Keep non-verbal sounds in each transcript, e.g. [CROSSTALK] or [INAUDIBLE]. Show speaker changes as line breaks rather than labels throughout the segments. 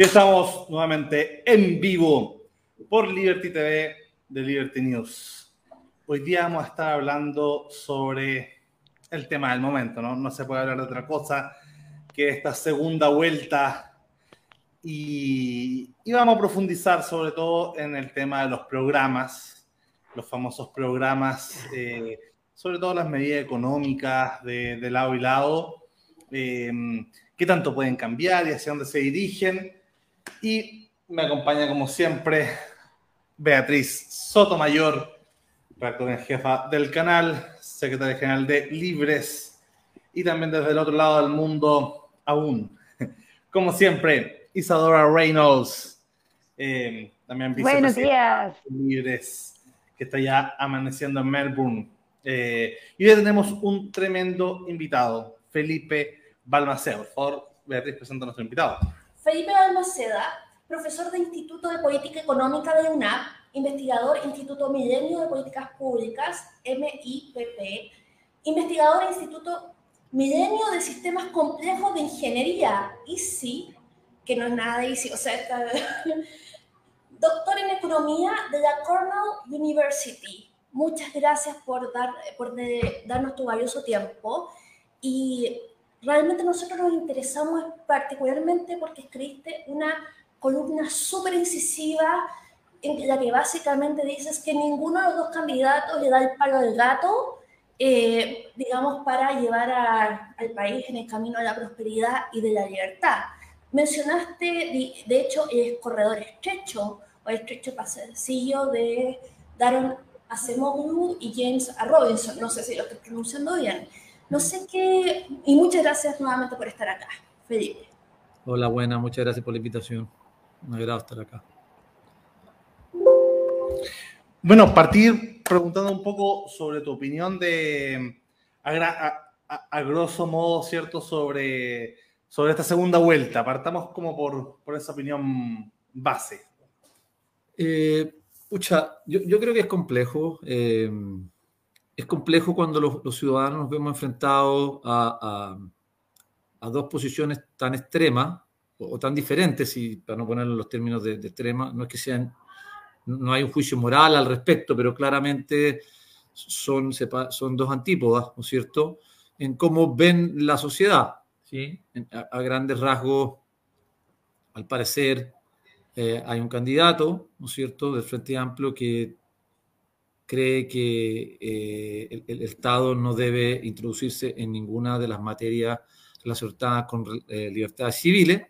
Y estamos nuevamente en vivo por Liberty TV de Liberty News. Hoy día vamos a estar hablando sobre el tema del momento, ¿no? No se puede hablar de otra cosa que esta segunda vuelta y, vamos a profundizar sobre todo en el tema de los programas, los famosos programas, eh, sobre todo las medidas económicas de, lado y lado, eh, qué tanto pueden cambiar y hacia dónde se dirigen y me acompaña, como siempre, Beatriz Sotomayor, redactora en jefa del canal, secretaria general de Libres y también desde el otro lado del mundo, aún. Como siempre, Isadora Reynolds, eh, también
Buenos días.
Libres, que está ya amaneciendo en Melbourne. Eh, y hoy tenemos un tremendo invitado, Felipe Balmaceo. Por favor, Beatriz, presenta a nuestro invitado.
Felipe Balmaceda, profesor de Instituto de Política Económica de UNAP, investigador Instituto Milenio de Políticas Públicas, MIPP, investigador Instituto Milenio de Sistemas Complejos de Ingeniería, ICI, que no es nada de ICI, o sea, [LAUGHS] doctor en Economía de la Cornell University. Muchas gracias por, dar, por darnos tu valioso tiempo y realmente nosotros nos interesamos particularmente porque escribiste una columna súper incisiva en la que básicamente dices que ninguno de los dos candidatos le da el palo al gato, eh, digamos, para llevar al país en el camino a la prosperidad y de la libertad. Mencionaste, de, hecho, el corredor estrecho o estrecho pasillo de Daron Acemoglu y James Robinson. No sé si lo estoy pronunciando bien. No sé qué, y muchas gracias nuevamente por estar acá, Felipe.
Hola, buena, muchas gracias por la invitación. Me agrada estar acá.
Bueno, partir preguntando un poco sobre tu opinión de, a, grosso modo, ¿cierto? Sobre, sobre esta segunda vuelta. Partamos como por, por esa opinión base.
Eh, pucha, yo, yo, creo que es complejo. Eh, es complejo cuando los, ciudadanos nos vemos enfrentados a, dos posiciones tan extremas o, tan diferentes, y para no ponerlo en los términos de, extrema, no es que sean, no hay un juicio moral al respecto, pero claramente son, son dos antípodas, ¿no es cierto?, en cómo ven la sociedad, ¿sí? A, grandes rasgos, al parecer, eh, hay un candidato, ¿no es cierto?, del Frente Amplio que cree que eh, el, Estado no debe introducirse en ninguna de las materias relacionadas con eh, libertades civiles,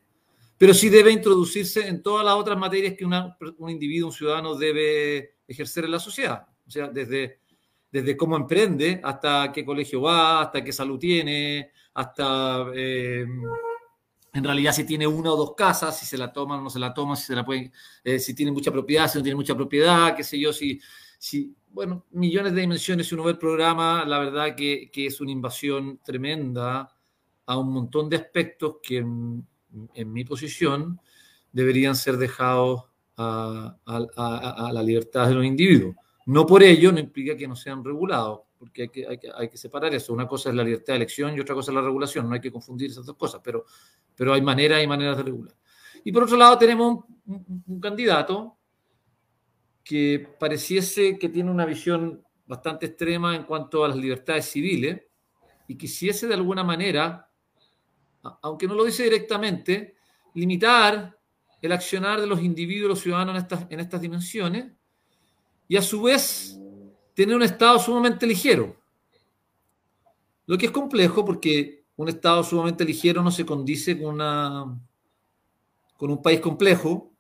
pero sí debe introducirse en todas las otras materias que un individuo, un ciudadano debe ejercer en la sociedad. O sea, desde, desde cómo emprende hasta qué colegio va, hasta qué salud tiene, hasta eh, en realidad si tiene una o dos casas, si se la toman o no se la toman, si se la pueden, si tiene mucha propiedad, si no tiene mucha propiedad, qué sé yo, si, si bueno, millones de dimensiones. Si uno ve el programa, la verdad que, es una invasión tremenda a un montón de aspectos que en, mi posición deberían ser dejados a, la libertad de los individuos. No por ello no implica que no sean regulados, porque hay que, hay, que, separar eso. Una cosa es la libertad de elección y otra cosa es la regulación. No hay que confundir esas dos cosas, pero, pero hay maneras y maneras de regular. Y por otro lado tenemos un candidato que pareciese que tiene una visión bastante extrema en cuanto a las libertades civiles y quisiese de alguna manera, aunque no lo dice directamente, limitar el accionar de los individuos, los ciudadanos en estas, en estas dimensiones y a su vez tener un Estado sumamente ligero. Lo que es complejo porque un Estado sumamente ligero no se condice con, una, con un país complejo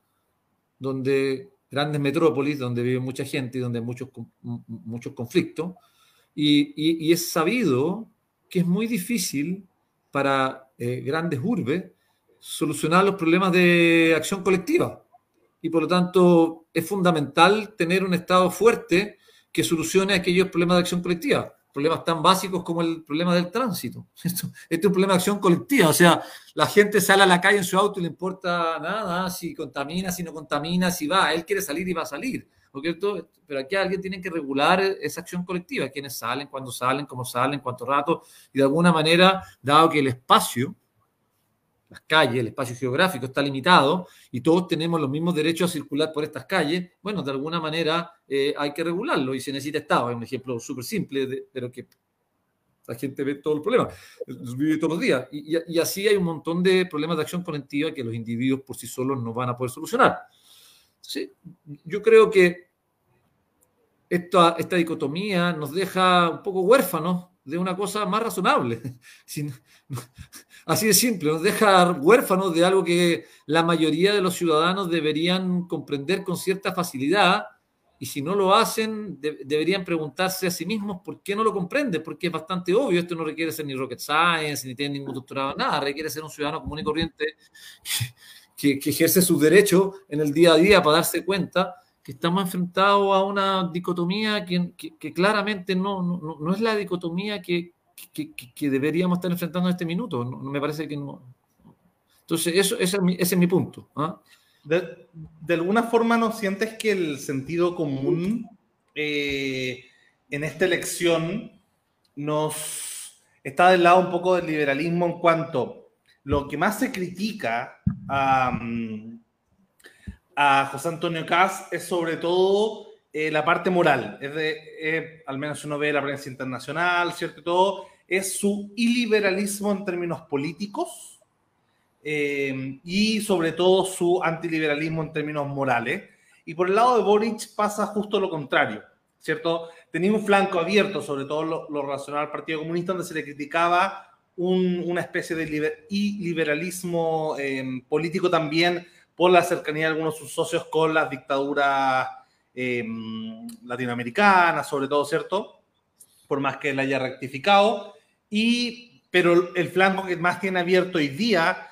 donde grandes metrópolis donde vive mucha gente y donde hay muchos, muchos conflictos. Y, es sabido que es muy difícil para eh, grandes urbes solucionar los problemas de acción colectiva. Y por lo tanto es fundamental tener un Estado fuerte que solucione aquellos problemas de acción colectiva problemas tan básicos como el problema del tránsito. [LAUGHS] Esto, este es un problema de acción colectiva, o sea, la gente sale a la calle en su auto y le importa nada si contamina, si no contamina, si va, él quiere salir y va a salir. Pero aquí alguien tiene que regular esa acción colectiva, quiénes salen, cuándo salen, cómo salen, cuánto rato, y de alguna manera, dado que el espacio las calles, el espacio geográfico está limitado y todos tenemos los mismos derechos a circular por estas calles, bueno, de alguna manera eh, hay que regularlo y se necesita Estado. Es un ejemplo súper simple, pero que la gente ve todo el problema, vive todos los días. Y, así hay un montón de problemas de acción colectiva que los individuos por sí solos no van a poder solucionar. Sí, yo creo que esta, esta dicotomía nos deja un poco huérfanos de una cosa más razonable. [LAUGHS] [LAUGHS] Así de simple, nos deja huérfanos de algo que la mayoría de los ciudadanos deberían comprender con cierta facilidad y si no lo hacen, deberían preguntarse a sí mismos por qué no lo comprenden, porque es bastante obvio, esto no requiere ser ni rocket science, ni tener ningún doctorado, nada, requiere ser un ciudadano común y corriente que, que, ejerce sus derechos en el día a día para darse cuenta que estamos enfrentados a una dicotomía que, que claramente no, no, no, es la dicotomía que, deberíamos estar enfrentando en este minuto, no, me parece que no. Entonces, eso, ese, es mi, ese es mi punto. ¿ah?
de, alguna forma no sientes que el sentido común eh, en esta elección nos está del lado un poco del liberalismo en cuanto lo que más se critica a, José Antonio Caz es sobre todo eh, la parte moral, es de, al menos uno ve la prensa internacional, ¿cierto? Todo, es su iliberalismo en términos políticos eh, y sobre todo su antiliberalismo en términos morales. Y por el lado de Boric pasa justo lo contrario, ¿cierto? Tenía un flanco abierto, sobre todo lo, relacionado al Partido Comunista, donde se le criticaba una especie de liberalismo eh, político también por la cercanía de algunos de sus socios con las dictaduras eh, latinoamericanas, sobre todo, ¿cierto? Por más que él haya rectificado. Y, pero el flanco que más tiene abierto hoy día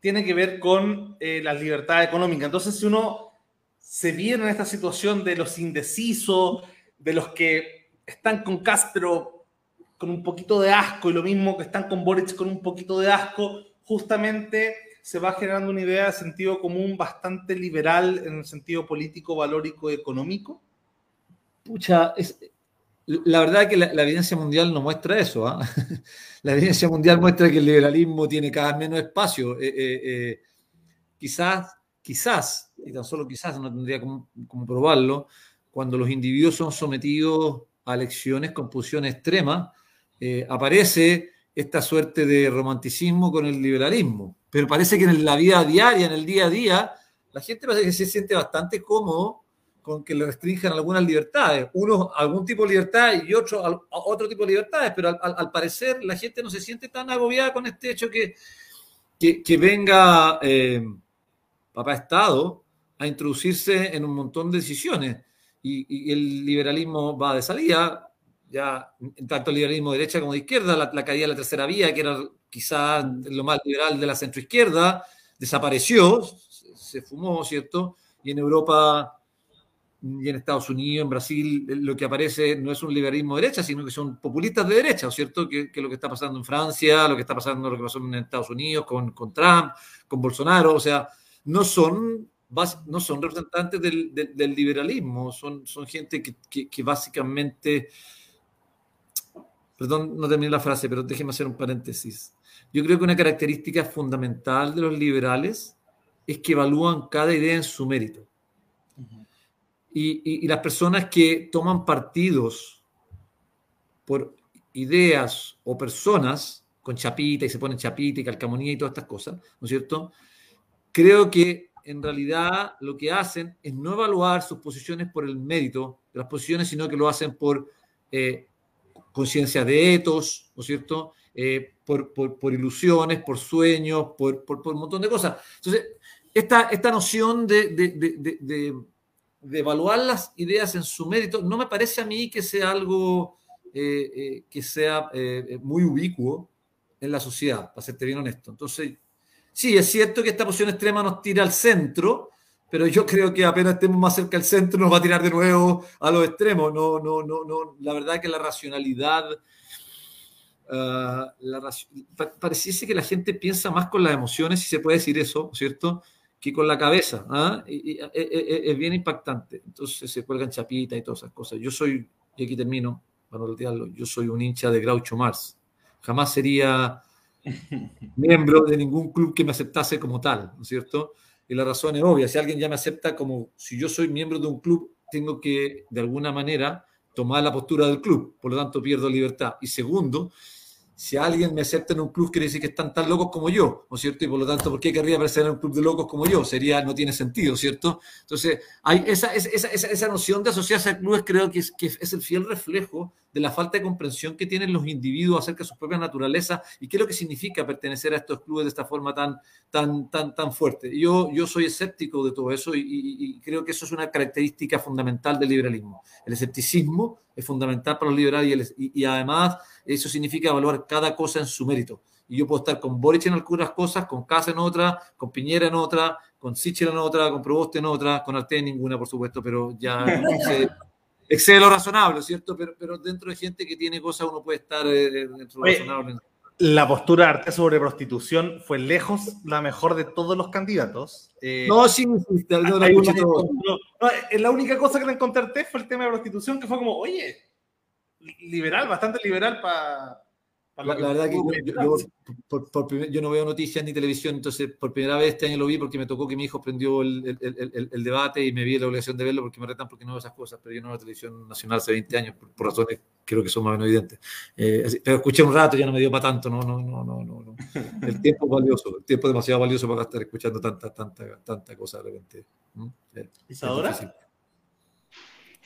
tiene que ver con eh, la libertad económica. Entonces, si uno se viene en esta situación de los indecisos, de los que están con Castro con un poquito de asco y lo mismo que están con Boric con un poquito de asco, justamente se va generando una idea de sentido común bastante liberal en el sentido político, valórico económico.
Pucha, es, la verdad que la, evidencia mundial no muestra eso. ¿ah? [LAUGHS] La evidencia mundial muestra que el liberalismo tiene cada vez menos espacio. Eh, eh, eh, quizás, quizás, y tan solo quizás, no tendría como, probarlo, cuando los individuos son sometidos a elecciones con posición extrema, aparece esta suerte de romanticismo con el liberalismo. Pero parece que en la vida diaria, en el día a día, la gente parece que se siente bastante cómodo con que le restringen algunas libertades. Uno algún tipo de libertad y otro otro tipo de libertades, pero al, parecer la gente no se siente tan agobiada con este hecho que, que, venga eh, papá Estado a introducirse en un montón de decisiones. Y, el liberalismo va de salida, ya tanto el liberalismo de derecha como de izquierda, la, la caída de la tercera vía, que era quizás lo más liberal de la centroizquierda, desapareció, se fumó, ¿cierto? Y en Europa y en Estados Unidos, en Brasil, lo que aparece no es un liberalismo de derecha, sino que son populistas de derecha, ¿cierto? Que, que lo que está pasando en Francia, lo que está pasando, lo que pasó en Estados Unidos con, con Trump, con Bolsonaro, o sea, no son, no son representantes del, del, liberalismo, son, son gente que, que, básicamente, perdón, no terminé la frase, pero déjeme hacer un paréntesis. Yo creo que una característica fundamental de los liberales es que evalúan cada idea en su mérito y, las personas que toman partidos por ideas o personas con chapita y se ponen chapita y calcamonía y todas estas cosas, ¿no es cierto? Creo que en realidad lo que hacen es no evaluar sus posiciones por el mérito de las posiciones, sino que lo hacen por eh, conciencia de etos, ¿no es cierto? Eh, por, por, ilusiones, por sueños, por, por, un montón de cosas. Entonces, esta, esta noción de de evaluar las ideas en su mérito, no me parece a mí que sea algo eh, eh, que sea eh, muy ubicuo en la sociedad, para serte bien honesto. Entonces, sí, es cierto que esta posición extrema nos tira al centro, pero yo creo que apenas estemos más cerca del centro nos va a tirar de nuevo a los extremos. No, no, no, no. La verdad es que la racionalidad... Ah, pareciese que la gente piensa más con las emociones, si se puede decir eso, ¿cierto? que con la cabeza. ¿ah? Y, es bien impactante. Entonces se cuelgan chapitas y todas esas cosas. Yo soy, y aquí termino, para retirarlo, yo soy un hincha de Groucho Mars. Jamás sería [LAUGHS] miembro de ningún club que me aceptase como tal, ¿no es cierto? Y la razón es obvia, si alguien ya me acepta como si yo soy miembro de un club, tengo que de alguna manera tomar la postura del club, por lo tanto pierdo libertad. Y segundo, si alguien me acepta en un club, quiere decir que están tan locos como yo, ¿no es cierto? Y por lo tanto, ¿por qué querría aparecer en un club de locos como yo? Sería, no tiene sentido, ¿cierto? Entonces, hay esa, esa, esa, esa noción de asociarse a clubes creo que es, que es el fiel reflejo de la falta de comprensión que tienen los individuos acerca de su propia naturaleza y qué es lo que significa pertenecer a estos clubes de esta forma tan, tan, tan, tan fuerte. Yo, yo soy escéptico de todo eso y, y creo que eso es una característica fundamental del liberalismo. El escepticismo es fundamental para los liberales y, y, además eso significa evaluar cada cosa en su mérito. Y yo puedo estar con Boric en algunas cosas, con Casa en otra, con Piñera en otra, con Sichel en otra, con Proboste en otra, con Arte en ninguna, por supuesto, pero ya excede, excede lo razonable, ¿cierto? Pero, pero, dentro de gente que tiene cosas uno puede estar eh, dentro de lo razonable.
La postura de Arte sobre prostitución fue lejos la mejor de todos los candidatos.
Eh, no, sí, sí no, no,
no, la única cosa que le encontré fue el tema de prostitución, que fue como, oye, liberal, bastante liberal para
la, la, verdad que yo, yo, por, por primer, yo, no veo noticias ni televisión, entonces por primera vez este año lo vi porque me tocó que mi hijo prendió el, el, el, el debate y me vi la obligación de verlo porque me retan porque no veo esas cosas, pero yo no veo televisión nacional hace 20 años por, por razones creo que son más o menos evidentes. Eh, así, pero escuché un rato, ya no me dio para tanto, no, no, no, no, no. El tiempo es valioso, el tiempo es demasiado valioso para estar escuchando tanta, tanta, tanta cosa de repente.
¿Mm? ¿Isadora?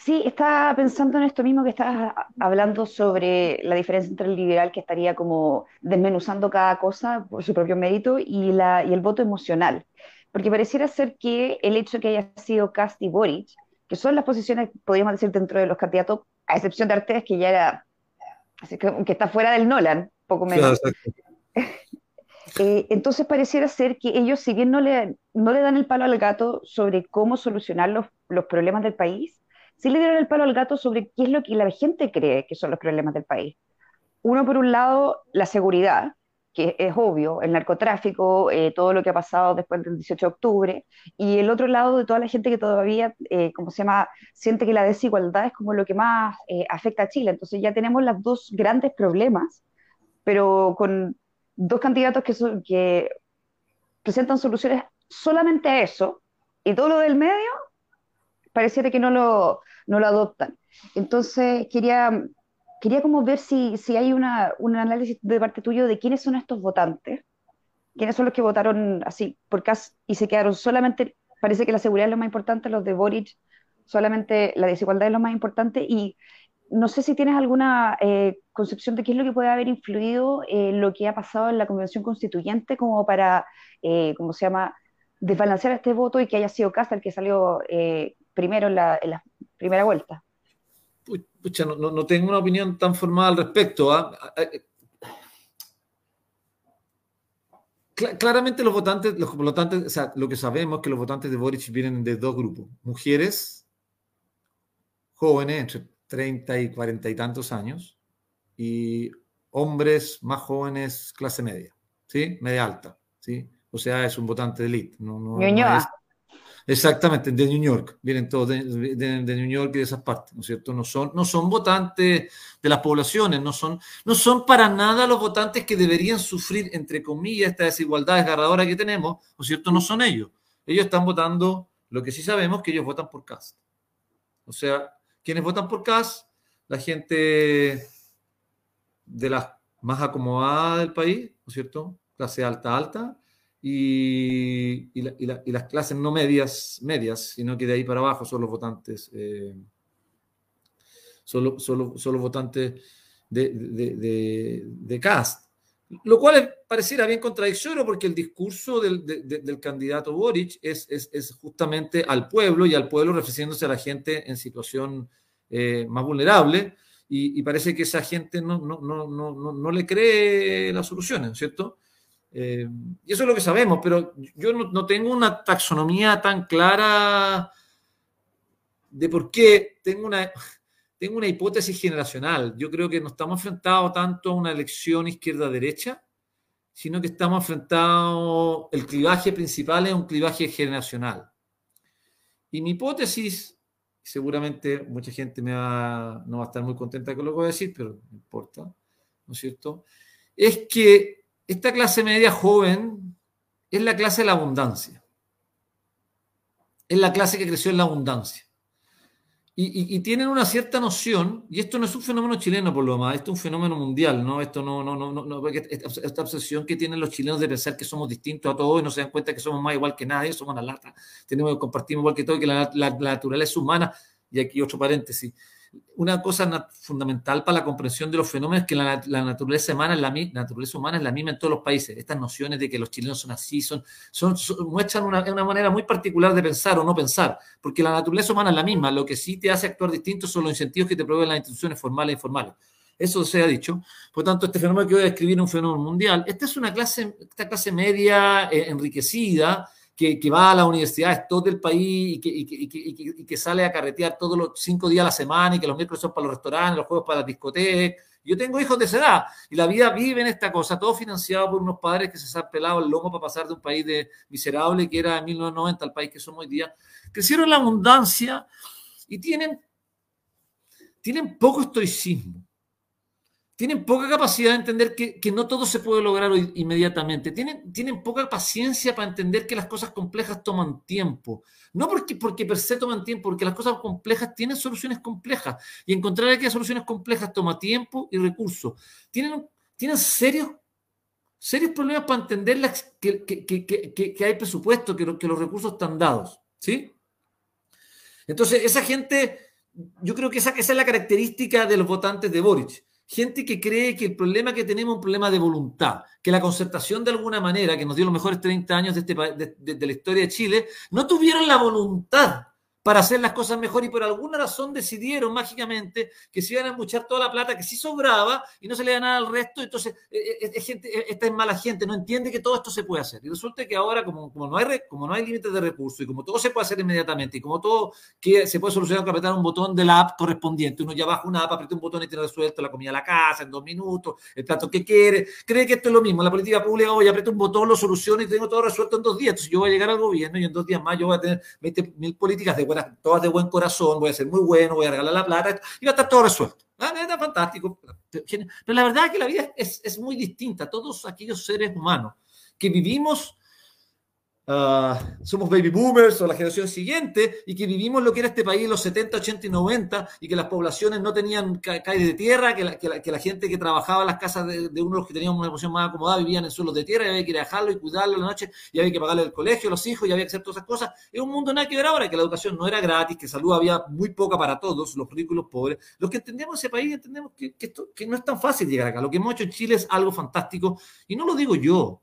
Sí, estaba pensando en esto mismo que estabas hablando sobre la diferencia entre el liberal que estaría como desmenuzando cada cosa por su propio mérito y, la, y el voto emocional. Porque pareciera ser que el hecho de que haya sido Cast y Boric, que son las posiciones, podríamos decir, dentro de los candidatos, a excepción de Artes, que ya era, así que, que está fuera del Nolan, poco menos. [LAUGHS] eh, entonces pareciera ser que ellos, si bien no le, no le dan el palo al gato sobre cómo solucionar los, los problemas del país, sí le dieron el palo al gato sobre qué es lo que la gente cree que son los problemas del país. Uno, por un lado, la seguridad, que es obvio, el narcotráfico, eh, todo lo que ha pasado después del 18 de octubre, y el otro lado de toda la gente que todavía, eh, como se llama, siente que la desigualdad es como lo que más eh, afecta a Chile. Entonces ya tenemos los dos grandes problemas, pero con dos candidatos que, son, que presentan soluciones solamente a eso, y todo lo del medio pareciera que no lo, no lo adoptan. Entonces, quería, quería como ver si, si hay una, un análisis de parte tuyo de quiénes son estos votantes, quiénes son los que votaron así por CAS y se quedaron solamente, parece que la seguridad es lo más importante, los de Boric, solamente la desigualdad es lo más importante y no sé si tienes alguna eh, concepción de qué es lo que puede haber influido en lo que ha pasado en la Convención Constituyente como para, eh, ¿cómo se llama?, desbalancear este voto y que haya sido Casa el que salió eh, primero en la, en la primera vuelta.
Pucha, no, no, tengo una opinión tan formada al respecto. ¿eh? Claramente los votantes, los votantes, o sea, lo que sabemos es que los votantes de Boric vienen de dos grupos. Mujeres jóvenes, entre 30 y 40 y tantos años, y hombres más jóvenes, clase media, ¿sí? Media alta, ¿sí? O sea, es un votante de élite. No, no, no es, Exactamente, de New York, vienen todos de, de, de, New York y de esas partes, ¿no es cierto? No son, no son votantes de las poblaciones, no son, no son para nada los votantes que deberían sufrir, entre comillas, esta desigualdad desgarradora que tenemos, ¿no es cierto? No son ellos. Ellos están votando, lo que sí sabemos que ellos votan por Cast. O sea, quienes votan por Cast, la gente de las más acomodadas del país, ¿no es cierto? Clase alta, alta, y, la, y, la, y, las clases no medias, medias, sino que de ahí para abajo son los votantes, eh, son, son, los votantes de, de, de, Cast. Lo cual pareciera bien contradictorio porque el discurso del, del candidato Boric es, es, es, justamente al pueblo y al pueblo refiriéndose a la gente en situación eh, más vulnerable y, parece que esa gente no, no, no, no, no le cree las soluciones, ¿cierto? Eh, y eso es lo que sabemos, pero yo no, no, tengo una taxonomía tan clara de por qué. Tengo una, tengo una hipótesis generacional. Yo creo que no estamos enfrentados tanto a una elección izquierda-derecha, sino que estamos enfrentados, el clivaje principal es un clivaje generacional. Y mi hipótesis, seguramente mucha gente me va, no va a estar muy contenta con lo que voy a decir, pero no importa, ¿no es cierto? Es que esta clase media joven es la clase de la abundancia. Es la clase que creció en la abundancia. Y, tienen una cierta noción, y esto no es un fenómeno chileno por lo demás, esto es un fenómeno mundial, ¿no? Esto no, no, no, no, esta obsesión que tienen los chilenos de pensar que somos distintos a todos y no se dan cuenta que somos más igual que nadie, somos una lata, tenemos que compartir igual que todo, que la, la, la naturaleza humana, y aquí otro paréntesis, una cosa fundamental para la comprensión de los fenómenos es que la, naturaleza, humana es la, naturaleza humana es la misma en todos los países. Estas nociones de que los chilenos son así son, muestran una, una, manera muy particular de pensar o no pensar, porque la naturaleza humana es la misma. Lo que sí te hace actuar distinto son los incentivos que te proveen las instituciones formales e informales. Eso se ha dicho. Por tanto, este fenómeno que voy a describir es un fenómeno mundial. Esta es una clase, esta clase media eh, enriquecida, que, va a las universidades todo el país y que, y, que, sale a carretear todos los cinco días a la semana y que los miércoles son para los restaurantes, los juegos para las discotecas. Yo tengo hijos de esa edad y la vida vive en esta cosa, todo financiado por unos padres que se han pelado el lomo para pasar de un país de miserable que era en 1990 al país que somos hoy día. Crecieron en la abundancia y tienen, tienen poco estoicismo tienen poca capacidad de entender que, no todo se puede lograr inmediatamente. Tienen, tienen poca paciencia para entender que las cosas complejas toman tiempo. No porque, porque per se toman tiempo, porque las cosas complejas tienen soluciones complejas. Y encontrar aquellas soluciones complejas toma tiempo y recursos. Tienen, tienen serios, serios problemas para entender que, que, hay presupuesto, que, que los recursos están dados. ¿Sí? Entonces, esa gente, yo creo que esa, esa es la característica de los votantes de Boric gente que cree que el problema que tenemos es un problema de voluntad, que la concertación de alguna manera, que nos dio los mejores 30 años de, este, de, de la historia de Chile, no tuvieron la voluntad para hacer las cosas mejor y por alguna razón decidieron mágicamente que se iban a embuchar toda la plata que sí sobraba y no se le da nada al resto. Entonces, eh, eh, es gente, eh, esta es mala gente, no entiende que todo esto se puede hacer. Y resulta que ahora, como, como no hay, como no hay límites de recursos y como todo se puede hacer inmediatamente y como todo que se puede solucionar con apretar un botón de la app correspondiente, uno ya baja una app, aprieta un botón y tiene resuelto la comida a la casa en dos minutos, el plato que quiere, cree que esto es lo mismo. La política pública, oye, aprieta un botón, lo soluciona y tengo todo resuelto en dos días. Entonces, yo voy a llegar al gobierno y en dos días más yo voy a tener 20 mil políticas de todas de buen corazón, voy a ser muy bueno, voy a regalar la plata y va a estar todo resuelto. Ah, está fantástico. Pero la verdad es que la vida es, es muy distinta. Todos aquellos seres humanos que vivimos Ah, somos baby boomers o la generación siguiente y que vivimos lo que era este país en los 70, 80 y 90 y que las poblaciones no tenían calle de tierra, que la, gente que trabajaba en las casas de, de los que teníamos una posición más acomodada vivían en suelos de tierra y había que ir dejarlo y cuidarlo la noche y había que pagarle el colegio los hijos y había que hacer todas esas cosas. Es un mundo nada que ver ahora, que la educación no era gratis, que salud había muy poca para todos, los ricos pobres. Los que entendemos ese país entendemos que, que, esto, que no es tan fácil llegar acá. Lo que hemos hecho en Chile es algo fantástico y no lo digo yo,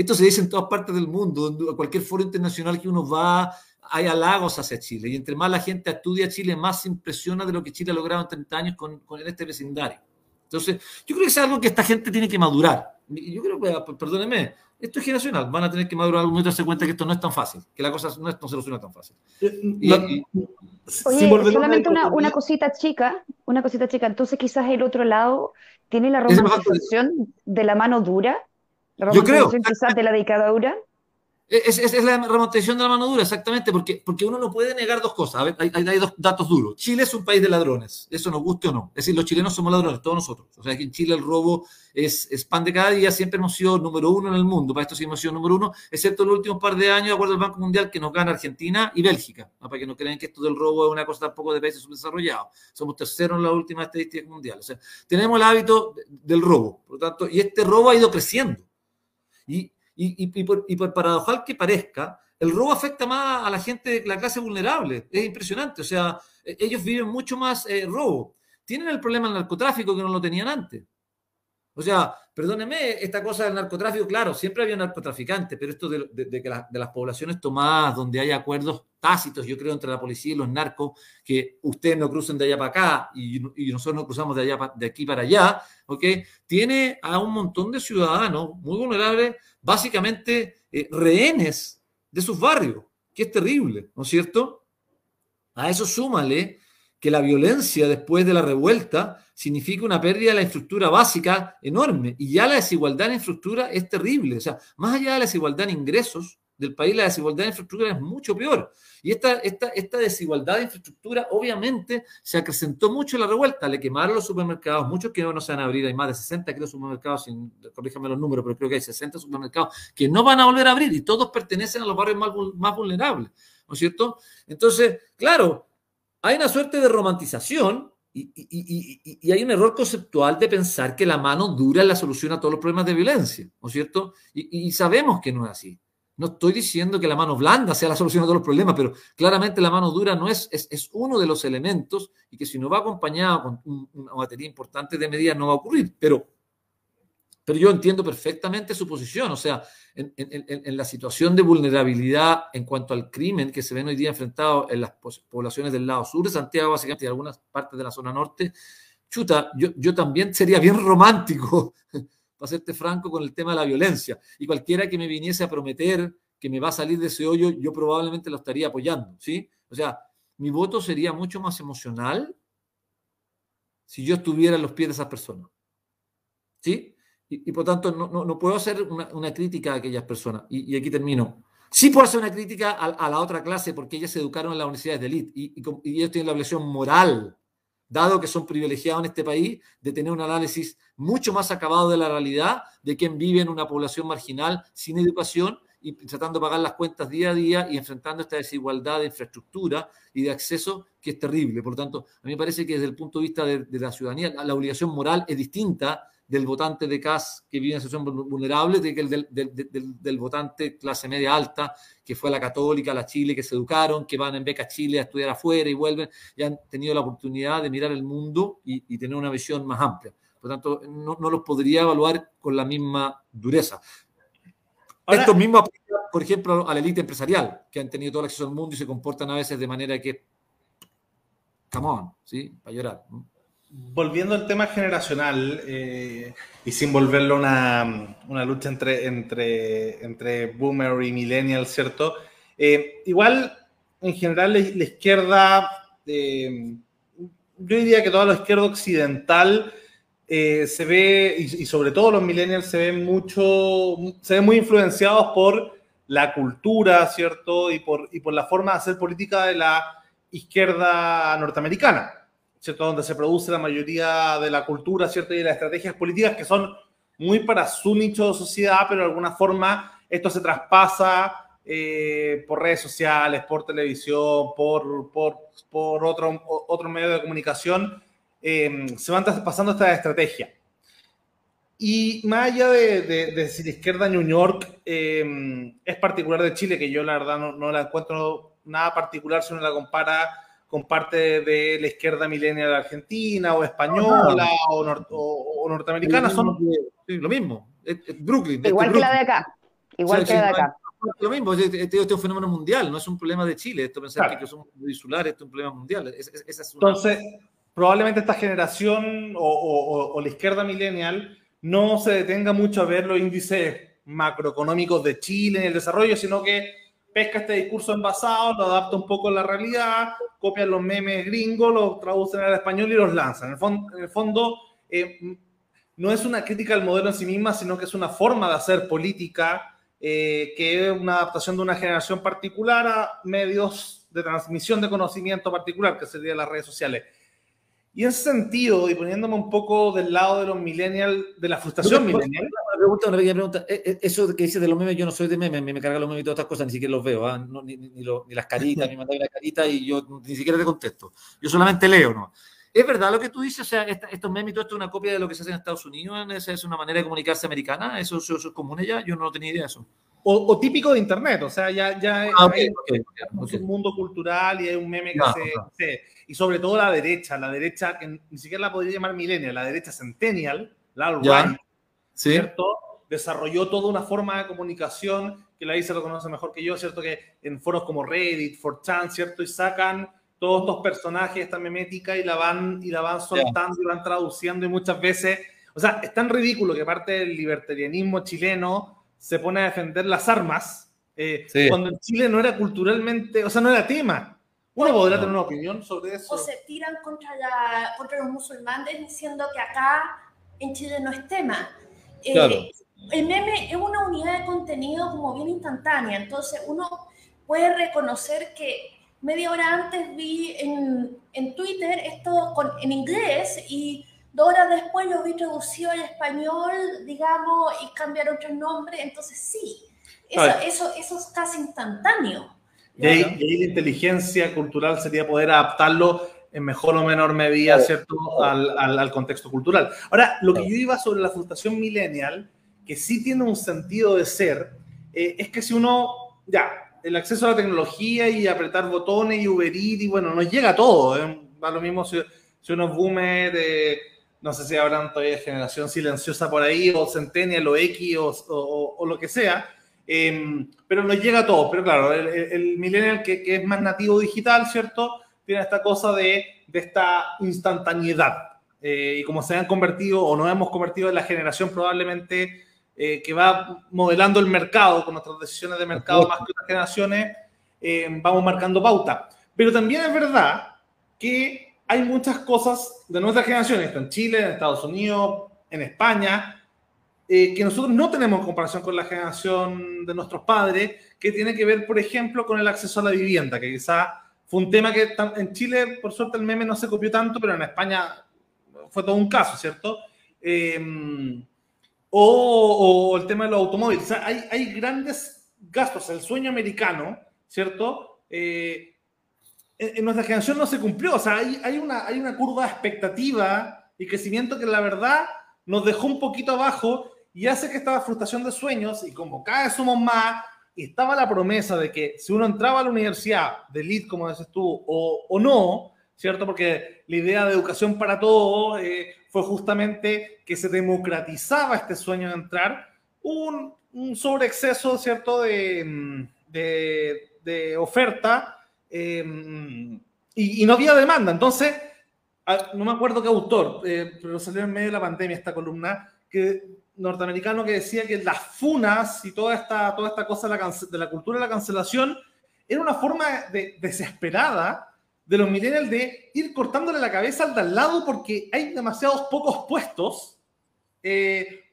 esto se dice en todas partes del mundo, a cualquier foro internacional que uno va, hay halagos hacia Chile. Y entre más la gente estudia Chile, más se impresiona de lo que Chile ha logrado en 30 años con, con este vecindario. Entonces, yo creo que es algo que esta gente tiene que madurar. Yo creo que, ah, perdónenme, esto es generacional. Van a tener que madurar algún y darse cuenta que esto no es tan fácil, que la cosa no, es, no se resuelve tan fácil.
Eh, Oye, solamente una, una, cosita chica, una cosita chica. Entonces, quizás el otro lado tiene la romantización de la mano dura
yo creo.
de la dictadura?
Es, es, la remontación de la mano dura, exactamente, porque, porque uno no puede negar dos cosas. hay, hay, dos datos duros. Chile es un país de ladrones, eso nos guste o no. Es decir, los chilenos somos ladrones, todos nosotros. O sea, que en Chile el robo es, es pan de cada día, siempre hemos sido número uno en el mundo. Para esto sí hemos sido número uno, excepto los últimos par de años, de acuerdo al Banco Mundial, que nos gana Argentina y Bélgica. Para que no crean que esto del robo es una cosa tampoco de países subdesarrollados. Somos terceros en las últimas estadísticas mundiales. O sea, tenemos el hábito del robo, por lo tanto, y este robo ha ido creciendo. Y, y, y, por, y por paradojal que parezca, el robo afecta más a la gente de la clase vulnerable. Es impresionante. O sea, e, ellos viven mucho más eh, robo. Tienen el problema del narcotráfico que no lo tenían antes. O sea, perdóneme, esta cosa del narcotráfico, claro, siempre había narcotraficantes, pero esto de, que de las poblaciones tomadas, donde hay acuerdos tácitos, yo creo, entre la policía y los narcos, que ustedes no crucen de allá para acá y, nosotros no cruzamos de, allá, de aquí para allá, ¿ok? Tiene a un montón de ciudadanos muy vulnerables, básicamente eh, rehenes de sus barrios, que es terrible, ¿no es cierto? A eso súmale que la violencia después de la revuelta significa una pérdida de la infraestructura básica enorme. Y ya la desigualdad en infraestructura es terrible. O sea, más allá de la desigualdad en ingresos, del país, la desigualdad de infraestructura es mucho peor. Y esta, esta, esta desigualdad de infraestructura obviamente se acrecentó mucho en la revuelta. Le quemaron los supermercados, muchos que no se van a abrir, hay más de 60 creo supermercados, sin, corríjame los números, pero creo que hay 60 supermercados que no van a volver a abrir y todos pertenecen a los barrios más, más vulnerables, ¿no es cierto? Entonces, claro, hay una suerte de romantización y, hay un error conceptual de pensar que la mano dura es la solución a todos los problemas de violencia, ¿no es cierto? Y, sabemos que no es así. No estoy diciendo que la mano blanda sea la solución a todos los problemas, pero claramente la mano dura no es, es, es uno de los elementos y que si no va acompañado con una batería importante de medidas no va a ocurrir. Pero pero yo entiendo perfectamente su posición, o sea, en, la situación de vulnerabilidad en cuanto al crimen que se ven hoy día enfrentado en las poblaciones del lado sur de Santiago, básicamente, y algunas partes de la zona norte, chuta, yo, yo también sería bien romántico, [LAUGHS] para serte franco, con el tema de la violencia. Y cualquiera que me viniese a prometer que me va a salir de ese hoyo, yo probablemente lo estaría apoyando, ¿sí? O sea, mi voto sería mucho más emocional si yo estuviera en los pies de esas personas. ¿Sí? Y, por tanto, no, no, puedo hacer una, crítica a aquellas personas. Y, aquí termino. Sí puedo hacer una crítica a, la otra clase porque ellas se educaron en las universidades de élite y, y, ellos tienen la obligación moral, dado que son privilegiados en este país, de tener un análisis mucho más acabado de la realidad de quien vive en una población marginal sin educación y tratando de pagar las cuentas día a día y enfrentando esta desigualdad de infraestructura y de acceso que es terrible. Por lo tanto, a mí me parece que desde el punto de vista de, de la ciudadanía, la obligación moral es distinta del votante de CAS que vive en situación vulnerable de que el del, del, del, votante clase media alta que fue a la católica, a la Chile, que se educaron, que van en beca a Chile a estudiar afuera y vuelven y han tenido la oportunidad de mirar el mundo y, tener una visión más amplia. Por tanto, no, no los podría evaluar con la misma dureza. Esto mismo aplica, por ejemplo, a la élite empresarial, que han tenido todo el acceso al mundo y se comportan a veces de manera que, come on, ¿sí? Para llorar
volviendo al tema generacional eh, y sin volverlo una, una lucha entre, entre, entre boomer y millennial, ¿cierto? Eh, igual, en general, la, izquierda, eh, yo diría que toda la izquierda occidental se ve, y, y, sobre todo los millennials, se ven mucho, se ven muy influenciados por la cultura, ¿cierto? Y por, y por la forma de hacer política de la izquierda norteamericana. ¿Cierto? Donde se produce la mayoría de la cultura, ¿cierto? Y de las estrategias políticas que son muy para su nicho de sociedad, pero de alguna forma esto se traspasa eh, por redes sociales, por televisión, por, por, por otro, otro medio de comunicación, eh, se van pasando esta estrategia. Y más allá de, de, de si la izquierda New York eh, es particular de Chile, que yo la verdad no, no la encuentro nada particular si uno la compara con parte de la izquierda milenial argentina o española o, norteamericana. Son
lo mismo. Brooklyn.
Igual que la de acá. Igual que la de acá.
Lo mismo, este, este, es un fenómeno mundial, no es un problema de Chile. Esto pensar que somos insulares, esto es un problema mundial.
Entonces, probablemente esta generación o, la izquierda millennial no se detenga mucho a ver los índices macroeconómicos de Chile en el desarrollo, sino que pesca este discurso envasado, lo adapta un poco a la realidad, copia los memes gringos, los traducen al español y los lanzan. En el, fondo, eh, no es una crítica al modelo en sí misma, sino que es una forma de hacer política eh, que es una adaptación de una generación particular a medios de transmisión de conocimiento particular, que serían las redes sociales. Y en ese sentido, y poniéndome un poco del lado de los millennials, de la frustración millennial.
Una pregunta, una pequeña pregunta. Eh, eh, eso que dices de los memes, yo no soy de memes, me, me cargan los memes y todas estas cosas, ni siquiera los veo, ¿ah? ni, ni, ni, las caritas, me mandan la carita y yo ni siquiera te contesto. Yo solamente leo, ¿no? ¿Es verdad lo que tú dices? O sea, estos memes y todo esto es una copia de lo que se hace en Estados Unidos, ¿esa es una manera de comunicarse americana? ¿Eso, eso, es común ya? Yo no tenía idea de eso.
O, típico de Internet, o sea, ya, ya ah, hay un mundo cultural y hay un meme que se, Y sobre todo la derecha, la derecha que ni siquiera la podría llamar millennial, la derecha centennial, la alt ¿cierto? Desarrolló toda una forma de comunicación que la dice lo conoce mejor que yo, ¿cierto? Que en foros como Reddit, 4chan, ¿cierto? Y sacan todos estos personajes, esta memética y la van, y la van soltando y van traduciendo y muchas veces, o sea, es tan ridículo que parte del libertarianismo chileno se pone a defender las armas, eh, cuando en Chile no era culturalmente, o sea, no era tema. Uno podrá tener una opinión sobre eso.
O se tiran contra, contra los musulmanes diciendo que acá en Chile no es tema. Eh, el meme es una unidad de contenido como bien instantánea, entonces uno puede reconocer que media hora antes vi en, en Twitter esto con, en inglés y dos horas después lo vi traducido al español, digamos, y cambiar otro nombre, entonces sí, eso, eso, eso es casi instantáneo.
Y ahí, la inteligencia cultural sería poder adaptarlo en mejor o menor medida, ¿cierto?, al, al, al, contexto cultural. Ahora, lo que yo iba sobre la frustración millennial, que sí tiene un sentido de ser, eh, es que si uno, ya, el acceso a la tecnología y apretar botones y Uber Eats, y bueno, nos llega todo, ¿eh? va lo mismo si, si uno es boomer, eh, no sé si habrán todavía generación silenciosa por ahí, o Centennial, o X, o, o, o lo que sea, eh, pero nos llega a todos. Pero claro, el, el millennial que, que, es más nativo digital, ¿cierto? Tiene esta cosa de, de esta instantaneidad. Eh, y como se han convertido o nos hemos convertido en la generación probablemente eh, que va modelando el mercado con nuestras decisiones de mercado más que otras generaciones, eh, vamos marcando pauta. Pero también es verdad que hay muchas cosas de nuestra generación, esto en Chile, en Estados Unidos, en España, eh, que nosotros no tenemos en comparación con la generación de nuestros padres, que tiene que ver, por ejemplo, con el acceso a la vivienda, que quizá fue un tema que en Chile, por suerte, el meme no se copió tanto, pero en España fue todo un caso, ¿cierto? Eh, o, o, el tema de los automóviles. O sea, hay, hay, grandes gastos. El sueño americano, ¿cierto? Eh, en, nuestra generación no se cumplió. O sea, hay, hay, una, hay una curva de expectativa y crecimiento que la verdad nos dejó un poquito abajo y hace que esta frustración de sueños, y como cada vez somos más, estaba la promesa de que si uno entraba a la universidad de elite, como dices tú, o, o no, ¿cierto? Porque la idea de educación para todos eh, fue justamente que se democratizaba este sueño de entrar, un, un sobreexceso, ¿cierto?, de, de, oferta eh, y, no había demanda. Entonces, no me acuerdo qué autor, eh, pero salió en medio de la pandemia esta columna, que norteamericano que decía que las funas y toda esta, toda esta cosa de la, de la cultura de la cancelación era una forma de, desesperada de los millennials de ir cortándole la cabeza al de al lado porque hay demasiados pocos puestos eh,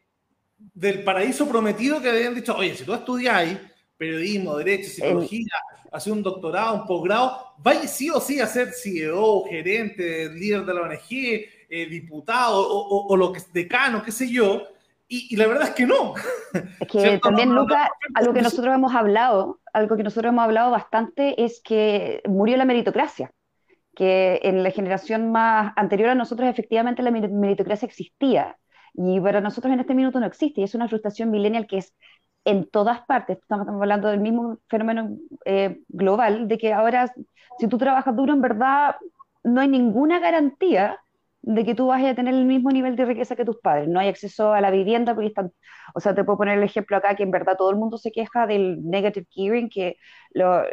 del paraíso prometido que habían dicho, oye, si tú estudiáis periodismo, derecho, psicología, hacer un doctorado, un posgrado, vaya sí o sí a ser CEO, gerente, líder de la ONG, eh, diputado o, o, o, lo que decano, qué sé yo, y, y, la verdad es que no.
Es que ¿cierto? también, no, Luca, no, algo que nosotros hemos hablado, algo que nosotros hemos hablado bastante es que murió la meritocracia que en la generación más anterior a nosotros efectivamente la meritocracia existía y para nosotros en este minuto no existe y es una frustración millennial que es en todas partes, estamos, hablando del mismo fenómeno eh, global, de que ahora si tú trabajas duro en verdad no hay ninguna garantía de que tú vayas a tener el mismo nivel de riqueza que tus padres. No hay acceso a la vivienda porque están, o sea, te puedo poner el ejemplo acá que en verdad todo el mundo se queja del negative gearing, que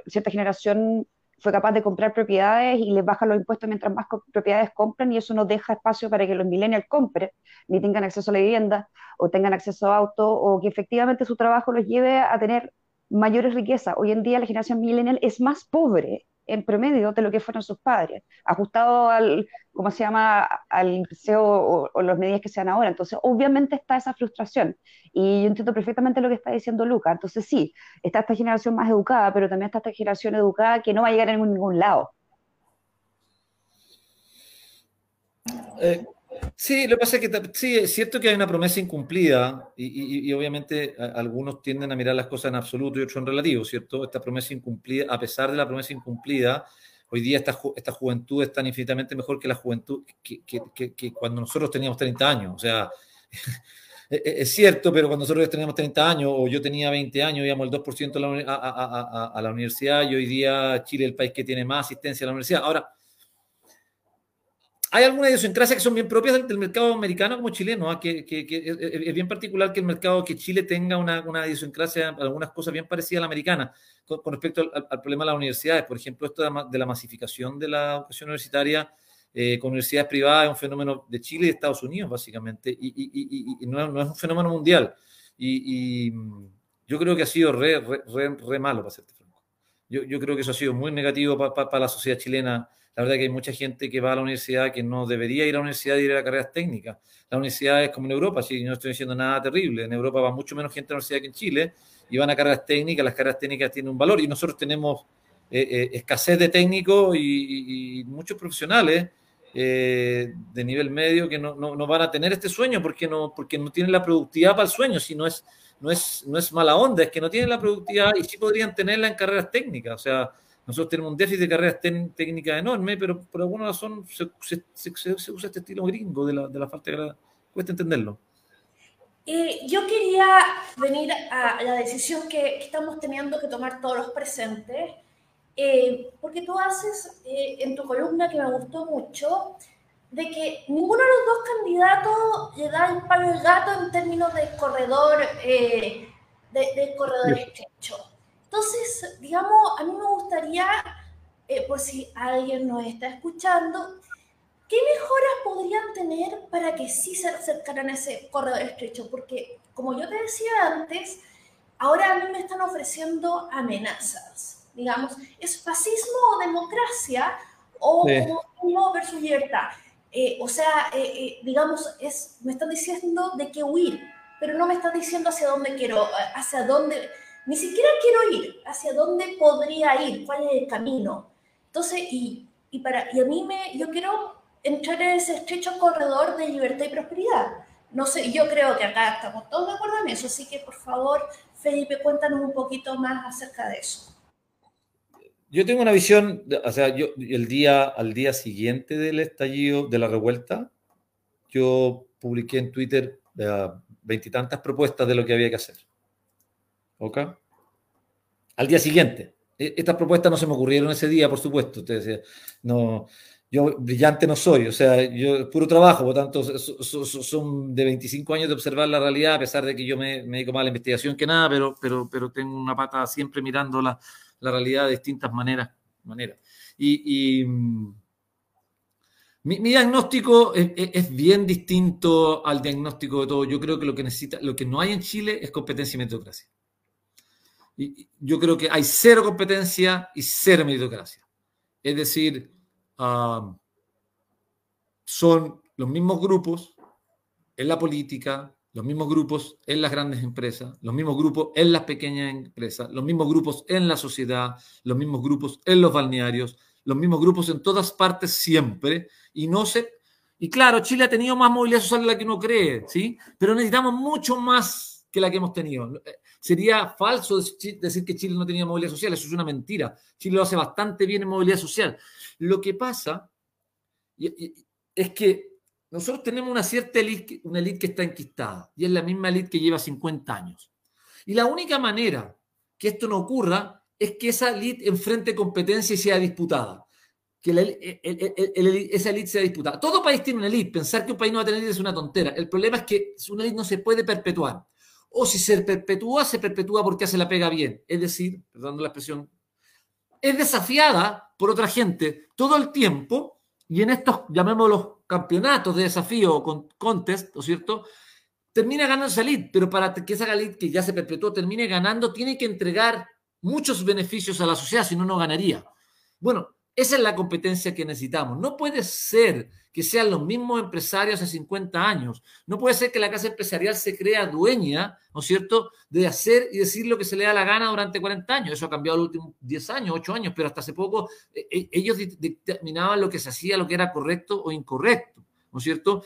cierta generación fue capaz de comprar propiedades y les bajan los impuestos mientras más propiedades compran y eso no deja espacio para que los millennials compren ni tengan acceso a la vivienda o tengan acceso a auto o que efectivamente su trabajo los lleve a tener mayores riquezas. Hoy en día la generación millennial es más pobre en promedio de lo que fueron sus padres, ajustado al, ¿cómo se llama?, al CEO o, o las medidas que sean ahora. Entonces, obviamente está esa frustración. Y yo entiendo perfectamente lo que está diciendo Luca. Entonces, sí, está esta generación más educada, pero también está esta generación educada que no va a llegar a ningún, lado.
Eh, Sí, lo que pasa es que sí, es cierto que hay una promesa incumplida y, y, y obviamente a, algunos tienden a mirar las cosas en absoluto y otros en relativo, ¿cierto? Esta promesa incumplida, a pesar de la promesa incumplida, hoy día esta, esta juventud es tan infinitamente mejor que la juventud que, que, que, que cuando nosotros teníamos 30 años. O sea, [LAUGHS] es cierto, pero cuando nosotros teníamos 30 años o yo tenía 20 años, íbamos el 2% a la, a, a, a la universidad y hoy día Chile es el país que tiene más asistencia a la universidad. Ahora, hay algunas idiosincrasias que son bien propias del, mercado americano como chileno, ¿eh? que, que, que, es bien particular que el mercado, que Chile tenga una, una idiosincrasia, algunas cosas bien parecidas a la americana, con, con respecto al, al, problema de las universidades. Por ejemplo, esto de la masificación de la educación universitaria eh, con universidades privadas es un fenómeno de Chile y de Estados Unidos, básicamente, y, y, y, y no, no, es un fenómeno mundial. Y, yo creo que ha sido re, re, re, re malo, para serte franco. Yo, yo, creo que eso ha sido muy negativo para pa, pa la sociedad chilena La verdad que hay mucha gente que va a la universidad que no debería ir a la universidad y ir a carreras técnicas. La universidad es como en Europa, si no estoy diciendo nada terrible. En Europa va mucho menos gente a la universidad que en Chile y van a carreras técnicas. Las carreras técnicas tienen un valor y nosotros tenemos eh, eh, escasez de técnicos y, muchos profesionales eh, de nivel medio que no, no, van a tener este sueño porque no, porque no tienen la productividad para el sueño, si no es, no, es, no es mala onda, es que no tienen la productividad y sí podrían tenerla en carreras técnicas. O sea, nosotros tenemos un déficit de carreras técnicas enorme, pero por alguna razón se, se, usa este estilo gringo de la, de la falta de Cuesta entenderlo.
yo quería venir a la decisión que estamos teniendo que tomar todos los presentes eh, porque tú haces eh, en tu columna que me gustó mucho, de que ninguno de los dos candidatos le da el palo al gato en términos de corredor, eh, de, corredor estrecho. Entonces, digamos, a mí me gustaría, por si alguien nos está escuchando, ¿qué mejoras podrían tener para que sí se acercaran a ese corredor estrecho? Porque, como yo te decía antes, ahora a mí me están ofreciendo amenazas digamos, ¿es fascismo o democracia o comunismo versus libertad? Eh, o sea, eh, eh, digamos, es, me están diciendo de qué huir, pero no me están diciendo hacia dónde quiero, hacia dónde, ni siquiera quiero ir, hacia dónde podría ir, cuál es el camino. Entonces, y, y, para, y a mí me, yo quiero entrar en ese estrecho corredor de libertad y prosperidad. No sé, yo creo que acá estamos todos de acuerdo en eso, así que por favor, Felipe, cuéntanos un poquito más acerca de eso.
Yo tengo una visión, o sea, yo el día, al día siguiente del estallido, de la revuelta, yo publiqué en Twitter eh, veintitantas propuestas de lo que había que hacer. ¿Ok? Al día siguiente. E, estas propuestas no se me ocurrieron ese día, por supuesto. Usted no, yo brillante no soy, o sea, yo puro trabajo, por tanto, son de 25 años de observar la realidad, a pesar de que yo me, dedico más a la investigación que nada, pero, pero, pero tengo una pata siempre mirándola la realidad de distintas maneras. maneras. Y, mm, mi, diagnóstico es, bien distinto al diagnóstico de todo. Yo creo que lo que necesita, lo que no hay en Chile es competencia y meritocracia. Y yo creo que hay cero competencia y cero meritocracia. Es decir, ah, son los mismos grupos en la política, los mismos grupos en las grandes empresas, los mismos grupos en las pequeñas empresas, los mismos grupos en la sociedad, los mismos grupos en los balnearios, los mismos grupos en todas partes siempre, y no se... Y claro, Chile ha tenido más movilidad social de la que uno cree, ¿sí? Pero necesitamos mucho más que la que hemos tenido. Eh, sería falso decir que Chile no tenía movilidad social, eso es una mentira. Chile lo hace bastante bien en movilidad social. Lo que pasa es que nosotros tenemos una cierta élite, una élite que está enquistada y es la misma élite que lleva 50 años. Y la única manera que esto no ocurra es que esa élite enfrente competencia y sea disputada. Que esa élite sea disputada. Todo país tiene una élite. Pensar que un país no va a tener élite es una tontera. El problema es que una élite no se puede perpetuar. O si se perpetúa, se perpetúa porque hace la pega bien. Es decir, perdón la expresión, es desafiada por otra gente todo el tiempo y en estos, llamémoslos campeonatos de desafío o contest, ¿no es cierto? Termina ganando esa elite, pero para que esa elite que ya se perpetuó termine ganando, tiene que entregar muchos beneficios a la sociedad, si no, no ganaría. Bueno, esa es la competencia que necesitamos. No puede ser que sean los mismos empresarios hace 50 años. No puede ser que la casa empresarial se crea dueña, ¿no es cierto?, de hacer y decir lo que se le da la gana durante 40 años. Eso ha cambiado los últimos 10 años, 8 años, pero hasta hace poco eh, eh, ellos determinaban lo que se hacía, lo que era correcto o incorrecto, ¿no es cierto?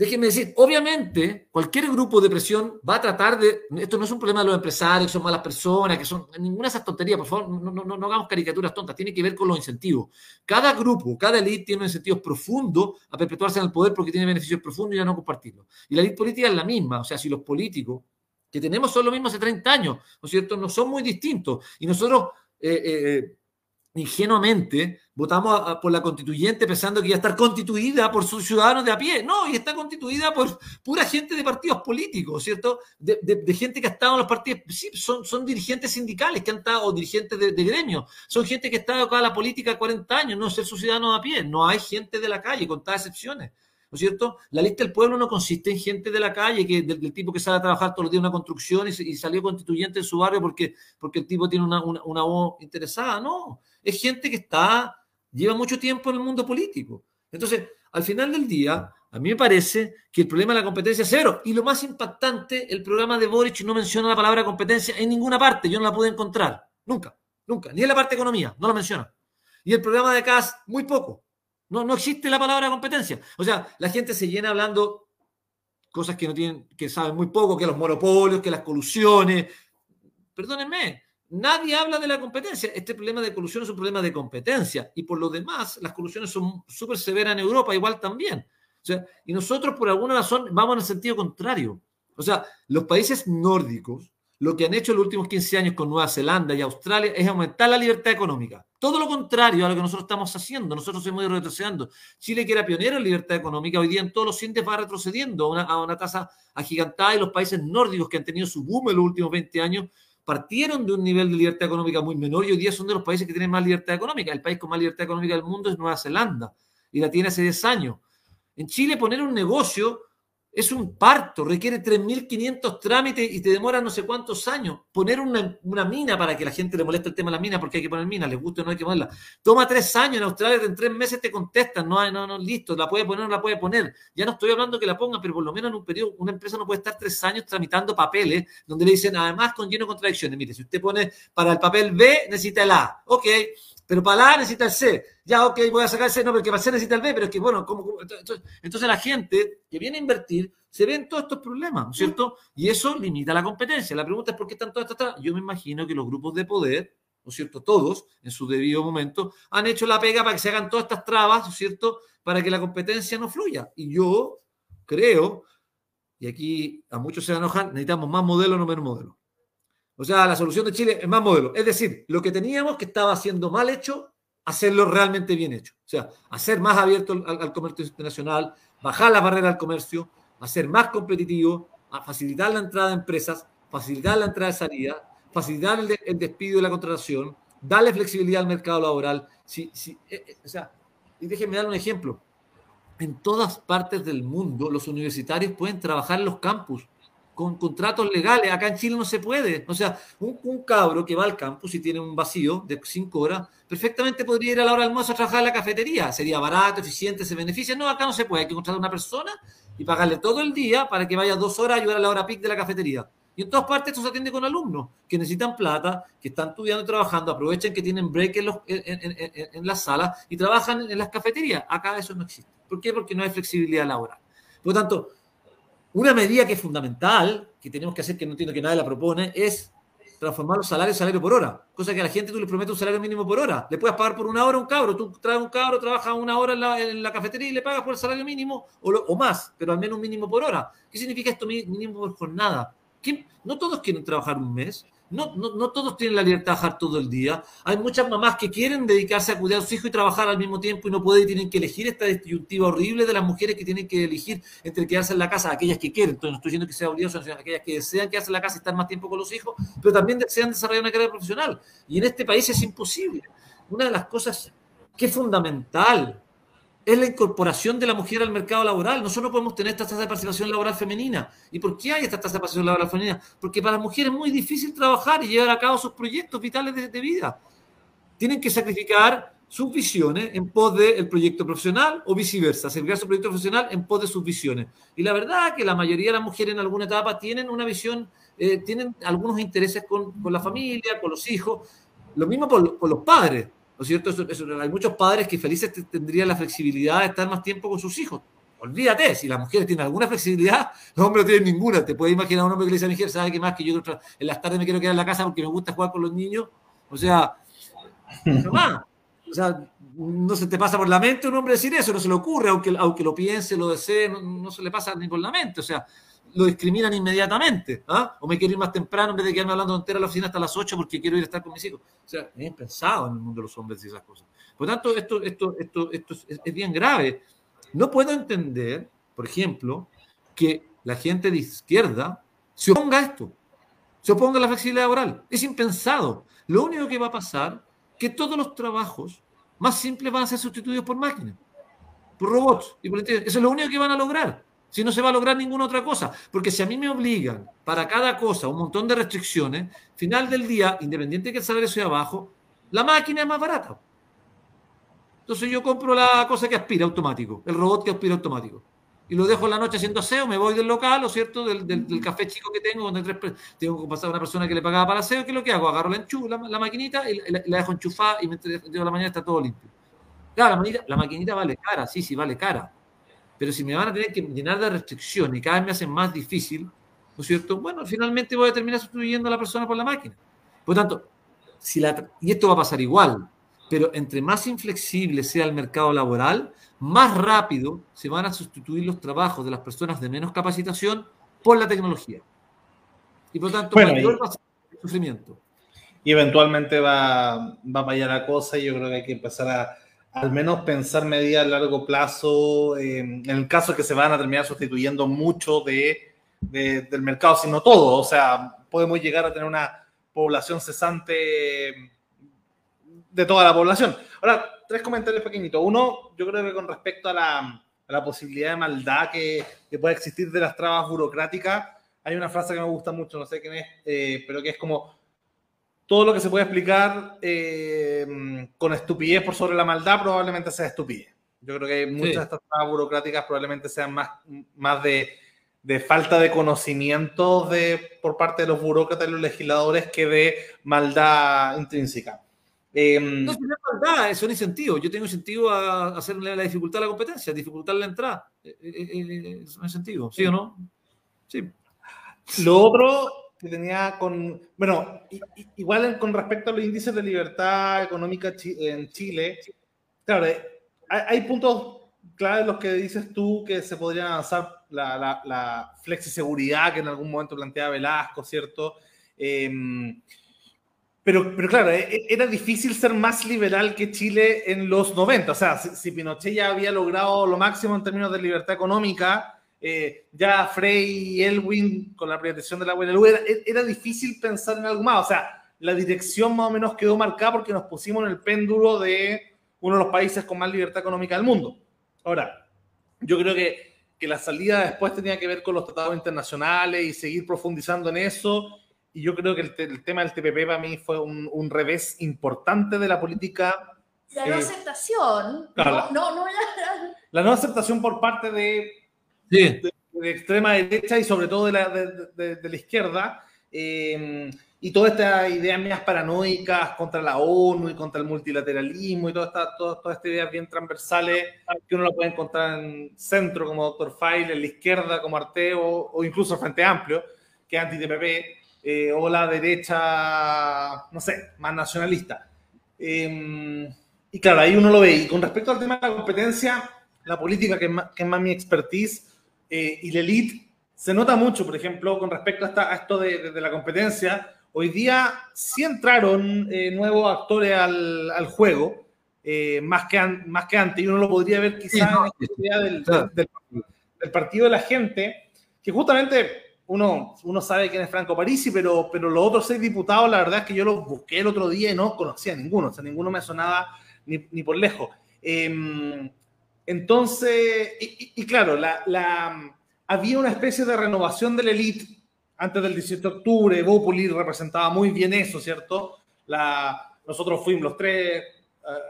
Déjenme decir, obviamente, cualquier grupo de presión va a tratar de. Esto no es un problema de los empresarios, que son malas personas, que son. Ninguna de esas tonterías, por favor, no, no, no, hagamos caricaturas tontas, tiene que ver con los incentivos. Cada grupo, cada elite tiene incentivos profundos a perpetuarse en el poder porque tiene beneficios profundos y a no compartirlos. Y la elite política es la misma, o sea, si los políticos, que tenemos son los mismos hace 30 años, ¿no es cierto?, no son muy distintos. Y nosotros. Eh, eh, ingenuamente votamos por la constituyente pensando que iba a estar constituida por sus ciudadanos de a pie. No, y está constituida por pura gente de partidos políticos, ¿cierto? De, gente que ha estado en los partidos, sí, son, son dirigentes sindicales que han estado, o dirigentes de, de gremio, son gente que ha estado acá la política 40 años, no ser sus ciudadanos de a pie, no hay gente de la calle, con todas excepciones. ¿no es cierto? La lista del pueblo no consiste en gente de la calle, que del, tipo que sale a trabajar todos los días en una construcción y, salió constituyente en su barrio porque, porque el tipo tiene una, una, una voz interesada, no. Es gente que está lleva mucho tiempo en el mundo político. Entonces, al final del día, a mí me parece que el problema de la competencia es cero. Y lo más impactante, el programa de Boric no menciona la palabra competencia en ninguna parte. Yo no la pude encontrar. Nunca, nunca. Ni en la parte de economía, no la menciona. Y el programa de CAS, muy poco. No, no existe la palabra competencia. O sea, la gente se llena hablando cosas que no tienen, que saben muy poco, que los monopolios, que las colusiones. Perdónenme, nadie habla de la competencia. Este problema de colusión es un problema de competencia. Y por lo demás, las colusiones son súper severas en Europa, igual también. O sea, y nosotros por alguna razón vamos en el sentido contrario. O sea, los países nórdicos, lo que han hecho en los últimos 15 años con Nueva Zelanda y Australia es aumentar la libertad económica. Todo lo contrario a lo que nosotros estamos haciendo. Nosotros hemos ido retrocediendo. Chile, que era pionero en libertad económica, hoy día en todos los índices va retrocediendo a una, a una tasa agigantada y los países nórdicos que han tenido su boom en los últimos 20 años partieron de un nivel de libertad económica muy menor y hoy día son de los países que tienen más libertad económica. El país con más libertad económica del mundo es Nueva Zelanda y la tiene hace 10 años. En Chile poner un negocio es un parto, requiere 3.500 trámites y te demora no sé cuántos años. Poner una, mina para que la gente le moleste el tema de la mina, porque hay que poner mina, les gusta o no hay que ponerla. Toma tres años, en Australia en tres meses te contestan, no, no, no, listo, la puede poner o no la puede poner. Ya no estoy hablando que la pongan, pero por lo menos en un periodo, una empresa no puede estar tres años tramitando papeles donde le dicen, además con lleno de contradicciones. Mire, si usted pone para el papel B, necesita el A. Ok, pero para la A necesita el C. Ya, ok, voy a sacar el C, no, porque para C necesita el B, pero es que, bueno, ¿cómo, Entonces, entonces, la gente que viene a invertir se ve en todos estos problemas, ¿no es cierto? Y eso limita la competencia. La pregunta es por qué están todas estas Yo me imagino que los grupos de poder, ¿no es cierto? Todos, en su debido momento, han hecho la pega para que se hagan todas estas trabas, ¿no es cierto? Para que la competencia no fluya. Y yo creo, y aquí a muchos se enojan, necesitamos más modelo, no menos modelo. O sea, la solución de Chile es más modelo. Es decir, lo que teníamos que estaba haciendo mal hecho, hacerlo realmente bien hecho. O sea, hacer más abierto al, comercio internacional, bajar la barrera al comercio, hacer más competitivo, a facilitar la entrada de empresas, facilitar la entrada de salida, facilitar el, de, despido y la contratación, darle flexibilidad al mercado laboral. Si, si, eh, eh, o sea, y déjenme dar un ejemplo. En todas partes del mundo, los universitarios pueden trabajar en los campus con contratos legales. Acá en Chile no se puede. O sea, un, cabro que va al campus y tiene un vacío de cinco horas, perfectamente podría ir a la hora del almuerzo a trabajar en la cafetería. Sería barato, eficiente, se beneficia. No, acá no se puede. Hay que contratar a una persona y pagarle todo el día para que vaya dos horas a ayudar a la hora pic de la cafetería. Y en todas partes esto se atiende con alumnos que necesitan plata, que están estudiando y trabajando, aprovechan que tienen break en, los, en, en las salas y trabajan en las cafeterías. Acá eso no existe. ¿Por qué? Porque no hay flexibilidad laboral. Por lo tanto, una medida que es fundamental, que tenemos que hacer, que no entiendo que nadie la propone, es transformar los salarios en salario por hora. Cosa que a la gente tú le prometes un salario mínimo por hora. Le puedes pagar por una hora a un cabro. Tú traes un cabro, trabaja una hora en la, cafetería y le pagas por el salario mínimo o, lo, o, más, pero al menos un mínimo por hora. ¿Qué significa esto mínimo por jornada? No todos quieren trabajar un mes. No, no, no, todos tienen la libertad de trabajar todo el día. Hay muchas mamás que quieren dedicarse a cuidar a sus hijos y trabajar al mismo tiempo y no pueden y tienen que elegir esta disyuntiva horrible de las mujeres que tienen que elegir entre quedarse en la casa, aquellas que quieren. Entonces, no estoy diciendo que sea obligado, sino aquellas que desean quedarse en la casa y estar más tiempo con los hijos, pero también desean desarrollar una carrera profesional. Y en este país es imposible. Una de las cosas que es fundamental es la incorporación de la mujer al mercado laboral. Nosotros no podemos tener esta tasa de participación laboral femenina. ¿Y por qué hay esta tasa de participación laboral femenina? Porque para las mujeres es muy difícil trabajar y llevar a cabo sus proyectos vitales de, de vida. Tienen que sacrificar sus visiones en pos del proyecto profesional o viceversa, sacrificar su proyecto profesional en pos de sus visiones. Y la verdad es que la mayoría de las mujeres en alguna etapa tienen una visión, eh, tienen algunos intereses con, con, la familia, con los hijos. Lo mismo por los padres. ¿No es cierto? Eso, eso, hay muchos padres que felices tendrían la flexibilidad de estar más tiempo con sus hijos. Olvídate, si las mujeres tienen alguna flexibilidad, [LAUGHS] los hombres no tienen ninguna. Te puedes imaginar a un hombre que le dice a mi mujer, ¿sabe qué más? Que yo en las tardes me quiero quedar en la casa porque me gusta jugar con los niños. O sea, [LAUGHS] no más. O sea, no se te pasa por la mente un hombre decir eso, no se le ocurre, aunque, aunque lo piense, lo desee, no, no se le pasa ni por la mente. O sea, lo discriminan inmediatamente. ¿ah? O me quiero ir más temprano en vez de quedarme hablando entera a la oficina hasta las 8 porque quiero ir a estar con mis hijos. O sea, bien pensado en el mundo de los hombres y esas cosas. Por lo tanto, esto, esto, esto, esto es, es bien grave. No puedo entender, por ejemplo, que la gente de izquierda se oponga a esto, se oponga a la flexibilidad laboral. Es impensado. Lo único que va a pasar que todos los trabajos más simples van a ser sustituidos por máquinas, por robots y por Eso es lo único que van a lograr. Si no se va a lograr ninguna otra cosa. Porque si a mí me obligan para cada cosa un montón de restricciones, final del día, independiente de que el salario sea bajo, la máquina es más barata. Entonces yo compro la cosa que aspira automático, el robot que aspira automático. Y lo dejo en la noche haciendo aseo, me voy del local, ¿o cierto? Del, del, café chico que tengo, donde tres, tengo que pasar a una persona que le pagaba para aseo, ¿qué es lo que hago? Agarro la, enchu, la, maquinita y la, dejo enchufada y me de la mañana está todo limpio. Claro, la maquinita, la maquinita vale cara, sí, sí, vale cara. Pero si me van a tener que llenar de restricciones y cada vez me hacen más difícil, ¿no es cierto? Bueno, finalmente voy a terminar sustituyendo a la persona por la máquina. Por lo tanto, si la, y esto va a pasar igual, pero entre más inflexible sea el mercado laboral, más rápido se van a sustituir los trabajos de las personas de menos capacitación por la tecnología. Y por tanto, mayor va a ser el sufrimiento.
Y eventualmente va, va para allá la cosa y yo creo que hay que empezar a al menos pensar medidas a largo plazo, eh, en el caso que se van a terminar sustituyendo mucho de, del mercado, sino todo. O sea, podemos llegar a tener una población cesante de toda la población. Ahora, tres comentarios pequeñitos. Uno, yo creo que con respecto a la, posibilidad de maldad que, que, puede existir de las trabas burocráticas, hay una frase que me gusta mucho, no sé quién es, eh, pero que es como, todo lo que se puede explicar eh, con estupidez por sobre la maldad probablemente sea estupidez. Yo creo que muchas de estas trabas burocráticas probablemente sean más, más de, de, falta de conocimiento de, por parte de los burócratas y los legisladores que de maldad intrínseca.
Eh, no, es verdad, es un incentivo. Yo tengo incentivo a hacerle la dificultad a la competencia, dificultar la entrada. Eh, eh, es un incentivo, ¿sí o no? Sí.
Lo otro que tenía con, bueno, igual con respecto a los índices de libertad económica en Chile, claro, hay, puntos claves los que dices tú que se podrían avanzar, la, la, la flexiseguridad que en algún momento planteaba Velasco, ¿cierto? Eh, pero, pero claro, e, e, era difícil ser más liberal que Chile en los 90. O sea, si, Pinochet ya había logrado lo máximo en términos de libertad económica, eh, ya Frey y Elwin con la privatización de la huelga, era, era difícil pensar en algo más. O sea, la dirección más o menos quedó marcada porque nos pusimos en el péndulo de uno de los países con más libertad económica del mundo. Ahora, yo creo que, que la salida después tenía que ver con los tratados internacionales y seguir profundizando en eso y yo creo que el, tema del TPP para mí fue un, revés importante de la política.
La no eh, aceptación. no, no,
la, no aceptación por parte de, de, extrema derecha y sobre todo de la, de, la izquierda. Eh, y todas estas ideas mías paranoicas contra la ONU y contra el multilateralismo y todas estas toda, esta ideas bien transversales que uno lo puede encontrar en centro como Dr. File, en la izquierda como Arteo o incluso Frente Amplio, que es anti-TPP. Eh, o la derecha, no sé, más nacionalista. Em, y claro, ahí uno lo ve. Y con respecto al tema de la competencia, la política, que es más, que es más mi expertise, eh, y la elite, se nota mucho, por ejemplo, con respecto a, esto de, de, la competencia. Hoy día sí entraron eh, nuevos actores al, al juego, más, que más que antes, y uno lo podría ver quizás en la idea del, del partido de la gente, que justamente uno, uno sabe quién es Franco Parisi, pero, pero los otros seis diputados, la verdad es que yo los busqué el otro día y no conocía a ninguno, o sea, ninguno me sonaba ni, ni por lejos. Em, entonces, y, claro, la, la, había una especie de renovación de la élite antes del 17 de octubre, Bópoli representaba muy bien eso, ¿cierto? La, nosotros fuimos los tres,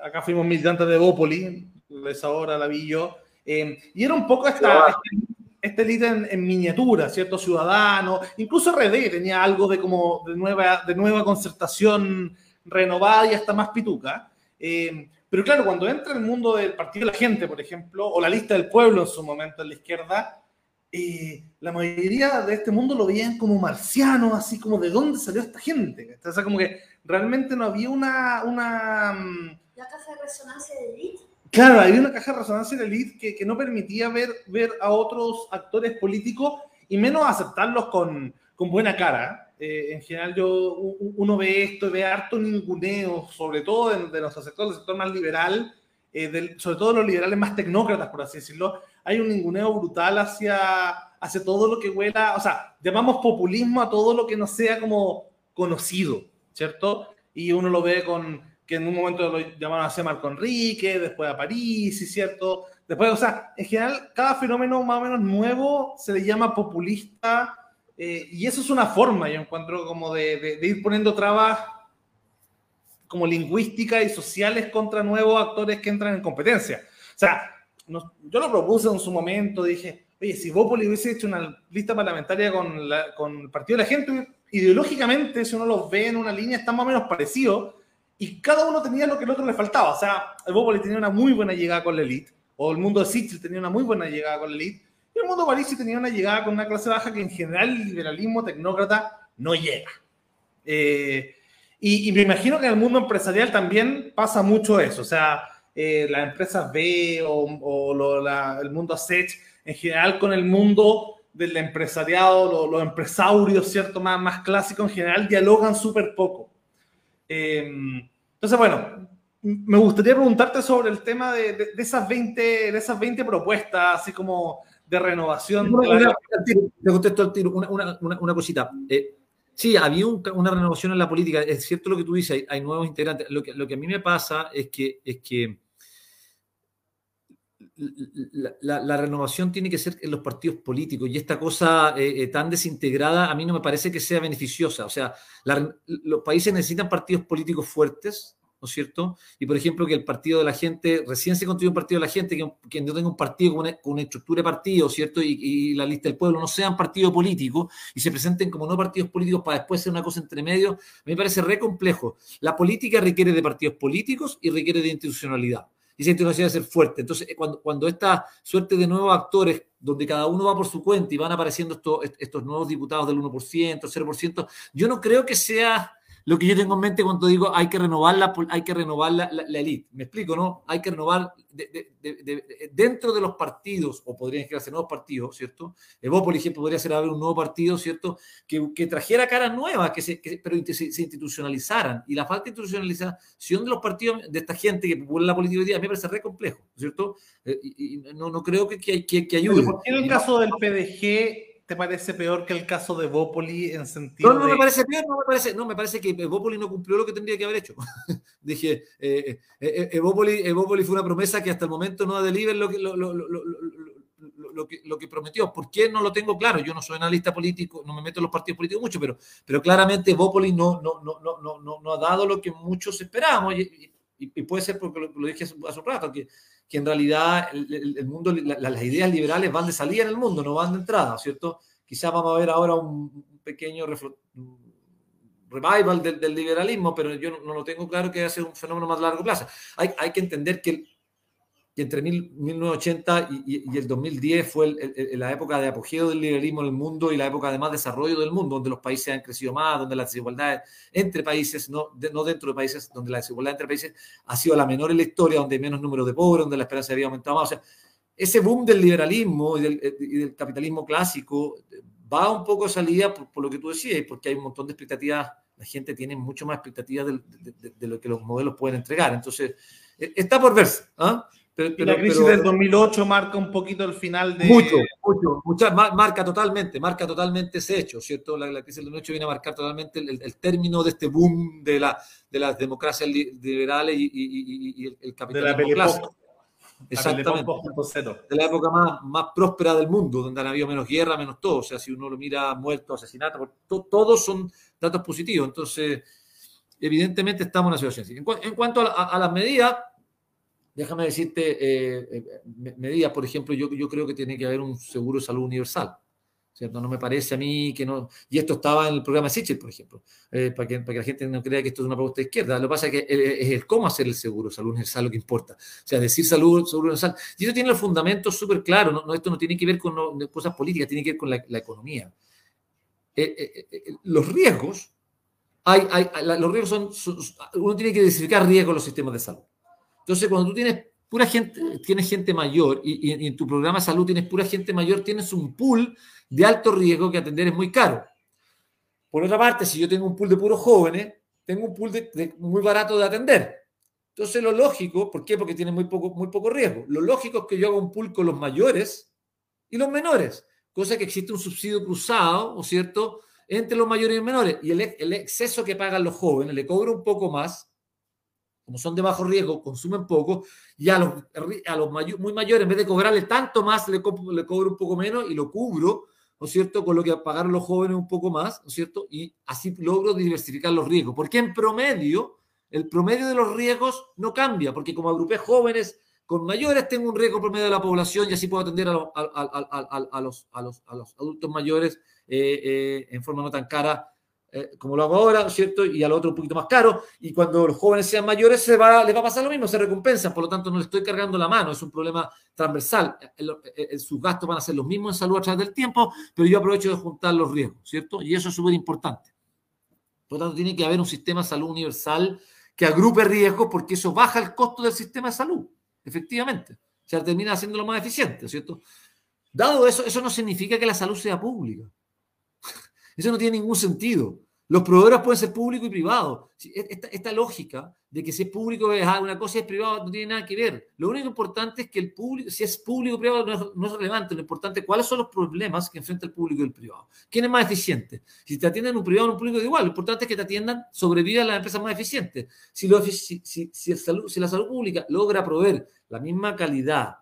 acá fuimos militantes de Bópoli, esa hora la vi yo, em, y era un poco esta, este líder en, miniatura, ¿cierto? Ciudadano, incluso RD tenía algo de como de nueva, de nueva concertación renovada y hasta más pituca. Eh, pero claro, cuando entra el mundo del Partido de la Gente, por ejemplo, o la lista del pueblo en su momento en la izquierda, eh, la mayoría de este mundo lo veían como marciano, así como de dónde salió esta gente. O sea, como que realmente no había una... una
mm, la caja de resonancia de élite
Claro, había una caja de resonancia en el que, que no permitía ver, ver a otros actores políticos y menos aceptarlos con, con buena cara. Eh, en general, yo, uno ve esto y ve harto ninguneo, sobre todo de, de nuestro sector, del sector más liberal, eh, sobre todo los liberales más tecnócratas, por así decirlo. Hay un ninguneo brutal hacia, hacia todo lo que huela, o sea, llamamos populismo a todo lo que no sea como conocido, ¿cierto? Y uno lo ve con, que en un momento lo llamaron a Marco Enrique, después a París, ¿y cierto? Después, o sea, en general, cada fenómeno más o menos nuevo se le llama populista, eh, y eso es una forma, yo encuentro, como de, de, ir poniendo trabas como lingüísticas y sociales contra nuevos actores que entran en competencia. O sea, yo lo propuse en su momento, dije, oye, si Bópoli hubiese hecho una lista parlamentaria con, con el Partido de la Gente, ideológicamente, si uno los ve en una línea, están más o menos parecidos, y cada uno tenía lo que el otro le faltaba. O sea, el Bópoli tenía una muy buena llegada con la elite, o el mundo de Sitchell tenía una muy buena llegada con la elite, el mundo París tenía una llegada con una clase baja que en general el liberalismo tecnócrata no llega. Eh, y, me imagino que en el mundo empresarial también pasa mucho eso. O sea, eh, las empresas B o, el mundo ASET, en general con el mundo del empresariado, los empresarios, ¿cierto? Más, más clásicos, en general dialogan súper poco. Eh, entonces, bueno, me gustaría preguntarte sobre el tema de, esas, 20, de esas 20 propuestas, así como de renovación.
te contesto al tiro, una, una cosita. Eh, Sí, había una renovación en la política. Es cierto lo que tú dices, hay, nuevos integrantes. Lo que, lo que, a mí me pasa es que, es que la, renovación tiene que ser en los partidos políticos y esta cosa eh, eh, tan desintegrada a mí no me parece que sea beneficiosa. O sea, los países necesitan partidos políticos fuertes, ¿no es cierto? Y por ejemplo, que el partido de la gente, recién se construyó un partido de la gente, que, no tenga un partido con una, estructura de partido, ¿cierto? Y, la lista del pueblo no sean partido político y se presenten como no partidos políticos para después ser una cosa entre medio, me parece re complejo. La política requiere de partidos políticos y requiere de institucionalidad. Y esa institucionalidad debe ser fuerte. Entonces, eh, cuando, cuando esta suerte de nuevos actores donde cada uno va por su cuenta y van apareciendo estos, estos nuevos diputados del 1%, 0%, yo no creo que sea lo que yo tengo en mente cuando digo hay que renovar la, hay que renovar la, la, elite. Me explico, ¿no? Hay que renovar dentro de los partidos, o podrían crearse nuevos partidos, ¿cierto? Evo, por ejemplo, podría ser haber un nuevo partido, ¿cierto? Que, que trajera caras nuevas, que se, pero se, se, institucionalizaran. Y la falta de institucionalización de los partidos, de esta gente que popula la política hoy día, me parece re complejo, ¿cierto? Eh, y, no, no creo que, que, que, ayude.
¿Por qué en el caso del PDG te parece peor que el caso de Bópoli en sentido
No, no me parece peor, no me parece, no, me parece que Bópoli no cumplió lo que tendría que haber hecho. [LAUGHS] Dije, eh, eh, eh, fue una promesa que hasta el momento no ha deliver lo que, lo, lo, lo, que, lo que prometió. ¿Por qué no lo tengo claro? Yo no soy analista político, no me meto en los partidos políticos mucho, pero, pero claramente Bópoli no, no, no, no, no, no ha dado lo que muchos esperábamos. Y, y, puede ser porque lo, dije hace, un rato, que, que en realidad el, mundo, las ideas liberales van de salida en el mundo, no van de entrada, ¿cierto? Quizás vamos a ver ahora un, pequeño revival del, liberalismo, pero yo no, lo tengo claro que va a ser un fenómeno más largo plazo. Hay, hay que entender que que entre 1980 y, el 2010 fue la época de apogeo del liberalismo en el mundo y la época de más desarrollo del mundo, donde los países han crecido más, donde la desigualdad entre países, no, no dentro de países, donde la desigualdad entre países ha sido la menor en la historia, donde hay menos número de pobres, donde la esperanza había aumentado más. O sea, ese boom del liberalismo y del, capitalismo clásico va un poco a salida por, por, lo que tú decías, porque hay un montón de expectativas, la gente tiene mucho más expectativas de, de lo que los modelos pueden entregar. Entonces, e, está por verse. ¿ah?
La crisis del 2008 marca un poquito el final de...
Mucho, mucho, marca totalmente, marca totalmente ese hecho, ¿cierto? La, crisis del 2008 viene a marcar totalmente el, término de este boom de, la, de las democracias liberales y, el, capitalismo clásico. Exactamente. De la época más, más próspera del mundo, donde han habido menos guerra, menos todo. O sea, si uno lo mira muerto, asesinato, todos son datos positivos. Entonces, evidentemente estamos en una situación así. En, cuanto a las medidas, déjame decirte, eh, eh medidas, por ejemplo, yo, yo creo que tiene que haber un seguro de salud universal. ¿cierto? No me parece a mí que no. Y esto estaba en el programa Sichel, por ejemplo, eh, para, que, para, que, la gente no crea que esto es una propuesta de izquierda. Lo que pasa es que eh, es el cómo hacer el seguro, salud universal, lo que importa. O sea, decir salud, universal. Y eso tiene los fundamentos súper claros. ¿no? esto no tiene que ver con cosas políticas, tiene que ver con la, economía. los riesgos, hay, hay, los riesgos son, Uno tiene que identificar riesgos en los sistemas de salud. Entonces, cuando tú tienes pura gente, tienes gente mayor y, en tu programa de salud tienes pura gente mayor, tienes un pool de alto riesgo que atender es muy caro. Por otra parte, si yo tengo un pool de puros jóvenes, tengo un pool de, muy barato de atender. Entonces, lo lógico, ¿por qué? Porque tiene muy poco, muy poco riesgo. Lo lógico es que yo haga un pool con los mayores y los menores, cosa que existe un subsidio cruzado, ¿o cierto?, entre los mayores y los menores. Y el, el exceso que pagan los jóvenes le cobro un poco más como son de bajo riesgo, consumen poco, y a los, a los muy mayores, en vez de cobrarle tanto más, le, cobro un poco menos y lo cubro, ¿no es cierto?, con lo que pagaron los jóvenes un poco más, ¿no es cierto? Y así logro diversificar los riesgos, porque en promedio El promedio de los riesgos no cambia, porque como agrupé jóvenes con mayores, tengo un riesgo promedio de la población y así puedo atender a, los, a los, adultos mayores eh, eh, en forma no tan cara eh, como lo hago ahora, ¿cierto? Y al otro un poquito más caro. Y cuando los jóvenes sean mayores, se va, les va a pasar lo mismo, se recompensan. Por lo tanto, no le estoy cargando la mano, es un problema transversal. sus gastos van a ser los mismos en salud a través del tiempo, pero yo aprovecho de juntar los riesgos, ¿cierto? Y eso es súper importante. Por lo tanto, tiene que haber un sistema de salud universal que agrupe riesgos porque eso baja el costo del sistema de salud, efectivamente. O sea, termina haciéndolo más eficiente, ¿cierto? Dado eso, eso no significa que la salud sea pública. Eso no tiene ningún sentido. Los proveedores pueden ser públicos y privados. E, esta, lógica de que si es público es una cosa y es privado no tiene nada que ver. Lo único importante es que el público, si es público o privado, no es, relevante. Lo importante es cuáles son los problemas que enfrenta el público y el privado. ¿Quién es más eficiente? Si te atienden un privado o un público, es igual. Lo importante es que te atiendan, sobrevivan las empresas más eficientes. Si, si, salud, si la salud pública logra proveer la misma calidad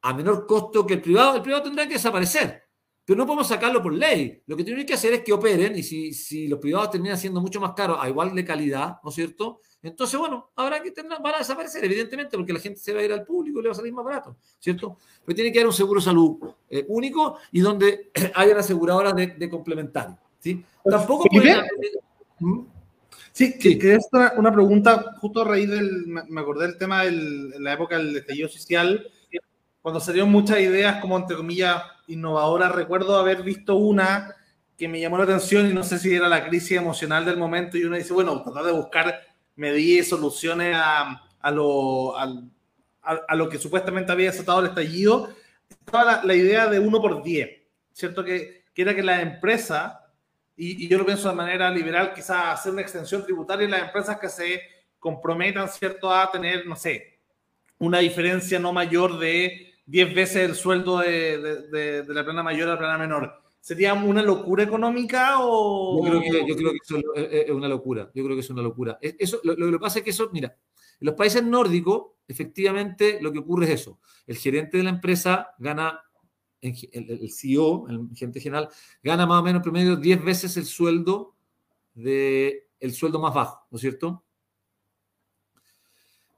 a menor costo que el privado, el privado tendrá que desaparecer pero no podemos sacarlo por ley. Lo que tienen que hacer es que operen y si, si los privados terminan siendo mucho más caros a igual de calidad, ¿no es cierto? Entonces, bueno, habrá que tener, van a desaparecer, evidentemente, porque la gente se va a ir al público y le va a salir más barato, ¿cierto? Pero tiene que haber un seguro de salud eh, único y donde [CLEARS THROAT] hayan aseguradoras de, de complementario, ¿sí? Tampoco pueden...
¿Mm? Sí, sí. que es una, pregunta, justo a raíz del, me acordé del tema de la época del estallido social, cuando salieron muchas ideas como, entre comillas, innovadoras, recuerdo haber visto una que me llamó la atención y no sé si era la crisis emocional del momento y uno dice, bueno, tratar de buscar medidas y soluciones a, a lo, a, lo que supuestamente había desatado el estallido, estaba la, idea de uno por 10, ¿cierto? Que, que era que la empresa, y, y, yo lo pienso de manera liberal, quizás hacer una extensión tributaria en las empresas que se comprometan, ¿cierto?, a tener, no sé, una diferencia no mayor de 10 veces el sueldo de, la plana mayor a la plana menor. ¿Sería una locura económica o...?
Yo creo que, yo creo que eso es una locura. Yo creo que es una locura. Eso, lo, que pasa es que eso, mira, en los países nórdicos, efectivamente, lo que ocurre es eso. El gerente de la empresa gana, el, el CEO, el gerente general, gana más o menos promedio 10 veces el sueldo de el sueldo más bajo, ¿no es cierto?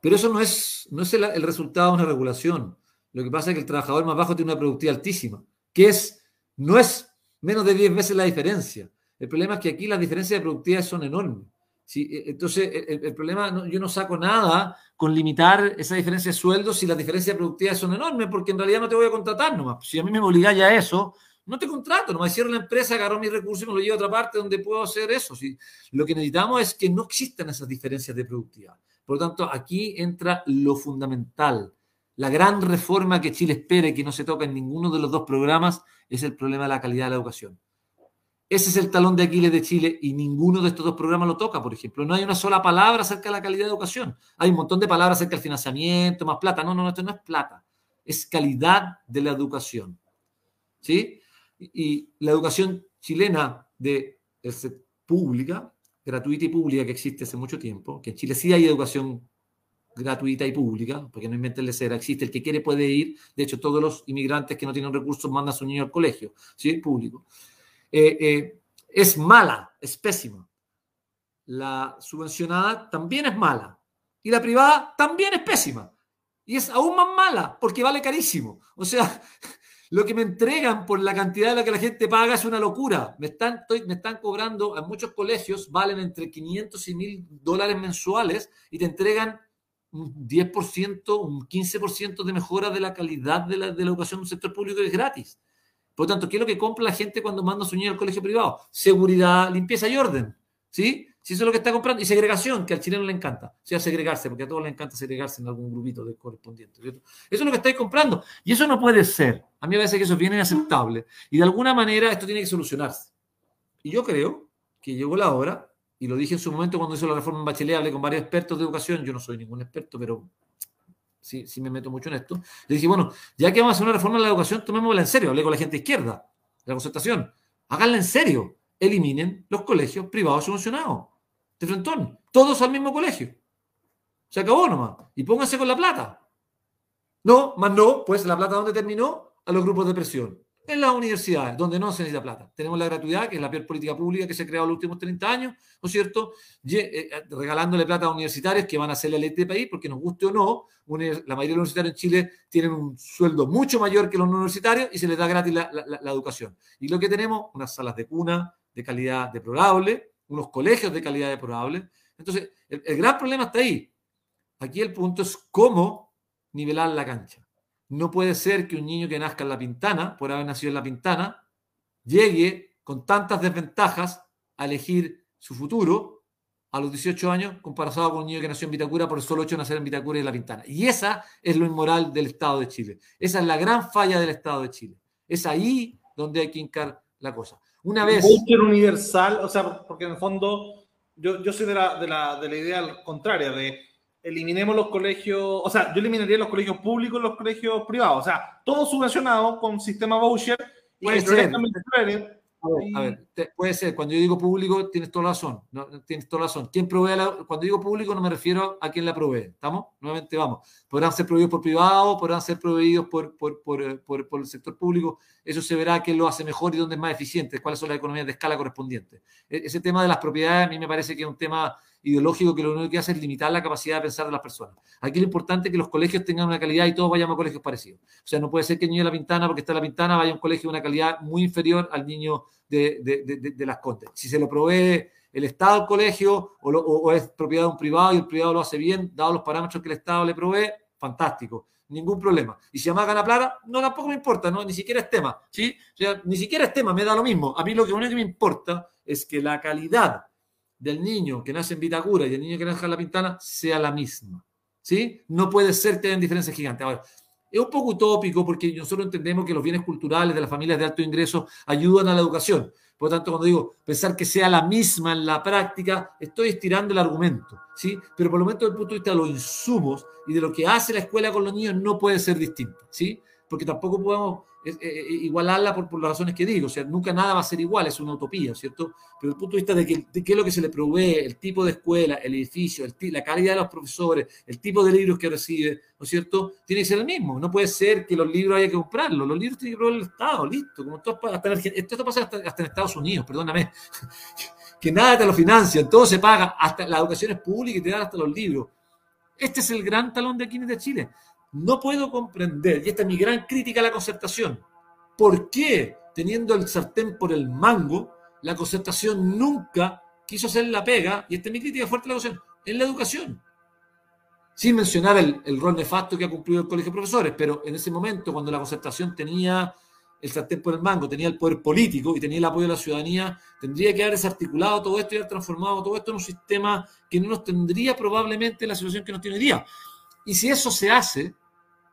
Pero eso no es, no es el resultado de una regulación. Lo que pasa es que el trabajador más bajo tiene una productividad altísima, que es, no es menos de 10 veces la diferencia. El problema es que aquí las diferencias de productividad son enormes. ¿sí? E, entonces, el, problema, yo no saco nada con limitar esa diferencia de sueldos si las diferencias de productividad son enormes, porque en realidad no te voy a contratar nomás. Si a mí me obligáis a eso, no te contrato, nomás cierro la empresa, agarro mis recursos y me lo llevo a otra parte donde puedo hacer eso. ¿sí? Lo que necesitamos es que no existan esas diferencias de productividad. Por lo tanto, aquí entra lo fundamental la gran reforma que Chile espera y que no se toca en ninguno de los dos programas es el problema de la calidad de la educación. Ese es el talón de Aquiles de Chile y ninguno de estos dos programas lo toca, por ejemplo. No hay una sola palabra acerca de la calidad de educación. Hay un montón de palabras acerca del financiamiento, más plata. No, no, esto no es plata. Es calidad de la educación. ¿Sí? Y la educación chilena de pública, gratuita y pública que existe hace mucho tiempo, que en Chile sí hay educación gratuita y pública, porque no inventen de cera, existe, el que quiere puede ir, de hecho todos los inmigrantes que no tienen recursos mandan a su niño al colegio, ¿sí? Público. Eh, eh, es mala, es pésima. La subvencionada también es mala. Y la privada también es pésima. Y es aún más mala, porque vale carísimo. O sea, [LAUGHS] lo que me entregan por la cantidad de la que la gente paga es una locura. Me están, me están cobrando, en muchos colegios valen entre 500 y 1000 dólares mensuales y te entregan un 10%, un 15% de mejora de la calidad de la, de la educación del sector público es gratis. Por lo tanto, ¿qué es lo que compra la gente cuando manda a su niño al colegio privado? Seguridad, limpieza y orden. ¿Sí? Si eso es lo que está comprando. Y segregación, que al chileno le encanta. O sea, segregarse, porque a todos les encanta segregarse en algún grupito de correspondiente. Eso es lo que estáis comprando. Y eso no puede ser. A mí me parece que eso es bien inaceptable. Y de alguna manera esto tiene que solucionarse. Y yo creo que llegó la hora y lo dije en su momento cuando hizo la reforma en Bachelet, hablé con varios expertos de educación, yo no soy ningún experto, pero sí, sí me meto mucho en esto. Le dije, bueno, ya que vamos a hacer una reforma en la educación, tomémosla en serio. Hablé con la gente izquierda, de la concertación. Háganla en serio. Eliminen los colegios privados subvencionados. De frentón. Todos al mismo colegio. Se acabó nomás. Y pónganse con la plata. No, más no, pues la plata ¿dónde terminó? A los grupos de presión. En las universidades, donde no se necesita plata. Tenemos la gratuidad, que es la peor política pública que se ha creado en los últimos 30 años, ¿no es cierto? Eh, eh, regalándole plata a universitarios que van a hacer la ley de país, porque nos guste o no, la mayoría de los universitarios en Chile tienen un sueldo mucho mayor que los no universitarios y se les da gratis la, educación. Y lo que tenemos, unas salas de cuna de calidad deplorable, unos colegios de calidad deplorable. Entonces, el gran problema está ahí. Aquí el punto es cómo nivelar la cancha. No puede ser que un niño que nazca en La Pintana, por haber nacido en La Pintana, llegue con tantas desventajas a elegir su futuro a los 18 años comparado con un niño que nació en Vitacura por el solo hecho de nacer en Vitacura y en La Pintana. Y esa es lo inmoral del Estado de Chile. Esa es la gran falla del Estado de Chile. Es ahí donde hay que hincar la cosa. Una vez...
Un universal, o sea, porque en el fondo yo, yo soy de la, de, la, de la idea contraria, de eliminemos los colegios, o sea, yo eliminaría los colegios públicos y los colegios privados, o sea, todo subvencionado con sistema voucher
y puede ser. A ver, puede ser, cuando yo digo público tienes toda la razón, tienes toda la razón. ¿Quién provee cuando digo público no me refiero a quién la provee, ¿estamos? Nuevamente vamos, podrán ser proveídos por privado, podrán ser proveídos por, por, por, por, el sector público, eso se verá quién lo hace mejor y dónde es más eficiente, cuáles son las economías de escala correspondientes. E, ese tema de las propiedades a mí me parece que es un tema ideológico que lo único que hace es limitar la capacidad de pensar de las personas. Aquí lo importante es que los colegios tengan una calidad y todos vayamos a colegios parecidos. O sea, no puede ser que el niño de la Pintana, porque está en la Pintana, vaya a un colegio de una calidad muy inferior al niño de, de, de, las Condes. Si se lo provee el Estado al colegio o, o, es propiedad de un privado y el privado lo hace bien, dado los parámetros que el Estado le provee, fantástico, ningún problema. Y si además gana plata, no tampoco me importa, ¿no? ni siquiera es tema, ¿sí? O sea, ni siquiera es tema, me da lo mismo. A mí lo que único que me importa es que la calidad del niño que nace en Vitacura y del niño que nace en La Pintana sea la misma. ¿Sí? No puede ser que hayan diferencias gigantes. Ahora, es un poco utópico porque nosotros entendemos que los bienes culturales de las familias de alto ingreso ayudan a la educación. Por lo tanto, cuando digo pensar que sea la misma en la práctica, estoy estirando el argumento, ¿sí? Pero por lo menos desde el punto de vista de los insumos y de lo que hace la escuela con los niños no puede ser distinto, ¿sí? Porque tampoco podemos eh, eh, igualarla por, por, las razones que digo. O sea, nunca nada va a ser igual, es una utopía, ¿cierto? Pero el punto de vista de, que, qué es lo que se le provee, el tipo de escuela, el edificio, la calidad de los profesores, el tipo de libros que recibe, ¿no es cierto? Tiene que ser el mismo. No puede ser que los libros haya que comprarlos. Los libros tienen que comprarlos el Estado, listo. Como todo, hasta en esto pasa hasta, hasta, en Estados Unidos, perdóname. [LAUGHS] que nada te lo financian, todo se paga, hasta la educación es pública y te dan hasta los libros. Este es el gran talón de Aquiles de Chile. No puedo comprender, y esta es mi gran crítica a la concertación, por qué, teniendo el sartén por el mango, la concertación nunca quiso hacer la pega, y esta es mi crítica fuerte a la concertación, en la educación. Sin mencionar el, el rol nefasto que ha cumplido el Colegio de Profesores, pero en ese momento, cuando la concertación tenía el sartén por el mango, tenía el poder político y tenía el apoyo de la ciudadanía, tendría que haber desarticulado todo esto y haber transformado todo esto en un sistema que no nos tendría probablemente la situación que nos tiene hoy día. Y si eso se hace,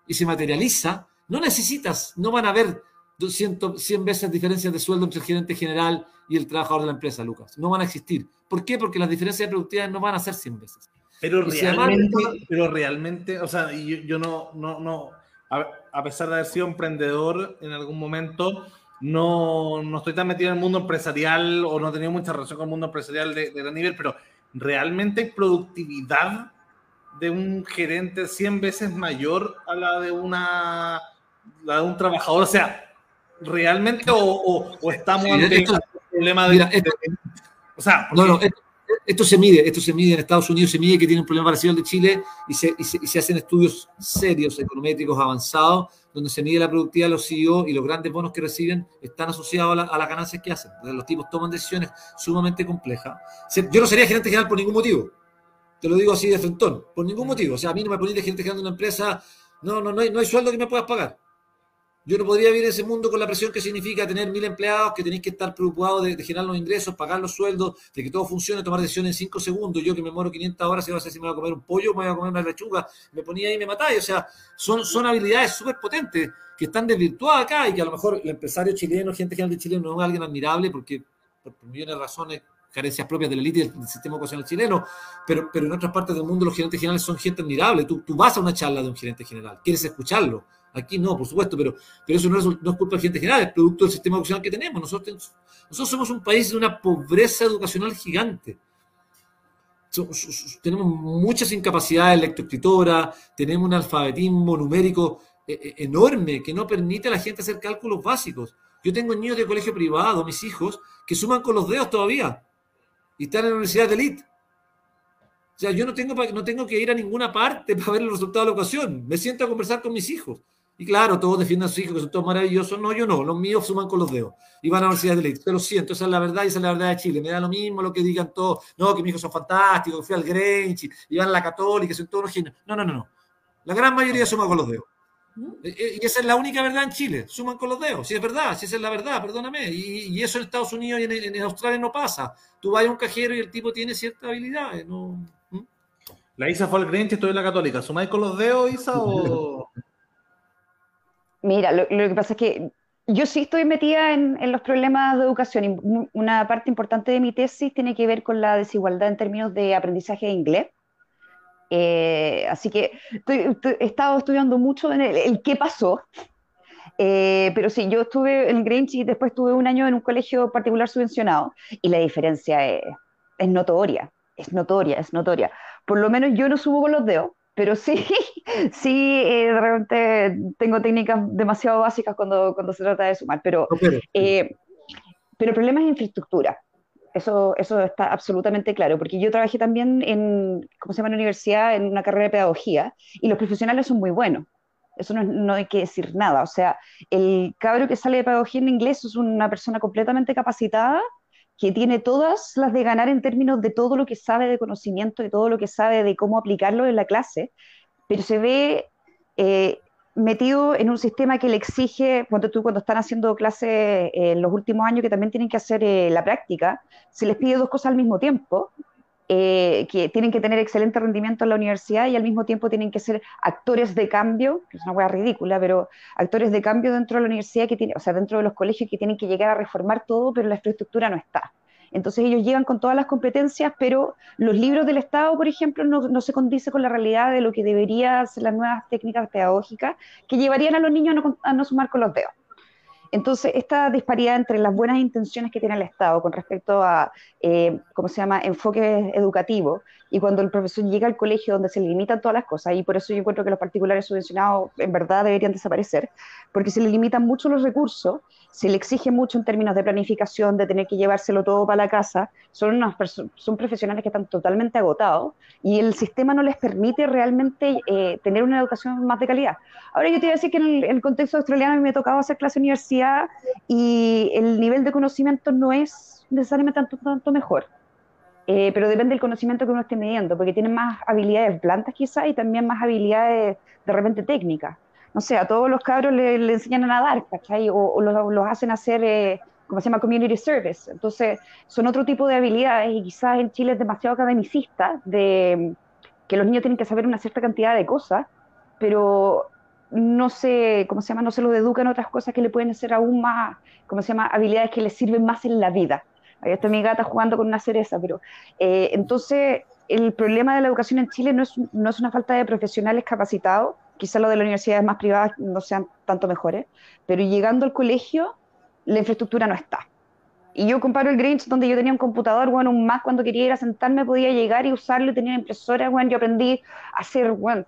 y se materializa, no necesitas, no van a haber 200, 100 veces diferencias de sueldo entre el gerente general y el trabajador de la empresa, Lucas. No van a existir. ¿Por qué? Porque las diferencias de productividad no van a ser 100 veces.
Pero realmente, pero realmente, o sea, yo, yo no, no, no, a, pesar de haber sido emprendedor en algún momento, no, no estoy tan metido en el mundo empresarial o no he tenido mucha relación con el mundo empresarial de, de gran nivel, pero realmente hay productividad de un gerente 100 veces mayor a la de una la de un trabajador. O sea, realmente o, estamos ante
el problema de, o sea, no, no, esto, se mide, esto se mide en Estados Unidos, se mide que tiene un problema parecido al de Chile y se, y se, hacen estudios serios, econométricos avanzados, donde se mide la productividad de los CEO y los grandes bonos que reciben están asociados a, las ganancias que hacen. Los tipos toman decisiones sumamente complejas. Yo no sería gerente general por ningún motivo te lo digo así de frentón, por ningún motivo. O sea, a mí no me de gente generando una empresa, no, no, no hay, no hay sueldo que me puedas pagar. Yo no podría vivir en ese mundo con la presión que significa tener mil empleados, que tenéis que estar preocupados de, generar los ingresos, pagar los sueldos, de que todo funcione, tomar decisiones en cinco segundos. Yo que me muero 500 horas, y no sé si me voy a comer un pollo, me voy a comer una lechuga, me ponía ahí y me matáis. O sea, son, son habilidades súper potentes que están desvirtuadas acá y que a lo mejor el empresario chileno, gente general de Chile, no es alguien admirable porque por millones de razones carencias propias de la élite del sistema educacional chileno, pero, pero en otras partes del mundo los gerentes generales son gente admirable. Tú, tú vas a una charla de un gerente general, quieres escucharlo. Aquí no, por supuesto, pero, pero eso no es, culpa del gerente general, es producto del sistema educacional que tenemos. Nosotros, nosotros somos un país de una pobreza educacional gigante. tenemos muchas incapacidades lectoescritoras, tenemos un alfabetismo numérico eh, eh, enorme que no permite a la gente hacer cálculos básicos. Yo tengo niños de colegio privado, mis hijos, que suman con los dedos todavía y están en la universidad de elite. O sea, yo no tengo, no tengo que ir a ninguna parte [LAUGHS] para ver el resultado de la ocasión. Me siento a conversar con mis hijos. Y claro, todos defienden a sus hijos, que son todos maravillosos. No, yo no. Los míos suman con los dedos. Y van a la universidad de elite. Te lo siento, esa es la verdad y esa es la verdad de Chile. Me da lo mismo lo que digan todos. No, que mis hijos son fantásticos, fui al Grange y van a la Católica, son todos los genios. No, no, no, no. La gran mayoría suman con los dedos. Eh, eh, y esa es la única verdad en Chile, suman con los dedos, si es verdad, si esa es la verdad, perdóname. Y, eso en Estados Unidos y en, Australia no pasa. Tú vas a un cajero y el tipo tiene cierta habilidad. No,
La Isa fue al y estoy en la Católica. ¿Sumáis con los dedos, Isa? O... [LAUGHS]
Mira, lo, que pasa es que yo sí estoy metida en, los problemas de educación y una parte importante de mi tesis tiene que ver con la desigualdad en términos de aprendizaje de inglés. Eh, así que he estado estudiando mucho en el, qué pasó. Eh, pero sí, yo estuve en Grange y después estuve un año en un colegio particular subvencionado y la diferencia es, es notoria, es notoria, es notoria. Por lo menos yo no subo con los dedos, pero sí, [LAUGHS] sí, eh, de repente tengo técnicas demasiado básicas cuando, cuando se trata de sumar, pero, pero, pero el problema es infraestructura. Eso, eso está absolutamente claro, porque yo trabajé también en, ¿cómo se llama?, en la universidad, en una carrera de pedagogía, y los profesionales son muy buenos. Eso no, no, hay que decir nada. O sea, el cabro que sale de pedagogía en inglés es una persona completamente capacitada, que tiene todas las de ganar en términos de todo lo que sabe de conocimiento y todo lo que sabe de cómo aplicarlo en la clase, pero se ve eh, metido en un sistema que le exige, cuando tú cuando están haciendo clases eh, en los últimos años que también tienen que hacer eh, la práctica, se les pide dos cosas al mismo tiempo, eh, que tienen que tener excelente rendimiento en la universidad y al mismo tiempo tienen que ser actores de cambio, que es una hueá ridícula, pero actores de cambio dentro de la universidad, que tiene, o sea, dentro de los colegios que tienen que llegar a reformar todo, pero la infraestructura no está. Entonces ellos llegan con todas las competencias, pero los libros del Estado, por ejemplo, no, se condice con la realidad de lo que deberían ser las nuevas técnicas pedagógicas que llevarían a los niños a no, sumar con los dedos. Entonces, esta disparidad entre las buenas intenciones que tiene el Estado con respecto a, eh, ¿cómo se llama?, enfoque educativo, y cuando el profesor llega al colegio donde se limitan todas las cosas, y por eso yo encuentro que los particulares subvencionados en verdad deberían desaparecer, porque se le limitan mucho los recursos se le exige mucho en términos de planificación, de tener que llevárselo todo para la casa, son, unas son profesionales que están totalmente agotados y el sistema no les permite realmente eh, tener una educación más de calidad. Ahora yo te iba a decir que en el, contexto australiano me ha tocado hacer clase de universidad y el nivel de conocimiento no es necesariamente tanto, tanto mejor. Eh, pero depende del conocimiento que uno esté midiendo, porque tienen más habilidades blandas quizás y también más habilidades de repente técnicas no sé, a todos los cabros le, enseñan a nadar, ¿cachai? O, los, hacen hacer, eh, se llama, community service. Entonces, son otro tipo de habilidades y quizás en Chile es demasiado academicista de que los niños tienen que saber una cierta cantidad de cosas, pero no se, ¿cómo se llama? No se los educan otras cosas que le pueden hacer aún más, ¿cómo se llama? Habilidades que les sirven más en la vida. Ahí está mi gata jugando con una cereza, pero eh, entonces el problema de la educación en Chile no es, no es una falta de profesionales capacitados, quizá lo de las universidades más privadas no sean tanto mejores, pero llegando al colegio, la infraestructura no está. Y yo comparo el Grinch, donde yo tenía un computador, bueno, un Mac, cuando quería ir a sentarme podía llegar y usarlo, tenía una impresora, bueno, yo aprendí a hacer, bueno,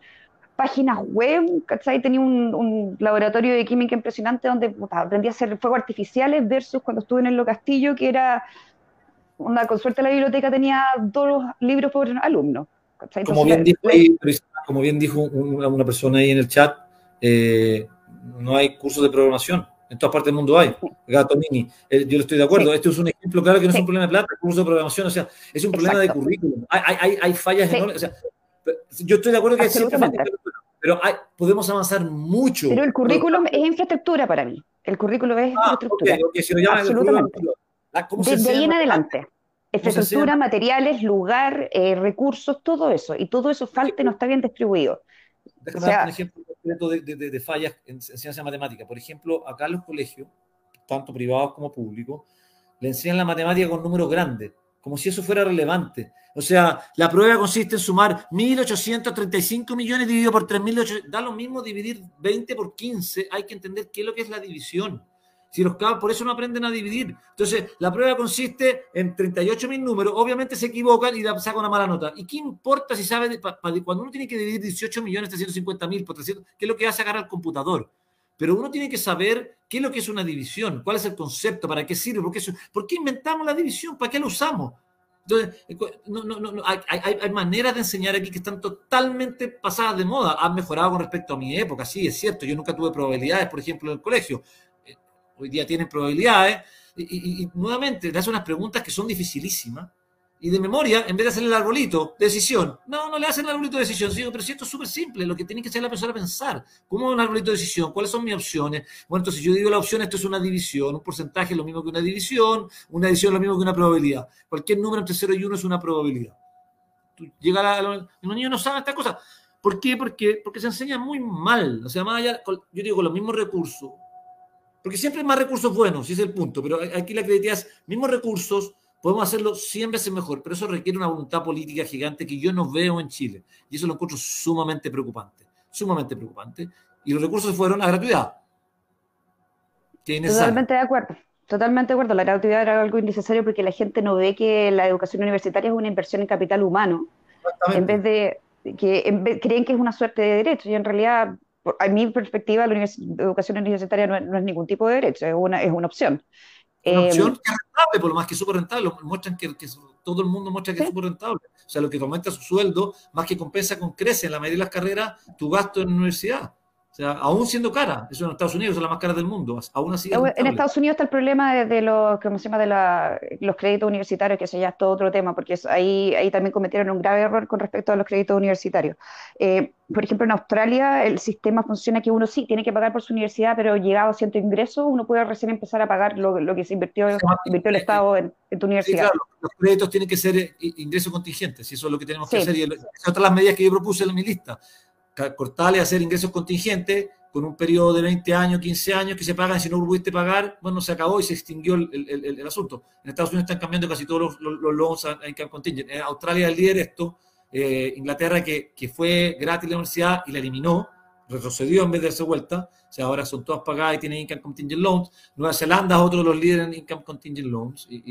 páginas web, ¿cachai? Tenía un, laboratorio de química impresionante donde aprendí a hacer fuegos artificiales versus cuando estuve en el Lo Castillo, que era, una, con suerte la biblioteca tenía dos libros por alumno.
Como bien dijo como bien dijo una persona ahí en el chat, eh, no hay cursos de programación. En todas partes del mundo hay. Gato Mini. Eh, yo estoy de acuerdo. Este es un ejemplo claro que no es un problema de plata, un curso de programación. O sea, es un problema de currículum. Hay, hay, hay fallas enormes. O sea, yo estoy de acuerdo que es pero podemos avanzar mucho.
Pero el currículum es infraestructura para mí. El currículum es ah, infraestructura. Okay, si lo Absolutamente. Desde ahí en adelante. Infraestructura, materiales, lugar, eh, recursos, todo eso. Y todo eso falta y no está bien distribuido.
Déjame dar un ejemplo de, de, fallas en ciencia matemática. Por ejemplo, acá en los colegios, tanto privados como públicos, le enseñan la matemática con números grandes, como si eso fuera relevante. O sea, la prueba consiste en sumar 1.835 millones dividido por 3.800. Da lo mismo dividir 20 por 15. Hay que entender qué es lo que es la división. Si los cabros por eso no aprenden a dividir. Entonces, la prueba consiste en 38.000 números, obviamente se equivocan y sacan una mala nota. ¿Y qué importa si sabe, cuando uno tiene que dividir 18 millones 350 por 300, qué es lo que hace agarrar al computador? Pero uno tiene que saber qué es lo que es una división, cuál es el concepto, para qué sirve, por qué, por qué inventamos la división, para qué la usamos. Entonces, eh, no, no, no, hay, hay, maneras de enseñar aquí que están totalmente pasadas de moda. Han mejorado con respecto a mi época, sí, es cierto. Yo nunca tuve probabilidades, por ejemplo, en el colegio. Hoy día tienen probabilidades. Y, nuevamente, te hacen unas preguntas que son dificilísimas y de memoria, en vez de hacer el arbolito, decisión. No, no le hacen el arbolito de decisión, sí, pero si esto es súper simple, lo que tiene que hacer la persona pensar. ¿Cómo es un arbolito de decisión? ¿Cuáles son mis opciones? Bueno, entonces yo digo la opción, esto es una división, un porcentaje es lo mismo que una división, una división es lo mismo que una probabilidad. Cualquier número entre 0 y 1 es una probabilidad. Tú, llega a los niños no saben esta cosa. ¿Por qué? Porque, porque se enseña muy mal. O sea, más allá, yo digo, con los mismos recursos. Porque siempre hay más recursos buenos, si es el punto. Pero aquí la credibilidad es mismos recursos, Podemos hacerlo 100 veces mejor, pero eso requiere una voluntad política gigante que yo no veo en Chile. Y eso lo encuentro sumamente preocupante, sumamente preocupante. Y los recursos fueron a gratuidad.
Totalmente de acuerdo. Totalmente de acuerdo. La gratuidad era algo innecesario porque la gente no ve que la educación universitaria es una inversión en capital humano. En vez de que creen que es una suerte de derecho y en realidad, a mi perspectiva, la educación universitaria no es, ningún tipo de derecho, es una, es una opción.
Una opción que es rentable, por lo más que súper rentable. Muestran que, todo el mundo muestra que es súper rentable. O sea, lo que aumenta su sueldo, más que compensa con crece en la mayoría de las carreras tu gasto en la universidad sea, aún siendo cara, eso en Estados Unidos son las más caras del mundo, aún así.
En Estados Unidos está el problema de, los, ¿cómo se llama? de los créditos universitarios, que eso ya es todo otro tema, porque ahí, ahí también cometieron un grave error con respecto a los créditos universitarios. Eh, por ejemplo, en Australia el sistema funciona que uno sí tiene que pagar por su universidad, pero llegado a cierto ingreso, uno puede recién empezar a pagar lo, que se invirtió, invirtió el Estado en, tu universidad. Sí, claro,
los créditos tienen que ser eh, ingresos contingentes, y eso es lo que tenemos que hacer, y esas son las medidas que yo propuse en mi lista cortarle, hacer ingresos contingentes con un periodo de 20 años, 15 años que se pagan, si no pudiste pagar, bueno, se acabó y se extinguió el, el, el, asunto. En Estados Unidos están cambiando casi todos los, los, los loans a income contingent. En Australia el líder esto, eh, Inglaterra que, que, fue gratis la universidad y la eliminó, retrocedió en vez de darse vuelta, o sea, ahora son todas pagadas y tienen income contingent loans. Nueva Zelanda es otro de los líderes en income contingent loans. Y,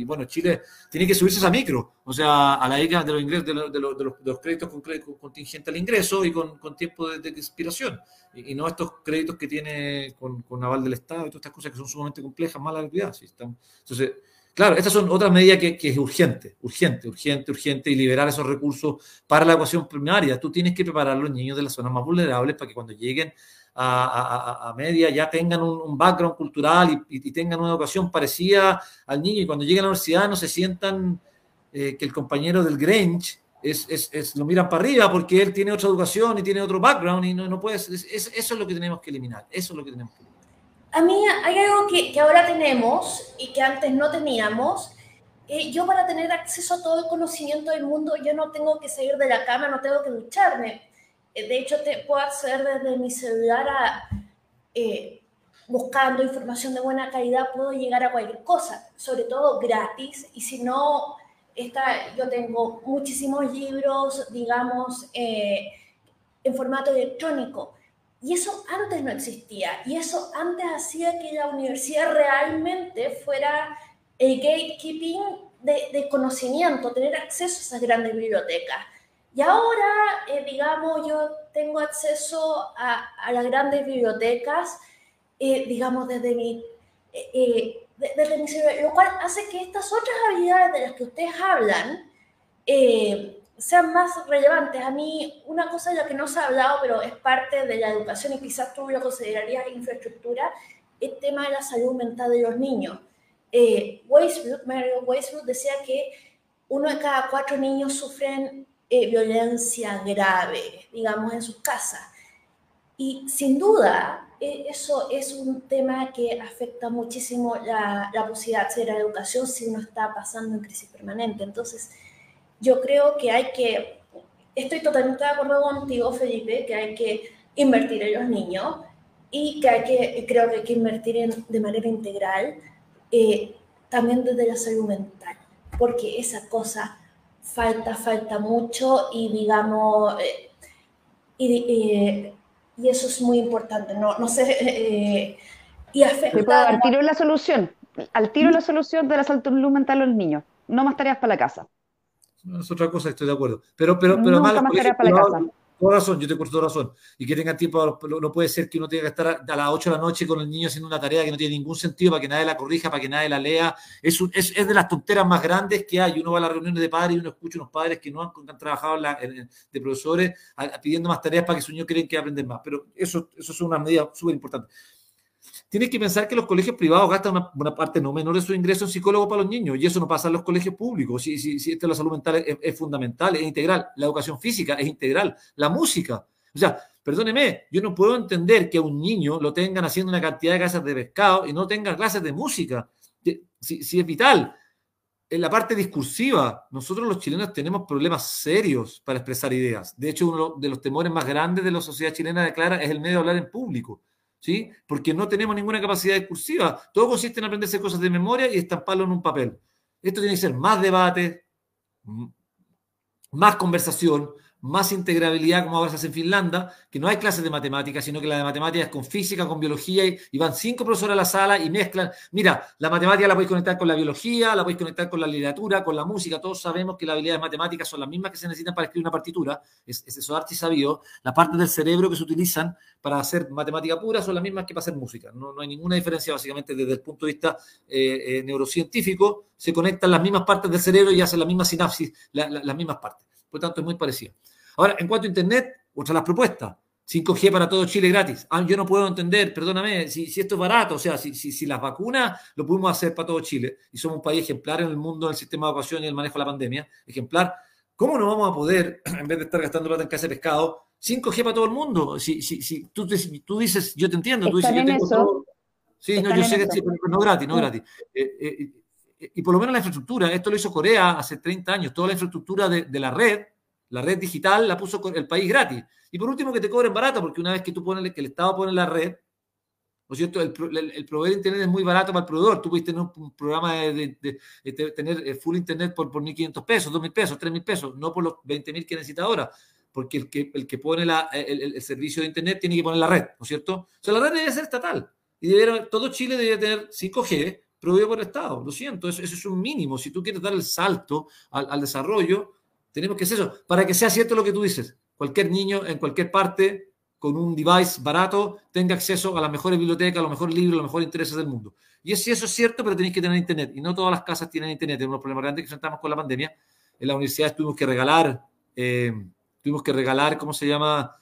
y, bueno, Chile tiene que subirse esa micro, o sea, a la ICA de los ingresos, de, los, de, los, de los, créditos con, contingente al ingreso y con, con tiempo de, expiración. Y, no estos créditos que tiene con, con, aval del Estado y todas estas cosas que son sumamente complejas, mala realidad. ¿sí? Entonces, Claro, estas son otras medidas que, es urgente, urgente, urgente, urgente, y liberar esos recursos para la ecuación primaria. Tú tienes que preparar a los niños de las zonas más vulnerables para que cuando lleguen a, media ya tengan un, background cultural y, tengan una educación parecida al niño y cuando lleguen a la universidad no se sientan eh, que el compañero del Grange es, es, es, lo miran para arriba porque él tiene otra educación y tiene otro background y no, no puede, eso es lo que tenemos que eliminar, eso es lo que tenemos que eliminar
a mí hay algo que, que, ahora tenemos y que antes no teníamos. Eh, yo para tener acceso a todo el conocimiento del mundo, yo no tengo que salir de la cama, no tengo que ducharme. Eh, de hecho, te puedo acceder desde mi celular a, eh, buscando información de buena calidad, puedo llegar a cualquier cosa, sobre todo gratis. Y si no, está, yo tengo muchísimos libros, digamos, en formato electrónico y eso antes no existía. Y eso antes hacía que la universidad realmente fuera el gatekeeping de, conocimiento, tener acceso a esas grandes bibliotecas. Y ahora, eh, digamos, yo tengo acceso a, a las grandes bibliotecas, eh, digamos, desde mi, eh, desde mi cerebro, lo cual hace que estas otras habilidades de las que ustedes hablan, sean más relevantes. A mí, una cosa de la que no se ha hablado, pero es parte de la educación y quizás tú lo considerarías infraestructura, el tema de la salud mental de los niños. Eh, Mario Weisbrot decía que uno de cada cuatro niños sufren eh, violencia grave, digamos, en sus casas. Y sin duda, eh, eso es un tema que afecta muchísimo la, la posibilidad de la educación si uno está pasando en crisis permanente. Entonces, yo creo que hay que, estoy totalmente de acuerdo contigo, Felipe, que hay que invertir en los niños y que hay que, creo que hay que invertir en, de manera integral eh, también desde la salud mental, porque esa cosa falta, falta mucho y digamos, eh, y, y, eso es muy importante, no, no sé, eh, y afecta...
al tiro la solución, al tiro la solución de la salud mental a los niños, no más tareas para la casa.
No es otra cosa, estoy de acuerdo. Pero, pero, pero además, más tareas para la casa Toda razón, yo te corto razón. Y que tengan tiempo, no puede ser que uno tenga que estar a las 8 de la noche con el niño haciendo una tarea que no tiene ningún sentido para que nadie la corrija, para que nadie la lea. Es, es, de las tonteras más grandes que hay. Uno va a las reuniones de padres y uno escucha a unos padres que no han, trabajado de profesores pidiendo más tareas para que sus niños creen que aprenden más. Pero eso, eso es una medida súper importante tienes que pensar que los colegios privados gastan una, parte no menor de su ingreso en psicólogo para los niños y eso no pasa en los colegios públicos. Si, si, si la salud mental es, fundamental, es integral, la educación física es integral, la música. O sea, perdóneme, yo no puedo entender que a un niño lo tengan haciendo una cantidad de clases de pescado y no tenga clases de música. Si, si es vital. En la parte discursiva, nosotros los chilenos tenemos problemas serios para expresar ideas. De hecho, uno de los temores más grandes de la sociedad chilena declara es el medio de hablar en público. ¿Sí? Porque no tenemos ninguna capacidad discursiva. Todo consiste en aprenderse cosas de memoria y estamparlo en un papel. Esto tiene que ser más debate, más conversación, más integrabilidad como ahora se hace en Finlandia, que no hay clases de matemáticas, sino que la de matemáticas es con física, con biología, y, van cinco profesores a la sala y mezclan. Mira, la matemática la podéis conectar con la biología, la podéis conectar con la literatura, con la música. Todos sabemos que las habilidades matemáticas son las mismas que se necesitan para escribir una partitura. Es, es eso archi sabido. Las partes del cerebro que se utilizan para hacer matemática pura son las mismas que para hacer música. No, no hay ninguna diferencia, básicamente, desde el punto de vista eh, eh, neurocientífico. Se conectan las mismas partes del cerebro y hacen la misma sinapsis, las mismas partes. Por tanto, es muy parecido. Ahora, en cuanto a Internet, otra las propuestas. 5G para todo Chile gratis. Ah, yo no puedo entender, perdóname, si, esto es barato, o sea, si, si, las vacunas lo pudimos hacer para todo Chile y somos un país ejemplar en el mundo del sistema de educación y el manejo de la pandemia, ejemplar, ¿cómo no vamos a poder, [CLEARS THROAT] en vez de estar gastando plata en casa de pescado, 5G para todo el mundo? Si, si, si tú, tú dices, yo te entiendo, tú dices, yo tengo todo. Sí, no, yo sé que sí, pero no gratis, no gratis. Eh, eh, y por lo menos la infraestructura, esto lo hizo Corea hace 30 años, toda la infraestructura de, de la red la red digital la puso el país gratis. Y por último, que te cobren barato, porque una vez que tú pones, que el Estado pone la red, ¿no es cierto? El, el, proveedor de Internet es muy barato para el proveedor. Tú puedes tener un, programa de, tener eh, full Internet por, por 1.500 pesos, 2.000 pesos, 3.000 pesos, no por los 20.000 que necesita ahora, porque el que, el que pone la, el, servicio de Internet tiene que poner la red, ¿no es cierto? O sea, la red debe ser estatal. Y todo Chile debe tener 5G proveído por el Estado. Lo siento, eso, eso, es un mínimo. Si tú quieres dar el salto al, al desarrollo, tenemos que hacer eso, para que sea cierto lo que tú dices. Cualquier niño en cualquier parte con un device barato tenga acceso a las mejores bibliotecas, a los mejores libros, a los mejores intereses del mundo. Y si eso es cierto, pero tenéis que tener internet. Y no todas las casas tienen internet. Tenemos un problema grande que enfrentamos con la pandemia. En la universidad tuvimos que regalar, eh, tuvimos que regalar, ¿cómo se llama?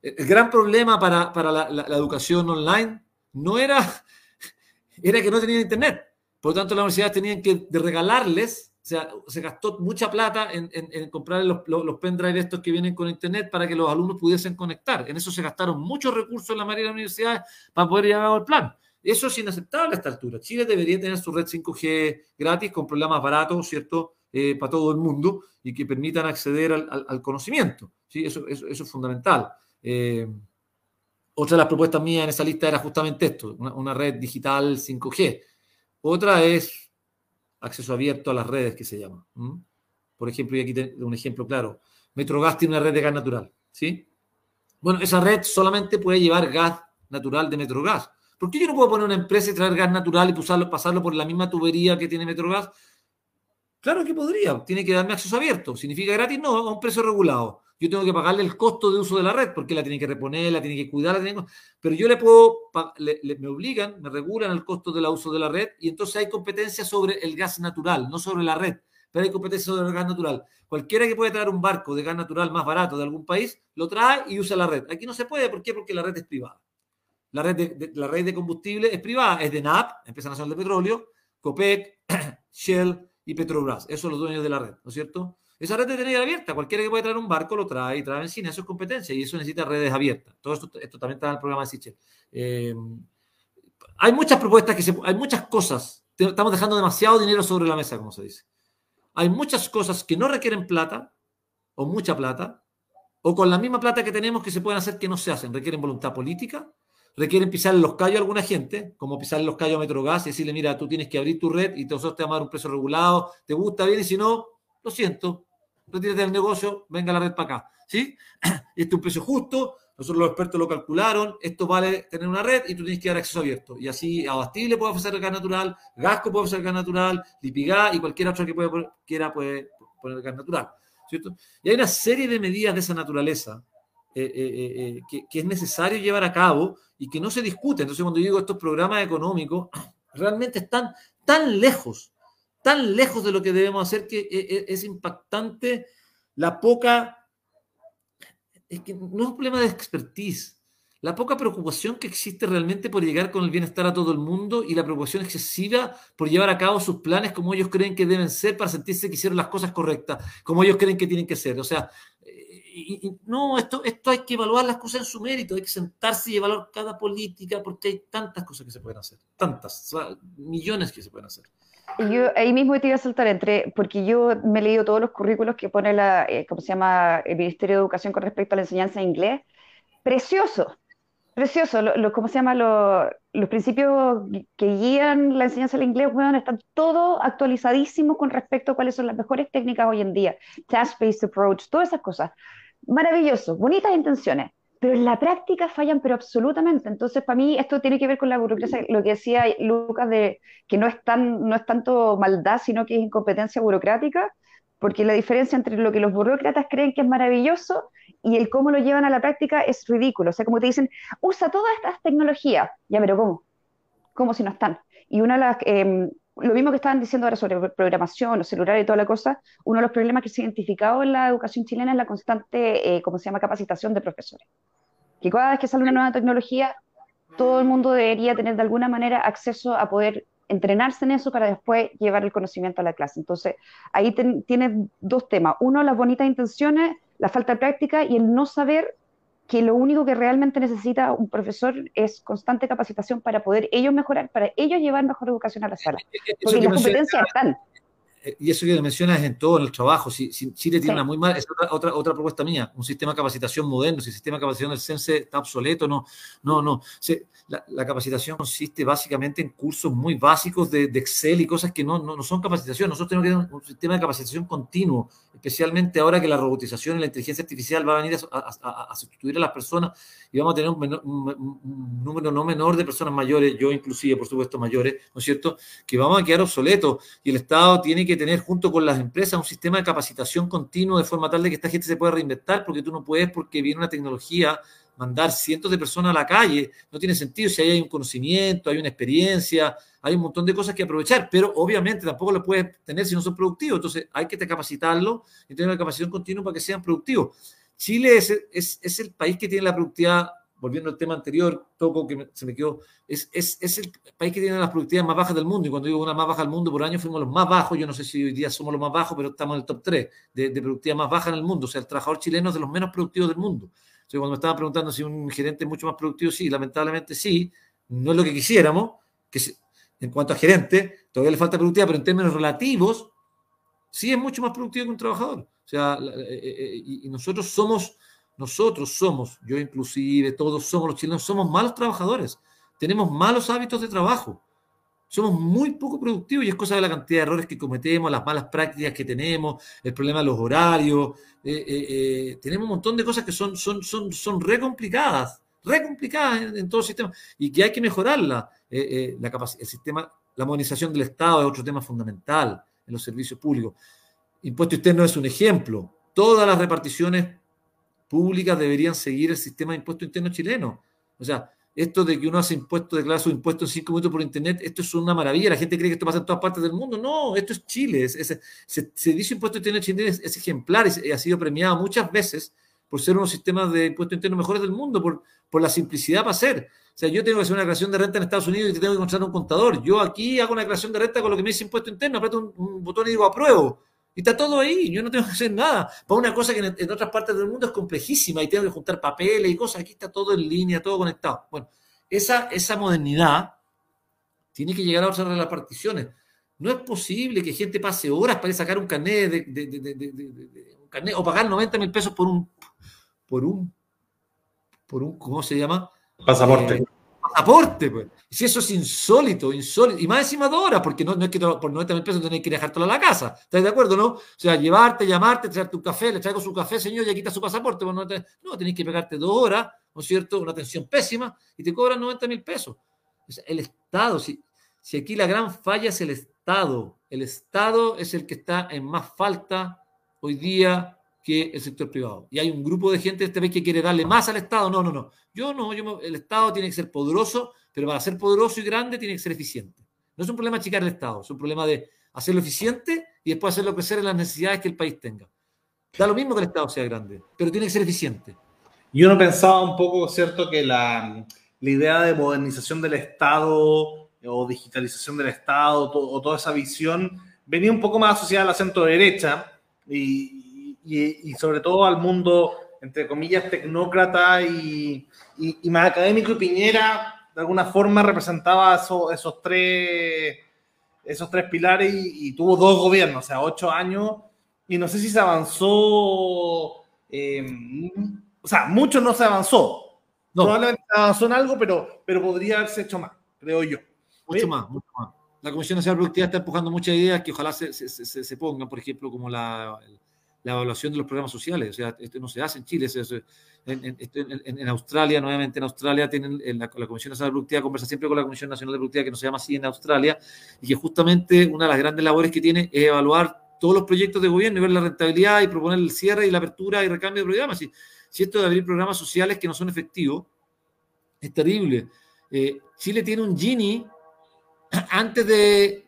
El gran problema para, para la, la, educación online no era, era que no tenían internet. Por lo tanto, las universidades tenían que regalarles o sea, se gastó mucha plata en, comprar los, los, pendrive estos que vienen con internet para que los alumnos pudiesen conectar. En eso se gastaron muchos recursos en la mayoría de las universidades para poder llegar al plan. Eso es inaceptable a esta altura. Chile debería tener su red 5G gratis con programas baratos, ¿cierto? Eh, para todo el mundo y que permitan acceder al, conocimiento. ¿sí? Eso, eso, es fundamental. Eh, otra de las propuestas mías en esa lista era justamente esto, una, red digital 5G. Otra es acceso abierto a las redes que se llama. Por ejemplo, y aquí tengo un ejemplo claro. Metrogas tiene una red de gas natural, ¿sí? Bueno, esa red solamente puede llevar gas natural de Metrogas. ¿Por qué yo no puedo poner una empresa y traer gas natural y pasarlo por la misma tubería que tiene Metrogas? Claro que podría, tiene que darme acceso abierto. ¿Significa gratis? No, a un precio regulado yo tengo que pagarle el costo de uso de la red porque la tiene que reponer, la tiene que cuidar, pero yo le puedo, me obligan, me regulan el costo del uso de la red y entonces hay competencia sobre el gas natural, no sobre la red, pero hay competencia sobre el gas natural. Cualquiera que puede traer un barco de gas natural más barato de algún país, lo trae y usa la red. Aquí no se puede, ¿por qué? Porque la red es privada. La red de, la red de combustible es privada, es de NAP, Empresa Nacional de Petróleo, COPEC, [CLEARS THROAT] Shell y Petrobras. Esos son los dueños de la red, ¿no es cierto? Esa red de tener abierta. Cualquiera que pueda traer un barco lo trae y trae benzina. Eso es competencia y eso necesita redes abiertas. Todo esto, esto también está en el programa de Sichel. Eh, hay muchas propuestas que se, hay muchas cosas. Estamos dejando demasiado dinero sobre la mesa, como se dice. Hay muchas cosas que no requieren plata o mucha plata o con la misma plata que tenemos que se pueden hacer que no se hacen. Requieren voluntad política, requieren pisarle los callos a alguna gente, como pisarle los callos a Metrogas y decirle, mira, tú tienes que abrir tu red y nosotros te vamos a dar un precio regulado, te gusta bien y si no, lo siento, retírate del negocio, venga la red para acá. ¿Sí? [CLEARS THROAT] Este es un precio justo, nosotros los expertos lo calcularon, esto vale tener una red y tú tienes que dar acceso abierto. Y así Abastible puede ofrecer gas natural, Gasco puede ofrecer gas natural, Lipigá y cualquier otro que quiera puede poner gas natural. ¿cierto? Y hay una serie de medidas de esa naturaleza eh, eh, que, que, es necesario llevar a cabo y que no se discute. Entonces, cuando digo estos programas económicos, [CLEARS THROAT] realmente están tan lejos, tan lejos de lo que debemos hacer que es impactante la poca es que no es un problema de expertise. La poca preocupación que existe realmente por llegar con el bienestar a todo el mundo y la preocupación excesiva por llevar a cabo sus planes como ellos creen que deben ser para sentirse que hicieron las cosas correctas, como ellos creen que tienen que ser. O sea, y, no, esto, esto hay que evaluar las cosas en su mérito, hay que sentarse y evaluar cada política porque hay tantas cosas que se pueden hacer, tantas, millones que se pueden hacer.
Yo ahí mismo te iba a saltar entre, porque yo me he leído todos los currículos que pone la, eh, ¿cómo se llama? El Ministerio de Educación con respecto a la enseñanza de inglés. Precioso, precioso. Lo, ¿Cómo se llama? los principios que guían la enseñanza del inglés, bueno, están todos actualizadísimos con respecto a cuáles son las mejores técnicas hoy en día. Task-based approach, todas esas cosas. Maravilloso, bonitas intenciones pero en la práctica fallan, pero absolutamente. Entonces, para mí, esto tiene que ver con la burocracia, lo que decía Lucas, de que no es, tan, no es tanto maldad, sino que es incompetencia burocrática, porque la diferencia entre lo que los burócratas creen que es maravilloso y el cómo lo llevan a la práctica es ridículo. O sea, como te dicen, usa todas estas tecnologías. Ya, pero ¿cómo? ¿Cómo si no están? Y una de las, em, lo mismo que estaban diciendo ahora sobre programación, los celulares y toda la cosa, uno de los problemas que se ha identificado en la educación chilena es la constante, eh, ¿cómo se llama?, capacitación de profesores. Que cada vez que sale una nueva tecnología, todo el mundo debería tener de alguna manera acceso a poder entrenarse en eso para después llevar el conocimiento a la clase. Entonces, ahí tienes dos temas. Uno, las bonitas intenciones, la falta de práctica y el no saber que lo único que realmente necesita un profesor es constante capacitación para poder ellos mejorar, para ellos llevar mejor educación a la sala. Porque las competencias están.
Eh, y eso que mencionas en todo en el trabajo. Si, Chile tiene una muy mala, es otra, otra, propuesta mía, un sistema de capacitación moderno, si el sistema de capacitación del CENSE está obsoleto, no, no, no. la, capacitación consiste básicamente en cursos muy básicos de, Excel y cosas que no, no, son capacitación. Nosotros tenemos que tener un, sistema de capacitación continuo, especialmente ahora que la robotización y la inteligencia artificial va a venir a, sustituir a las personas y vamos a tener un, un, número no menor de personas mayores, yo inclusive, por supuesto, mayores, ¿no es cierto?, que vamos a quedar obsoletos y el Estado tiene que tener junto con las empresas un sistema de capacitación continuo de forma tal de que esta gente se pueda reinventar, porque tú no puedes, porque viene una tecnología, mandar cientos de personas a la calle. No tiene sentido si hay un conocimiento, hay una experiencia, hay un montón de cosas que aprovechar, pero obviamente tampoco lo puedes tener si no son productivos. Entonces hay que capacitarlo y tener una capacitación continua para que sean productivos. Chile es, es, es el país que tiene la productividad volviendo al tema anterior, toco que se me quedó, es, es, es, el país que tiene las productividades más bajas del mundo, y cuando digo una más baja del mundo, por año fuimos los más bajos, yo no sé si hoy día somos los más bajos, pero estamos en el top 3 de, de productividad más baja en el mundo, o sea, el trabajador chileno es de los menos productivos del mundo. O sea, cuando me estaban preguntando si un gerente es mucho más productivo, sí, lamentablemente sí, no es lo que quisiéramos, que en cuanto a gerente, todavía le falta productividad, pero en términos relativos, sí es mucho más productivo que un trabajador. O sea, eh, eh, eh, y nosotros somos nosotros somos, yo inclusive, todos somos los chilenos, somos malos trabajadores. Tenemos malos hábitos de trabajo. Somos muy poco productivos y es cosa de la cantidad de errores que cometemos, las malas prácticas que tenemos, el problema de los horarios. Eh, eh, eh, tenemos un montón de cosas que son, son, son, son re complicadas, re complicadas en, todo el sistema y que hay que mejorarla. la el sistema, la modernización del Estado es otro tema fundamental en los servicios públicos. Impuesto no es un ejemplo. Todas las reparticiones públicas deberían seguir el sistema de impuesto interno chileno. O sea, esto de que uno hace impuestos, declara su impuesto en cinco minutos por internet, esto es una maravilla. La gente cree que esto pasa en todas partes del mundo. No, esto es Chile. se, dice impuesto interno chileno es, ejemplar y ha sido premiado muchas veces por ser unos sistemas de impuesto interno mejores del mundo, por, por la simplicidad para hacer. O sea, yo tengo que hacer una declaración de renta en Estados Unidos y tengo que encontrar un contador. Yo aquí hago una declaración de renta con lo que me dice impuesto interno, aprieto un, un botón y digo apruebo. Y está todo ahí, yo no tengo que hacer nada. Para una cosa que en, otras partes del mundo es complejísima y tengo que juntar papeles y cosas, aquí está todo en línea, todo conectado. Bueno, esa, esa modernidad tiene que llegar a otras reparticiones. No es posible que gente pase horas para sacar un carnet, de, un carnet o pagar 90 mil pesos por un, por un, por un, ¿cómo se llama?
Pasaporte.
Eh, pasaporte, pues. Si eso es insólito, insólito. Y más encima de horas, porque no, no es que por 90 mil pesos tenés que dejártelo a la casa. ¿Estás de acuerdo, no? O sea, llevarte, llamarte, traerte un café, le traigo su café, señor, ya quita su pasaporte. Pues no, tenés que pegarte dos horas, ¿no es cierto? Una atención pésima y te cobran 90 mil pesos. el Estado, si, si aquí la gran falla es el Estado, el Estado es el que está en más falta hoy día que el sector privado. Y hay un grupo de gente este vez que quiere darle más al Estado. No, no, no. Yo no, yo el Estado tiene que ser poderoso, pero para ser poderoso y grande tiene que ser eficiente. No es un problema achicar el Estado, es un problema de hacerlo eficiente y después hacerlo crecer en las necesidades que el país tenga. Da lo mismo que el Estado sea grande, pero tiene que ser eficiente.
Y uno pensaba un poco, ¿cierto?, que la, la idea de modernización del Estado o digitalización del Estado o toda esa visión venía un poco más asociada al centro derecha y, y, y sobre todo al mundo entre comillas, tecnócrata y, y, más académico, y Piñera de alguna forma representaba esos, tres, esos tres pilares y, tuvo dos gobiernos, o sea, ocho años, y no sé si se avanzó, eh, o sea, mucho no se avanzó. Probablemente se avanzó en algo, pero, pero podría haberse hecho más, creo yo.
Mucho más, mucho más. La Comisión Nacional Productiva está empujando muchas ideas que ojalá se, se, se, se pongan, por ejemplo, como la, la evaluación de los programas sociales. O sea, esto no se hace en Chile. en, Australia, nuevamente en Australia, tienen la, Comisión Nacional de Productividad conversa siempre con la Comisión Nacional de Productividad, que no se llama así en Australia, y que justamente una de las grandes labores que tiene es evaluar todos los proyectos de gobierno y ver la rentabilidad y proponer el cierre y la apertura y recambio de programas. Si, si esto de abrir programas sociales que no son efectivos, es terrible. Eh, Chile tiene un Gini antes de,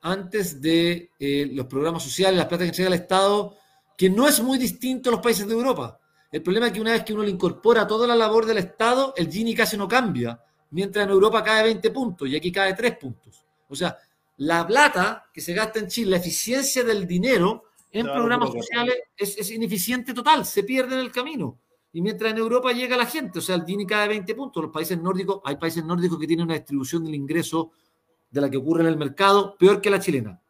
antes de eh, los programas sociales, las plata que entrega el Estado, que no es muy distinto a los países de Europa. El problema es que una vez que uno le incorpora toda la labor del Estado, el Gini casi no cambia, mientras en Europa cae 20 puntos y aquí cae 3 puntos. O sea, la plata que se gasta en Chile, la eficiencia del dinero en programas sociales es, ineficiente total, se pierde en el camino. Y mientras en Europa llega la gente, o sea, el Gini cae 20 puntos. Los países nórdicos, hay países nórdicos que tienen una distribución del ingreso de la que ocurre en el mercado peor que la chilena.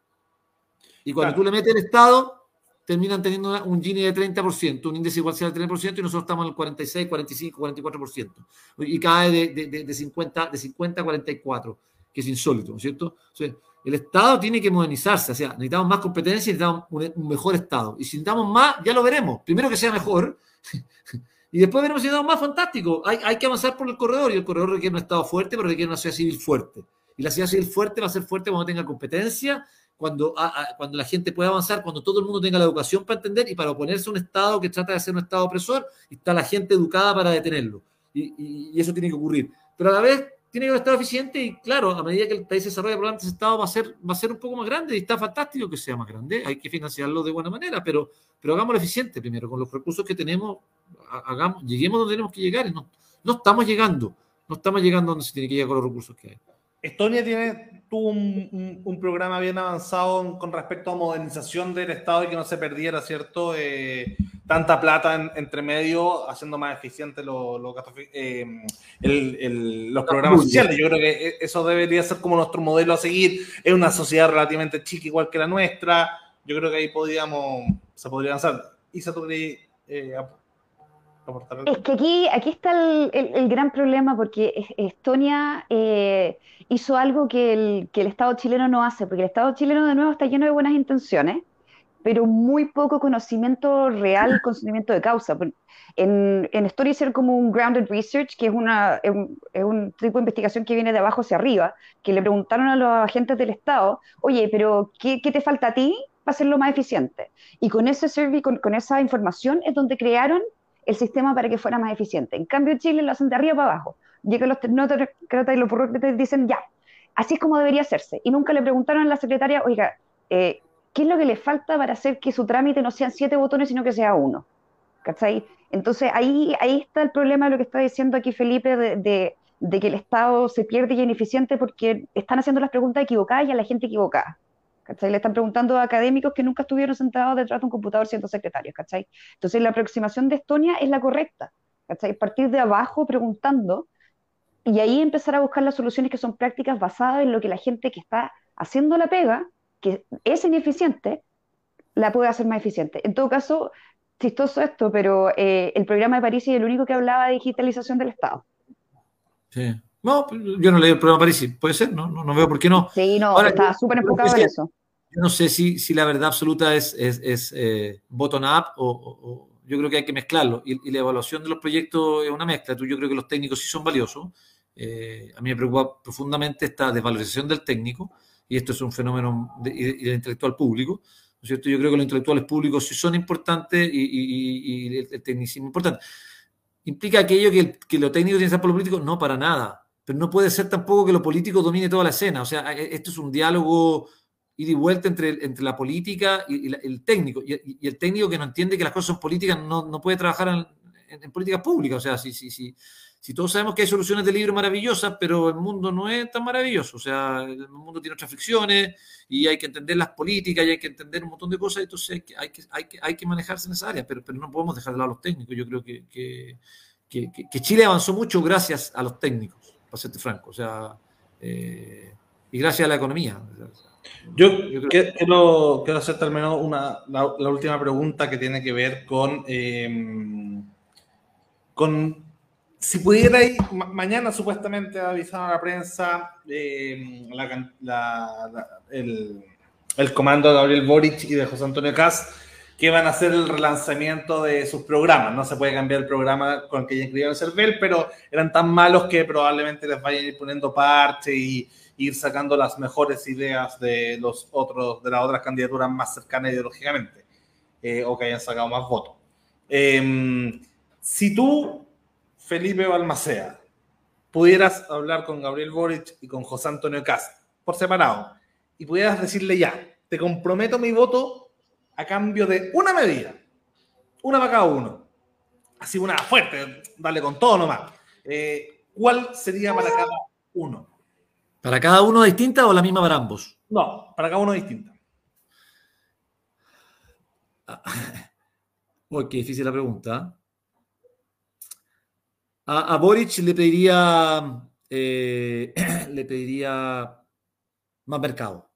Y cuando tú le metes el Estado, terminan teniendo un Gini de 30%, un índice igual sea del 30%, y nosotros estamos en el 46, 45, 44%. Y cae de, de, de 50, de 50 a 44, que es insólito, ¿no es cierto? O sea, el Estado tiene que modernizarse, o sea, necesitamos más competencia y necesitamos un, mejor Estado. Y si necesitamos más, ya lo veremos. Primero que sea mejor, [LAUGHS] y después veremos si necesitamos más fantástico. Hay, hay que avanzar por el corredor, y el corredor requiere un Estado fuerte, pero requiere una sociedad civil fuerte. Y la sociedad civil fuerte va a ser fuerte cuando tenga competencia cuando, cuando la gente pueda avanzar, cuando todo el mundo tenga la educación para entender y para oponerse a un Estado que trata de ser un Estado opresor, y está la gente educada para detenerlo. Y, eso tiene que ocurrir. Pero a la vez tiene que haber Estado eficiente y claro, a medida que el país se desarrolla probablemente ese Estado va a, ser, va a ser un poco más grande y está fantástico que sea más grande, hay que financiarlo de buena manera, pero, pero hagámoslo eficiente primero, con los recursos que tenemos, hagamos, lleguemos donde tenemos que llegar y no, no estamos llegando, no estamos llegando donde se tiene que llegar con los recursos que hay.
Estonia tiene, tuvo un, programa bien avanzado con respecto a modernización del Estado y que no se perdiera, ¿cierto? Eh, tanta plata entre medio, haciendo más eficientes eh, los programas sociales. Yo creo que e, eso debería ser como nuestro modelo a seguir. Es una sociedad relativamente chica, igual que la nuestra. Yo creo que ahí podríamos, se podría avanzar. Isa, ¿tú eh,
es que aquí, aquí está el, gran problema porque Estonia eh, hizo algo que el, que el Estado chileno no hace, porque el Estado chileno de nuevo está lleno de buenas intenciones, pero muy poco conocimiento real, [LAUGHS] conocimiento de causa. En, en Estonia hicieron como un grounded research, que es, una, es un, tipo de investigación que viene de abajo hacia arriba, que le preguntaron a los agentes del Estado, oye, pero ¿qué, qué te falta a ti para hacerlo más eficiente? Y con ese survey, con, con esa información es donde crearon el sistema para que fuera más eficiente. En cambio, Chile lo hacen de arriba para abajo. Llegan los tecnócratas y los burócratas dicen, ya, así es como debería hacerse. Y nunca le preguntaron a la secretaria, oiga, eh, ¿qué es lo que le falta para hacer que su trámite no sean siete botones, sino que sea uno? ¿Cachai? Entonces ahí, ahí está el problema de lo que está diciendo aquí Felipe de, de que el Estado se pierde y es ineficiente porque están haciendo las preguntas equivocadas y a la gente equivocada. ¿Cachai? Le están preguntando a académicos que nunca estuvieron sentados detrás de un computador siendo secretarios, ¿cachai? Entonces la aproximación de Estonia es la correcta, ¿cachai? Partir de abajo preguntando y ahí empezar a buscar las soluciones que son prácticas basadas en lo que la gente que está haciendo la pega, que es ineficiente, la puede hacer más eficiente. En todo caso, chistoso esto, pero eh, el programa de París es el único que hablaba de digitalización del Estado.
Sí, No, yo no leí el programa París, puede ser, no, no, veo por qué no.
Sí, no, Ahora, estaba súper enfocado en eso.
Yo no sé si, si la verdad absoluta es, es, es eh, bottom-up o, yo creo que hay que mezclarlo. Y, la evaluación de los proyectos es una mezcla. Tú, yo creo que los técnicos sí son valiosos. Eh, a mí me preocupa profundamente esta desvalorización del técnico, y esto es un fenómeno de, del intelectual público. ¿no es cierto? Yo creo que los intelectuales públicos sí son importantes y, y el, tecnicismo es importante. ¿Implica aquello que, que lo técnico tiene que ser por lo político? No, para nada. Pero no puede ser tampoco que lo político domine toda la escena. O sea, e, esto es un diálogo ida y vuelta entre, entre la política y, el técnico. Y, el técnico que no entiende que las cosas son políticas no, no puede trabajar en, en, políticas públicas. O sea, si, si, si, todos sabemos que hay soluciones de libro maravillosas, pero el mundo no es tan maravilloso. O sea, el mundo tiene otras fricciones y hay que entender las políticas y hay que entender un montón de cosas. Entonces hay que, hay que, hay que, hay que manejarse en esa área, pero, pero no podemos dejar de lado a los técnicos. Yo creo que, que, que Chile avanzó mucho gracias a los técnicos, para serte franco. O sea, eh, y gracias a la economía.
Yo, quiero, quiero, hacer al menos una, la, última pregunta que tiene que ver con, em, con si pudiera ir, mañana supuestamente avisar a la prensa em, el, el, comando de Gabriel Boric y de José Antonio Cas que van a hacer el relanzamiento de sus programas. No se puede cambiar el programa con el que ya inscribieron el CERVEL, pero eran tan malos que probablemente les vayan a ir poniendo parche y ir sacando las mejores ideas de los otros, de las otras candidaturas más cercanas ideológicamente, eh, o que hayan sacado más votos. Em, si tú, Felipe Balmacea, pudieras hablar con Gabriel Boric y con José Antonio Cast por separado, y pudieras decirle ya, te comprometo mi voto a cambio de una medida, una para cada uno, así una fuerte, dale con todo nomás. Eh, ¿Cuál sería para cada uno?
¿Para cada uno distinta o la misma para ambos?
No, para cada uno distinta. [LAUGHS]
Uy, qué difícil la pregunta. A, Boric le pediría, eh, [CLEARS THROAT] le pediría más mercado,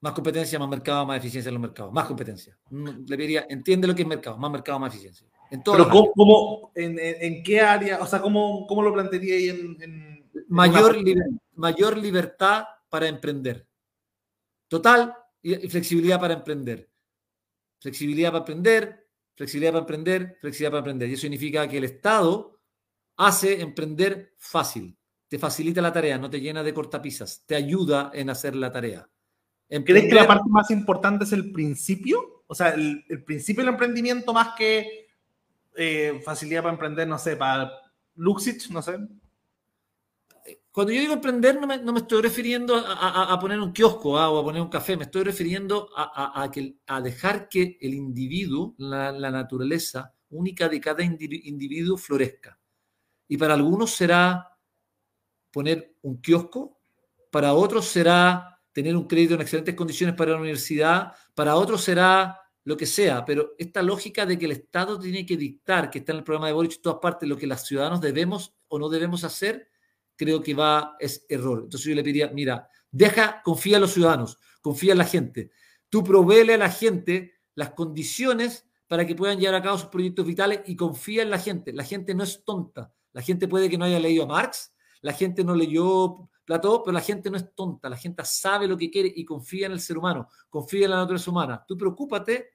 más competencia, más mercado, más eficiencia en los mercados, más competencia. Mm, le pediría, entiende lo que es mercado, más mercado, más eficiencia.
En Pero ¿cómo, en, qué área, o sea, cómo, cómo lo plantearía ahí en
mayor, mayor libertad para emprender. Total y flexibilidad para emprender. Flexibilidad para emprender, flexibilidad para emprender, flexibilidad para emprender. Y eso significa que el Estado hace emprender fácil. Te facilita la tarea, no te llena de cortapisas, te ayuda en hacer la tarea.
¿Crees que la parte más importante es el principio? O sea, el, principio del emprendimiento más que eh, facilidad para emprender, no sé, para Luxich, no sé.
Cuando yo digo emprender, no me, no me estoy refiriendo a, a, poner un kiosco ah, o a poner un café, me estoy refiriendo a, que, a dejar que el individuo, la, la, naturaleza única de cada individuo florezca. Y para algunos será poner un kiosco, para otros será tener un crédito en excelentes condiciones para la universidad, para otros será lo que sea, pero esta lógica de que el Estado tiene que dictar, que está en el programa de Boric en todas partes, lo que los ciudadanos debemos o no debemos hacer, creo que va, es error. Entonces yo le pediría, mira, deja, confía en los ciudadanos, confía en la gente. Tú proveele a la gente las condiciones para que puedan llevar a cabo sus proyectos vitales y confía en la gente. La gente no es tonta. La gente puede que no haya leído a Marx, la gente no leyó Platón, pero la gente no es tonta. La gente sabe lo que quiere y confía en el ser humano, confía en la naturaleza humana. Tú preocúpate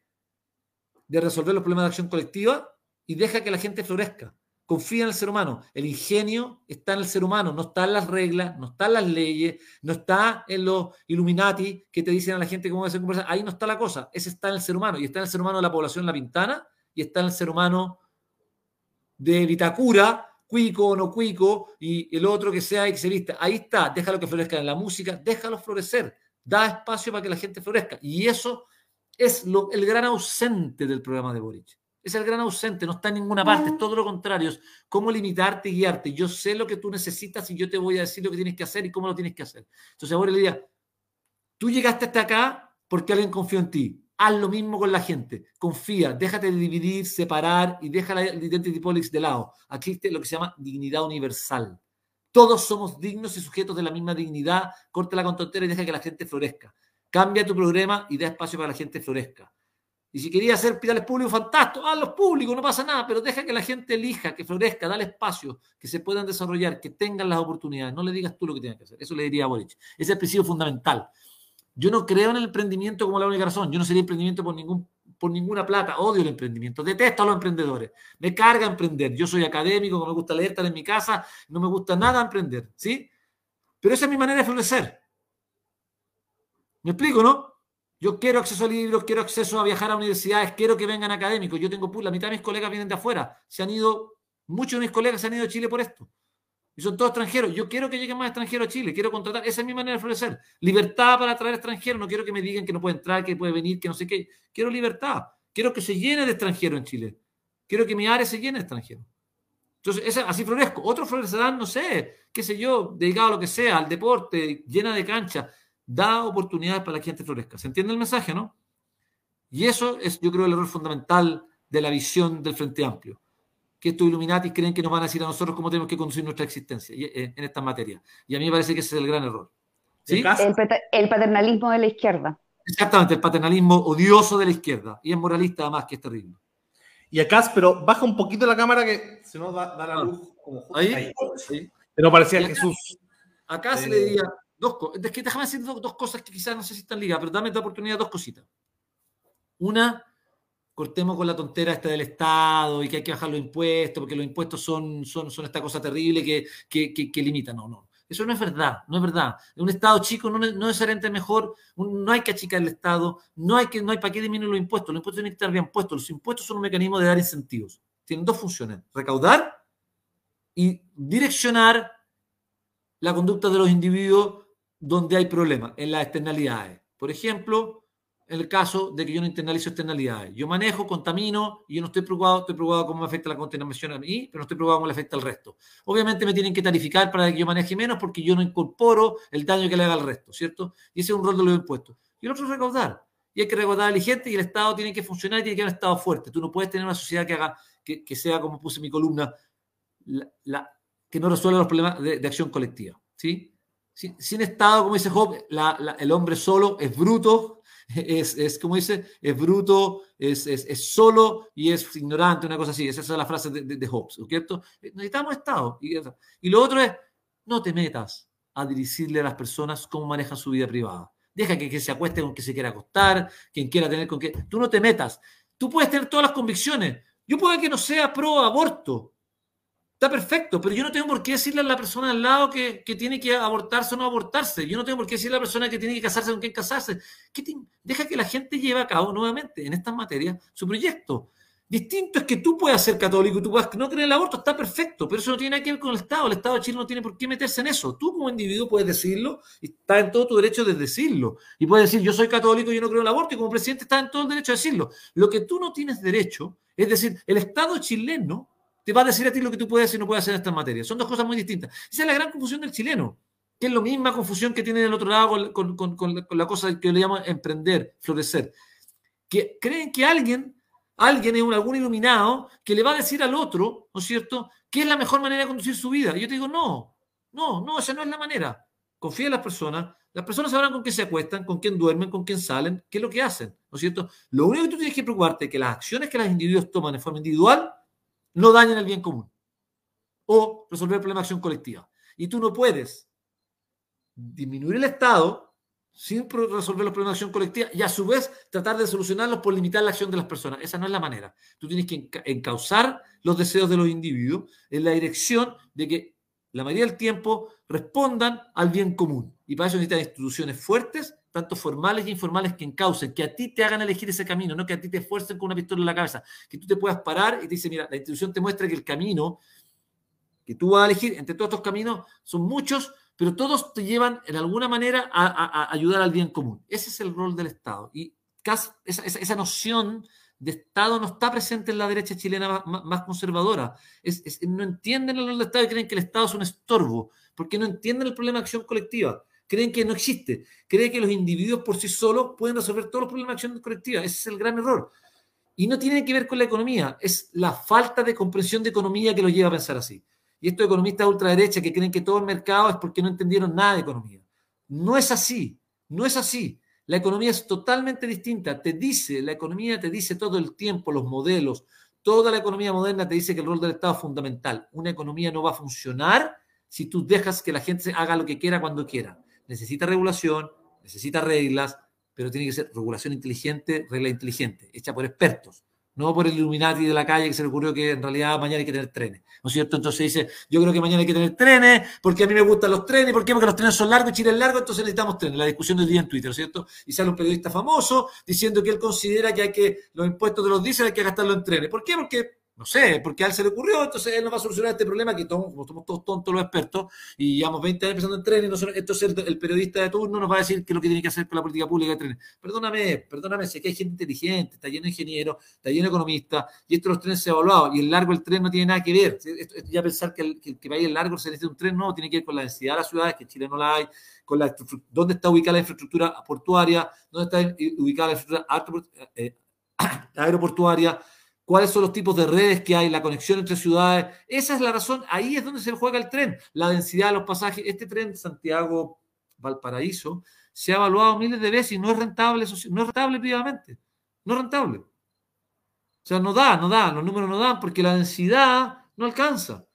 de resolver los problemas de acción colectiva y deja que la gente florezca confía en el ser humano. El ingenio está en el ser humano, no está en las reglas, no está en las leyes, no está en los Illuminati que te dicen a la gente cómo hacer conversar. Ahí no está la cosa. Ese está en el ser humano. Y está en el ser humano de la población La Pintana y está en el ser humano de Vitacura, cuico o no cuico, y el otro que sea y Ahí está. Déjalo que florezca en la música, déjalo florecer. Da espacio para que la gente florezca. Y eso es lo, el gran ausente del programa de Boric. Es el gran ausente, no está en ninguna parte, es todo lo contrario, es cómo limitarte y guiarte. Yo sé lo que tú necesitas y yo te voy a decir lo que tienes que hacer y cómo lo tienes que hacer. Entonces ahora le diría, tú llegaste hasta acá porque alguien confió en ti. Haz lo mismo con la gente. Confía, déjate de dividir, separar y deja la identity politics de lado. Aquí existe lo que se llama dignidad universal. Todos somos dignos y sujetos de la misma dignidad. Corta la contontera y deja que la gente florezca. Cambia tu programa y da espacio para que la gente florezca. Y si quería hacer hospitales públicos, fantástico, los públicos, no pasa nada, pero deja que la gente elija, que florezca, dale espacio, que se puedan desarrollar, que tengan las oportunidades. No le digas tú lo que tienen que hacer. Eso le diría a Boric. Ese es el principio fundamental. Yo no creo en el emprendimiento como la única razón. Yo no sería emprendimiento por, ningún, por ninguna plata. Odio el emprendimiento. Detesto a los emprendedores. Me carga emprender. Yo soy académico, no me gusta leer, estar en mi casa. No me gusta nada emprender. ¿Sí? Pero esa es mi manera de florecer. ¿Me explico, no? Yo quiero acceso a libros, quiero acceso a viajar a universidades, quiero que vengan académicos. Yo tengo, la mitad de mis colegas vienen de afuera. Se han ido, muchos de mis colegas se han ido a Chile por esto. Y son todos extranjeros. Yo quiero que lleguen más extranjeros a Chile, quiero contratar. Esa es mi manera de florecer. Libertad para atraer extranjeros. No quiero que me digan que no puede entrar, que puede venir, que no sé qué. Quiero libertad. Quiero que se llene de extranjeros en Chile. Quiero que mi área se llene de extranjeros. Entonces, así florezco. Otros florecerán, no sé, qué sé yo, dedicado a lo que sea, al deporte, llena de cancha da oportunidades para que la gente florezca. ¿Se entiende el mensaje, no? Y eso es, yo creo, el error fundamental de la visión del Frente Amplio. Que estos Illuminati creen que nos van a decir a nosotros cómo tenemos que conducir nuestra existencia eh, en esta materia. Y a mí me parece que ese es el gran error.
¿Sí? El, paternalismo de la izquierda.
Exactamente, el paternalismo odioso de la izquierda. Y es moralista además, que es terrible.
Y acá, pero baja un poquito la cámara que se nos da, la ah. luz como ahí. Pero parecía Jesús.
Acá se le eh, diría, Dos Es que déjame decir dos, cosas que quizás no sé si están ligadas, pero dame la oportunidad dos cositas. Una, cortemos con la tontera esta del Estado y que hay que bajar los impuestos, porque los impuestos son, son, son esta cosa terrible que, que, que. No, no. Eso no es verdad, no es verdad. Un Estado chico no, no es necesariamente mejor, no hay que achicar el Estado, no hay, que, no hay para qué disminuir los impuestos, los impuestos tienen que estar bien puestos. Los impuestos son un mecanismo de dar incentivos. Tienen dos funciones, recaudar y direccionar la conducta de los individuos donde hay problemas, en las externalidades. Por ejemplo, en el caso de que yo no internalizo externalidades. Yo manejo, contamino y yo no estoy preocupado, estoy preocupado cómo me afecta la contaminación a mí, pero no estoy preocupado cómo le afecta al resto. Obviamente me tienen que tarificar para que yo maneje menos porque yo no incorporo el daño que le haga al resto, ¿cierto? Y ese es un rol de los impuestos. Y el otro es recaudar. Y hay que recaudar a la gente y el Estado tiene que funcionar y tiene que haber un Estado fuerte. Tú no puedes tener una sociedad que haga, que, sea, como puse mi columna, que no resuelva los problemas de acción colectiva, ¿sí? Sin, Estado, como dice Job, el hombre solo es bruto, [LAUGHS] es, es como dice, es bruto, es, es, solo y es ignorante, una cosa así. Esa es la frase de, de, Job, ¿cierto? Necesitamos Estado. Y, y, lo otro es, no te metas a dirigirle a las personas cómo manejan su vida privada. Deja que, que se acueste con quien se quiera acostar, quien quiera tener con qué. Tú no te metas. Tú puedes tener todas las convicciones. Yo puedo que no sea pro aborto, Está perfecto, pero yo no tengo por qué decirle a la persona al lado que, tiene que abortarse o no abortarse. Yo no tengo por qué decirle a la persona que tiene que casarse con quién casarse. Deja que la gente lleve a cabo nuevamente en estas materias su proyecto. Distinto es que tú puedas ser católico y tú puedas no creer el aborto, está perfecto, pero eso no tiene nada que ver con el Estado. El Estado de Chile no tiene por qué meterse en eso. Tú como individuo puedes decirlo y está en todo tu derecho de decirlo. Y puedes decir, yo soy católico yo no creo el aborto y como presidente está en todo el derecho de decirlo. Lo que tú no tienes derecho es decir, el Estado chileno te va a decir a ti lo que tú puedes y no puedes hacer en estas materias. Son dos cosas muy distintas. Esa es la gran confusión del chileno, que es la misma confusión que tiene del otro lado con, con, la cosa que le llaman emprender, florecer. Que creen que alguien, alguien es un, algún iluminado que le va a decir al otro, ¿no es cierto?, qué es la mejor manera de conducir su vida. Y yo te digo, no, no, no, esa no es la manera. Confía en las personas. Las personas sabrán con qué se acuestan, con quién duermen, con quién salen, qué es lo que hacen, ¿no es cierto? Lo único que tú tienes que preocuparte es que las acciones que los individuos toman de forma individual no dañan el bien común o resolver el problema de acción colectiva. Y tú no puedes disminuir el Estado sin resolver los problemas de acción colectiva y a su vez tratar de solucionarlos por limitar la acción de las personas. Esa no es la manera. Tú tienes que encauzar los deseos de los individuos en la dirección de que la mayoría del tiempo respondan al bien común. Y para eso necesitan instituciones fuertes tanto formales y informales, que encaucen, que a ti te hagan elegir ese camino, no que a ti te esfuercen con una pistola en la cabeza, que tú te puedas parar y te dice, mira, la institución te muestra que el camino que tú vas a elegir entre todos estos caminos son muchos, pero todos te llevan en alguna manera a, ayudar al bien común. Ese es el rol del Estado. Y esa, noción de Estado no está presente en la derecha chilena más, conservadora. no entienden el rol del Estado y creen que el Estado es un estorbo, porque no entienden el problema de acción colectiva creen que no existe, creen que los individuos por sí solos pueden resolver todos los problemas de acción colectiva. Ese es el gran error. Y no tiene que ver con la economía, es la falta de comprensión de economía que los lleva a pensar así. Y estos economistas ultraderecha que creen que todo el mercado es porque no entendieron nada de economía. No es así, no es así. La economía es totalmente distinta. Te dice, la economía te dice todo el tiempo, los modelos, toda la economía moderna te dice que el rol del Estado es fundamental. Una economía no va a funcionar si tú dejas que la gente haga lo que quiera cuando quiera. Necesita regulación, necesita reglas, pero tiene que ser regulación inteligente, regla inteligente, hecha por expertos no por el Illuminati de la calle que se le ocurrió que en realidad mañana hay que tener trenes, ¿no es cierto? Entonces dice, yo creo que mañana hay que tener trenes, porque a mí me gustan los trenes, ¿por qué? Porque los trenes son largos Chile es largo, entonces necesitamos trenes. La discusión del día en Twitter, ¿no es cierto? Y sale un periodista famoso diciendo que él considera que hay que, los impuestos de los diésel hay que gastarlo en trenes. ¿Por qué? Porque no sé, porque a él se le ocurrió, entonces él no va a solucionar este problema que todos, como somos todos tontos los expertos y llevamos 20 años pensando en trenes, entonces el, periodista de turno nos va a decir qué es lo que tiene que hacer con la política pública de trenes. Perdóname, perdóname, sé que hay gente inteligente, está lleno de ingenieros, está lleno de economistas y esto los trenes se ha evaluado y el largo del tren no tiene nada que ver. ya pensar que el, que, que vaya el largo se necesita un tren, no, tiene que ver con la densidad de las ciudades, que en Chile no la hay, con la dónde está ubicada la infraestructura portuaria, dónde está ubicada la infraestructura eh, [COUGHS] aeroportuaria cuáles son los tipos de redes que hay, la conexión entre ciudades. Esa es la razón, ahí es donde se juega el tren, la densidad de los pasajes. Este tren Santiago-Valparaíso se ha evaluado miles de veces y no es rentable, no es rentable privadamente, no es rentable. O sea, no da, no da, los números no dan porque la densidad no alcanza.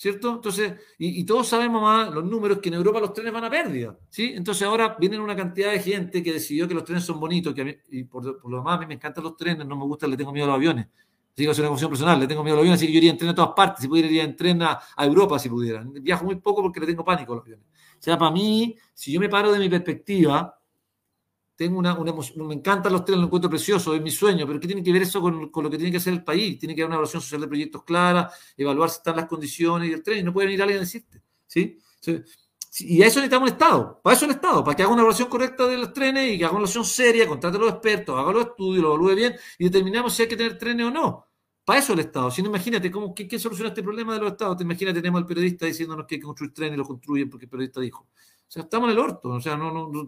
¿Cierto? Entonces, y, todos sabemos más los números que en Europa los trenes van a pérdida. ¿sí? Entonces ahora vienen una cantidad de gente que decidió que los trenes son bonitos, que y por, lo demás a mí me encantan los trenes, no me gusta, le tengo miedo a los aviones. Digo, es una cuestión personal, le tengo miedo a los aviones, así que yo iría en tren a todas partes, si pudiera iría en tren a, Europa si pudiera. Viajo muy poco porque le tengo pánico a los aviones. O sea, para mí, si yo me paro de mi perspectiva, tengo una, emoción, me encantan los trenes, lo encuentro precioso, es mi sueño, pero ¿qué tiene que ver eso con, lo que tiene que hacer el país? Tiene que haber una evaluación social de proyectos clara, evaluar si están las condiciones y el tren, y no puede venir alguien a decirte, ¿sí? Y a eso necesitamos un Estado, para eso el Estado, para que haga una evaluación correcta de los trenes y que haga una evaluación seria, contrate a los expertos, haga los estudios, lo evalúe bien y determinamos si hay que tener trenes o no. Para eso el Estado. Si no, imagínate, ¿cómo, qué, soluciona este problema de los Estados? Te imaginas, tenemos al periodista diciéndonos que hay que construir trenes y lo construyen porque el periodista dijo. O sea, estamos en el orto, o sea, no, no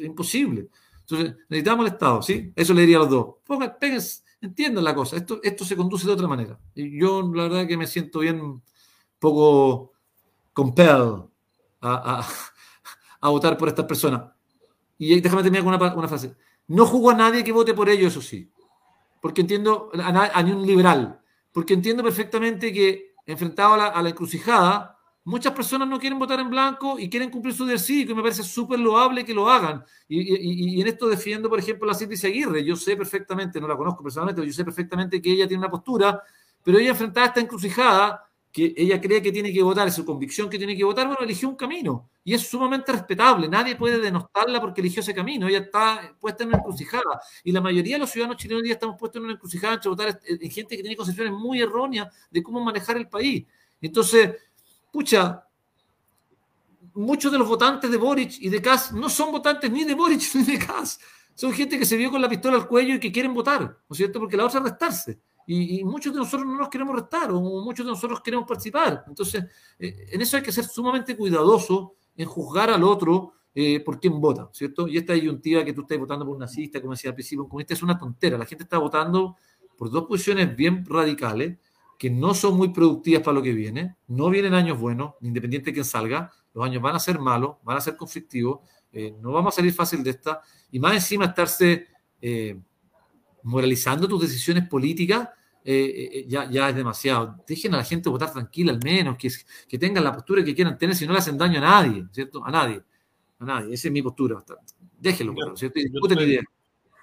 es imposible. Entonces, necesitamos el Estado, ¿sí? Eso le diría a los dos. Pongan, entiendan la cosa. Esto, esto se conduce de otra manera. Y yo, la verdad, que me siento bien poco compelled a, [LAUGHS] votar por estas personas. Y déjame terminar con una, frase. No juzgo a nadie que vote por ello, eso sí. Porque entiendo, a, a ni un liberal. Porque entiendo perfectamente que, enfrentado a la, a la encrucijada, Muchas personas no quieren votar en blanco y quieren cumplir su cívico y me parece súper loable que lo hagan. Y, en esto defiendo, por ejemplo, la Cindy Aguirre. Yo sé perfectamente, no la conozco personalmente, pero yo sé perfectamente que ella tiene una postura, pero ella enfrentada a esta encrucijada, que ella cree que tiene que votar, es su convicción que tiene que votar, bueno, eligió un camino. Y es sumamente respetable. Nadie puede denostarla porque eligió ese camino. Ella está puesta en una encrucijada. Y la mayoría de los ciudadanos chilenos hoy día estamos puestos en una encrucijada entre votar en gente que tiene concepciones muy erróneas de cómo manejar el país. Entonces, pucha, muchos de los votantes de Boric y de Kass no son votantes ni de Boric [LAUGHS] ni de Kass. Son gente que se vio con la pistola al cuello y que quieren votar, ¿no es cierto? Porque la otra es restarse. Y, muchos de nosotros no nos queremos restar o muchos de nosotros queremos participar. Entonces, eh, en eso hay que ser sumamente cuidadoso en juzgar al otro eh, por quién vota, ¿cierto? Y esta disyuntiva que tú estás votando por un nazista, como decía al principio, un es una tontera. La gente está votando por dos posiciones bien radicales que no son muy productivas para lo que viene, no vienen años buenos, independiente de quién salga, los años van a ser malos, van a ser conflictivos, eh, no vamos a salir fácil de esta, y más encima estarse eh, moralizando tus decisiones políticas, eh, ya, ya, es demasiado. Dejen a la gente votar tranquila al menos, que, que tengan la postura que quieran tener, si no le hacen daño a nadie, ¿cierto? A nadie, a nadie, esa es mi postura. Déjenlo, ¿cierto? Y discuten ideas.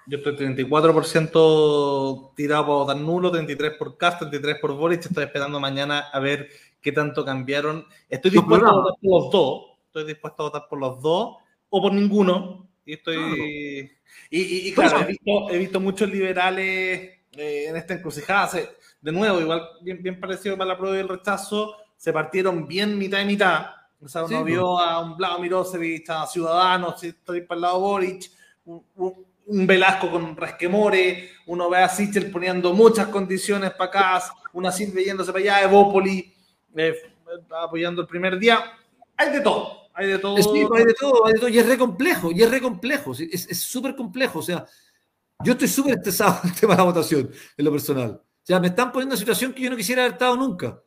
Yo estoy 34% tirado para votar nulo, 33% por Cast, 33% por Boric. Estoy esperando mañana a ver qué tanto cambiaron. Estoy dispuesto a votar por los dos. Estoy dispuesto a votar por los dos o por ninguno. Y estoy. Y, claro, he visto, muchos liberales eh, en esta encrucijada. de nuevo, igual, bien, bien parecido para la prueba y el rechazo, se partieron bien mitad y mitad. O sea, uno vio a un lado Mirosevic, a Ciudadanos, estoy para el lado Boric, un Velasco con resquemore, uno ve a Sichel poniendo muchas condiciones para acá, una Silvia yéndose para allá, Evópoli eh, apoyando el primer día. Hay de todo, hay de todo.
Sí, hay de todo, hay de todo, y es re complejo, y es re complejo, es súper complejo. O sea, yo estoy súper estresado [LAUGHS] el tema de la votación, en lo personal. O sea, me están poniendo en una situación que yo no quisiera haber estado nunca.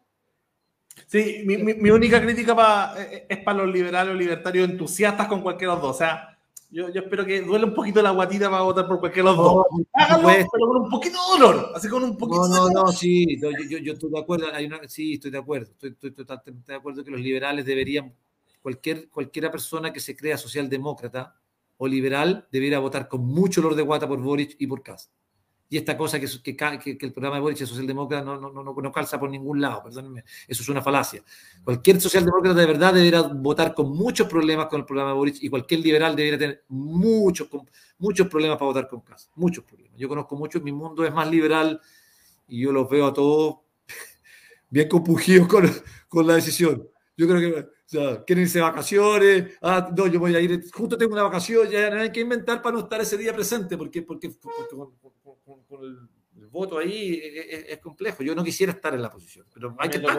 Sí, mi, mi, única crítica es para los liberales o libertarios entusiastas con cualquiera de los dos. O sea, Yo, yo espero que duele un poquito la guatita para votar por cualquier de los dos. Háganlo, pero con un poquito de dolor. Así con un poquito
no,
de
no, no, sí, yo, yo, yo estoy de acuerdo. Hay una, sí, estoy de acuerdo. Estoy, estoy totalmente de acuerdo que los liberales deberían, cualquier, cualquiera persona que se crea socialdemócrata o liberal, debería votar con mucho olor de guata por Boric y por Kass y esta cosa que, que, que, el programa de Boric es socialdemócrata no, no, no, no, calza por ningún lado, perdónenme, eso es una falacia. Cualquier socialdemócrata de verdad debería votar con muchos problemas con el programa de Boric y cualquier liberal debería tener muchos, muchos problemas para votar con Casa, muchos problemas. Yo conozco muchos, mi mundo es más liberal y yo los veo a todos [LAUGHS] bien compungidos con, con la decisión. Yo creo que sea, quieren irse de vacaciones. Ah, no, yo voy a ir. Justo tengo una vacación, ya no hay que inventar para no estar ese día presente, porque, porque, porque, con, el, voto ahí es, complejo. Yo no quisiera estar en la posición, pero hay que estar.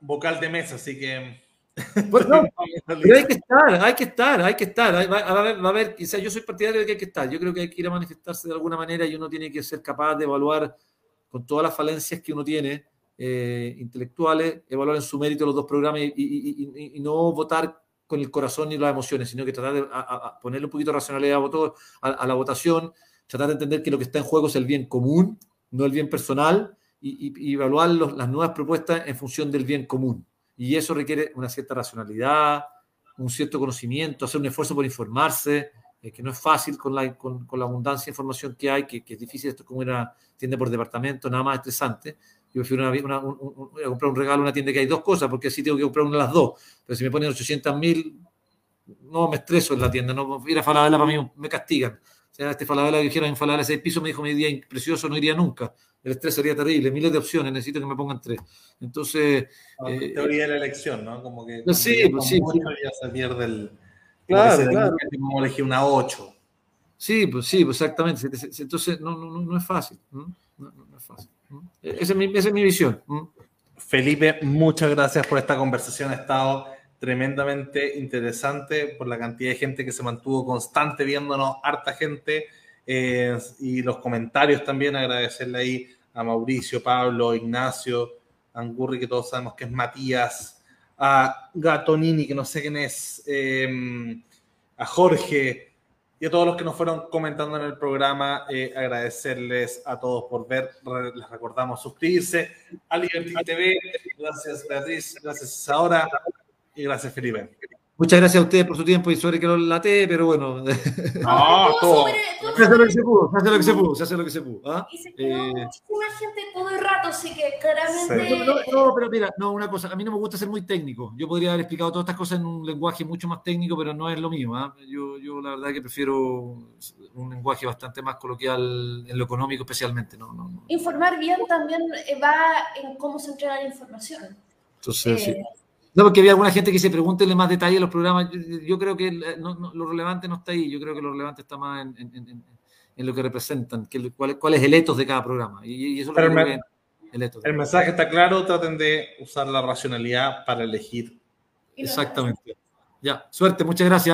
Vocal de mesa, así que. [LAUGHS]
pero hay que estar, hay que estar, hay que estar. Va, a ver, va a ver, quizás yo soy partidario de que hay que estar. Yo creo que hay que ir a manifestarse de alguna manera y uno tiene que ser capaz de evaluar con todas las falencias que uno tiene eh, intelectuales, evaluar en su mérito los dos programas y, no votar con el corazón ni las emociones, sino que tratar de ponerle un poquito de racionalidad a, a la votación tratar de entender que lo que está en juego es el bien común, no el bien personal, y, evaluar las nuevas propuestas en función del bien común. Y eso requiere una cierta racionalidad, un cierto conocimiento, hacer un esfuerzo por informarse, eh, que no es fácil con la, con, la abundancia de información que hay, que, es difícil, esto es como una tienda por departamento, nada más estresante. Yo prefiero una, comprar un regalo en una tienda que hay dos cosas, porque así tengo que comprar una de las dos. Pero si me ponen 800 mil, no me estreso en la tienda, no ir a Falabella para mí me castigan sea, este Falabella que dijeron en Falabella seis pisos me dijo, mi día precioso, no iría nunca. El estrés sería terrible, miles de opciones, necesito que me pongan tres. Entonces...
Ah, eh, teoría de la elección, ¿no? Como que...
sí, pues sí.
Ya se pierde el...
Claro, claro.
Como elegir una 8.
Sí, pues sí, pues exactamente. Entonces no, no, no es fácil. No, no es fácil. Esa es mi, visión.
Felipe, muchas gracias por esta conversación. Ha estado tremendamente interesante por la cantidad de gente que se mantuvo constante viéndonos, harta gente, eh, y los comentarios también, agradecerle ahí a Mauricio, Pablo, Ignacio, Angurri, que todos sabemos que es Matías, a Gatonini, que no sé quién es, em, a Jorge y a todos los que nos fueron comentando en el programa, eh, agradecerles a todos por ver, les recordamos suscribirse a Liberty TV, gracias Beatriz, gracias ahora y gracias, Felipe.
Muchas gracias a ustedes por su tiempo y sobre que lo late, pero bueno.
No, [LAUGHS] todo.
Se hace lo que se pudo, se hace lo que se pudo, se hace lo que se pudo.
¿ah? Y se quedó eh... muchísima gente todo el rato, así que claramente.
No, pero mira, no, una cosa, a mí no me gusta ser muy técnico. Yo podría haber explicado todas estas cosas en un lenguaje mucho más técnico, pero no es lo mío. ¿ah? Yo, yo la verdad que prefiero un lenguaje bastante más coloquial en lo económico, especialmente. No, no,
Informar bien también va en cómo se entrega la información.
Entonces, sí. Eh, no, porque había alguna gente que se pregunte más detalle a los programas. Yo, creo que lo relevante no está ahí. Yo creo que lo relevante está más en, lo que representan, que, cuál, es el etos de cada programa. Y, eso
el, el mensaje está claro. Traten de usar la racionalidad para elegir.
Exactamente. Ya, suerte. Muchas gracias.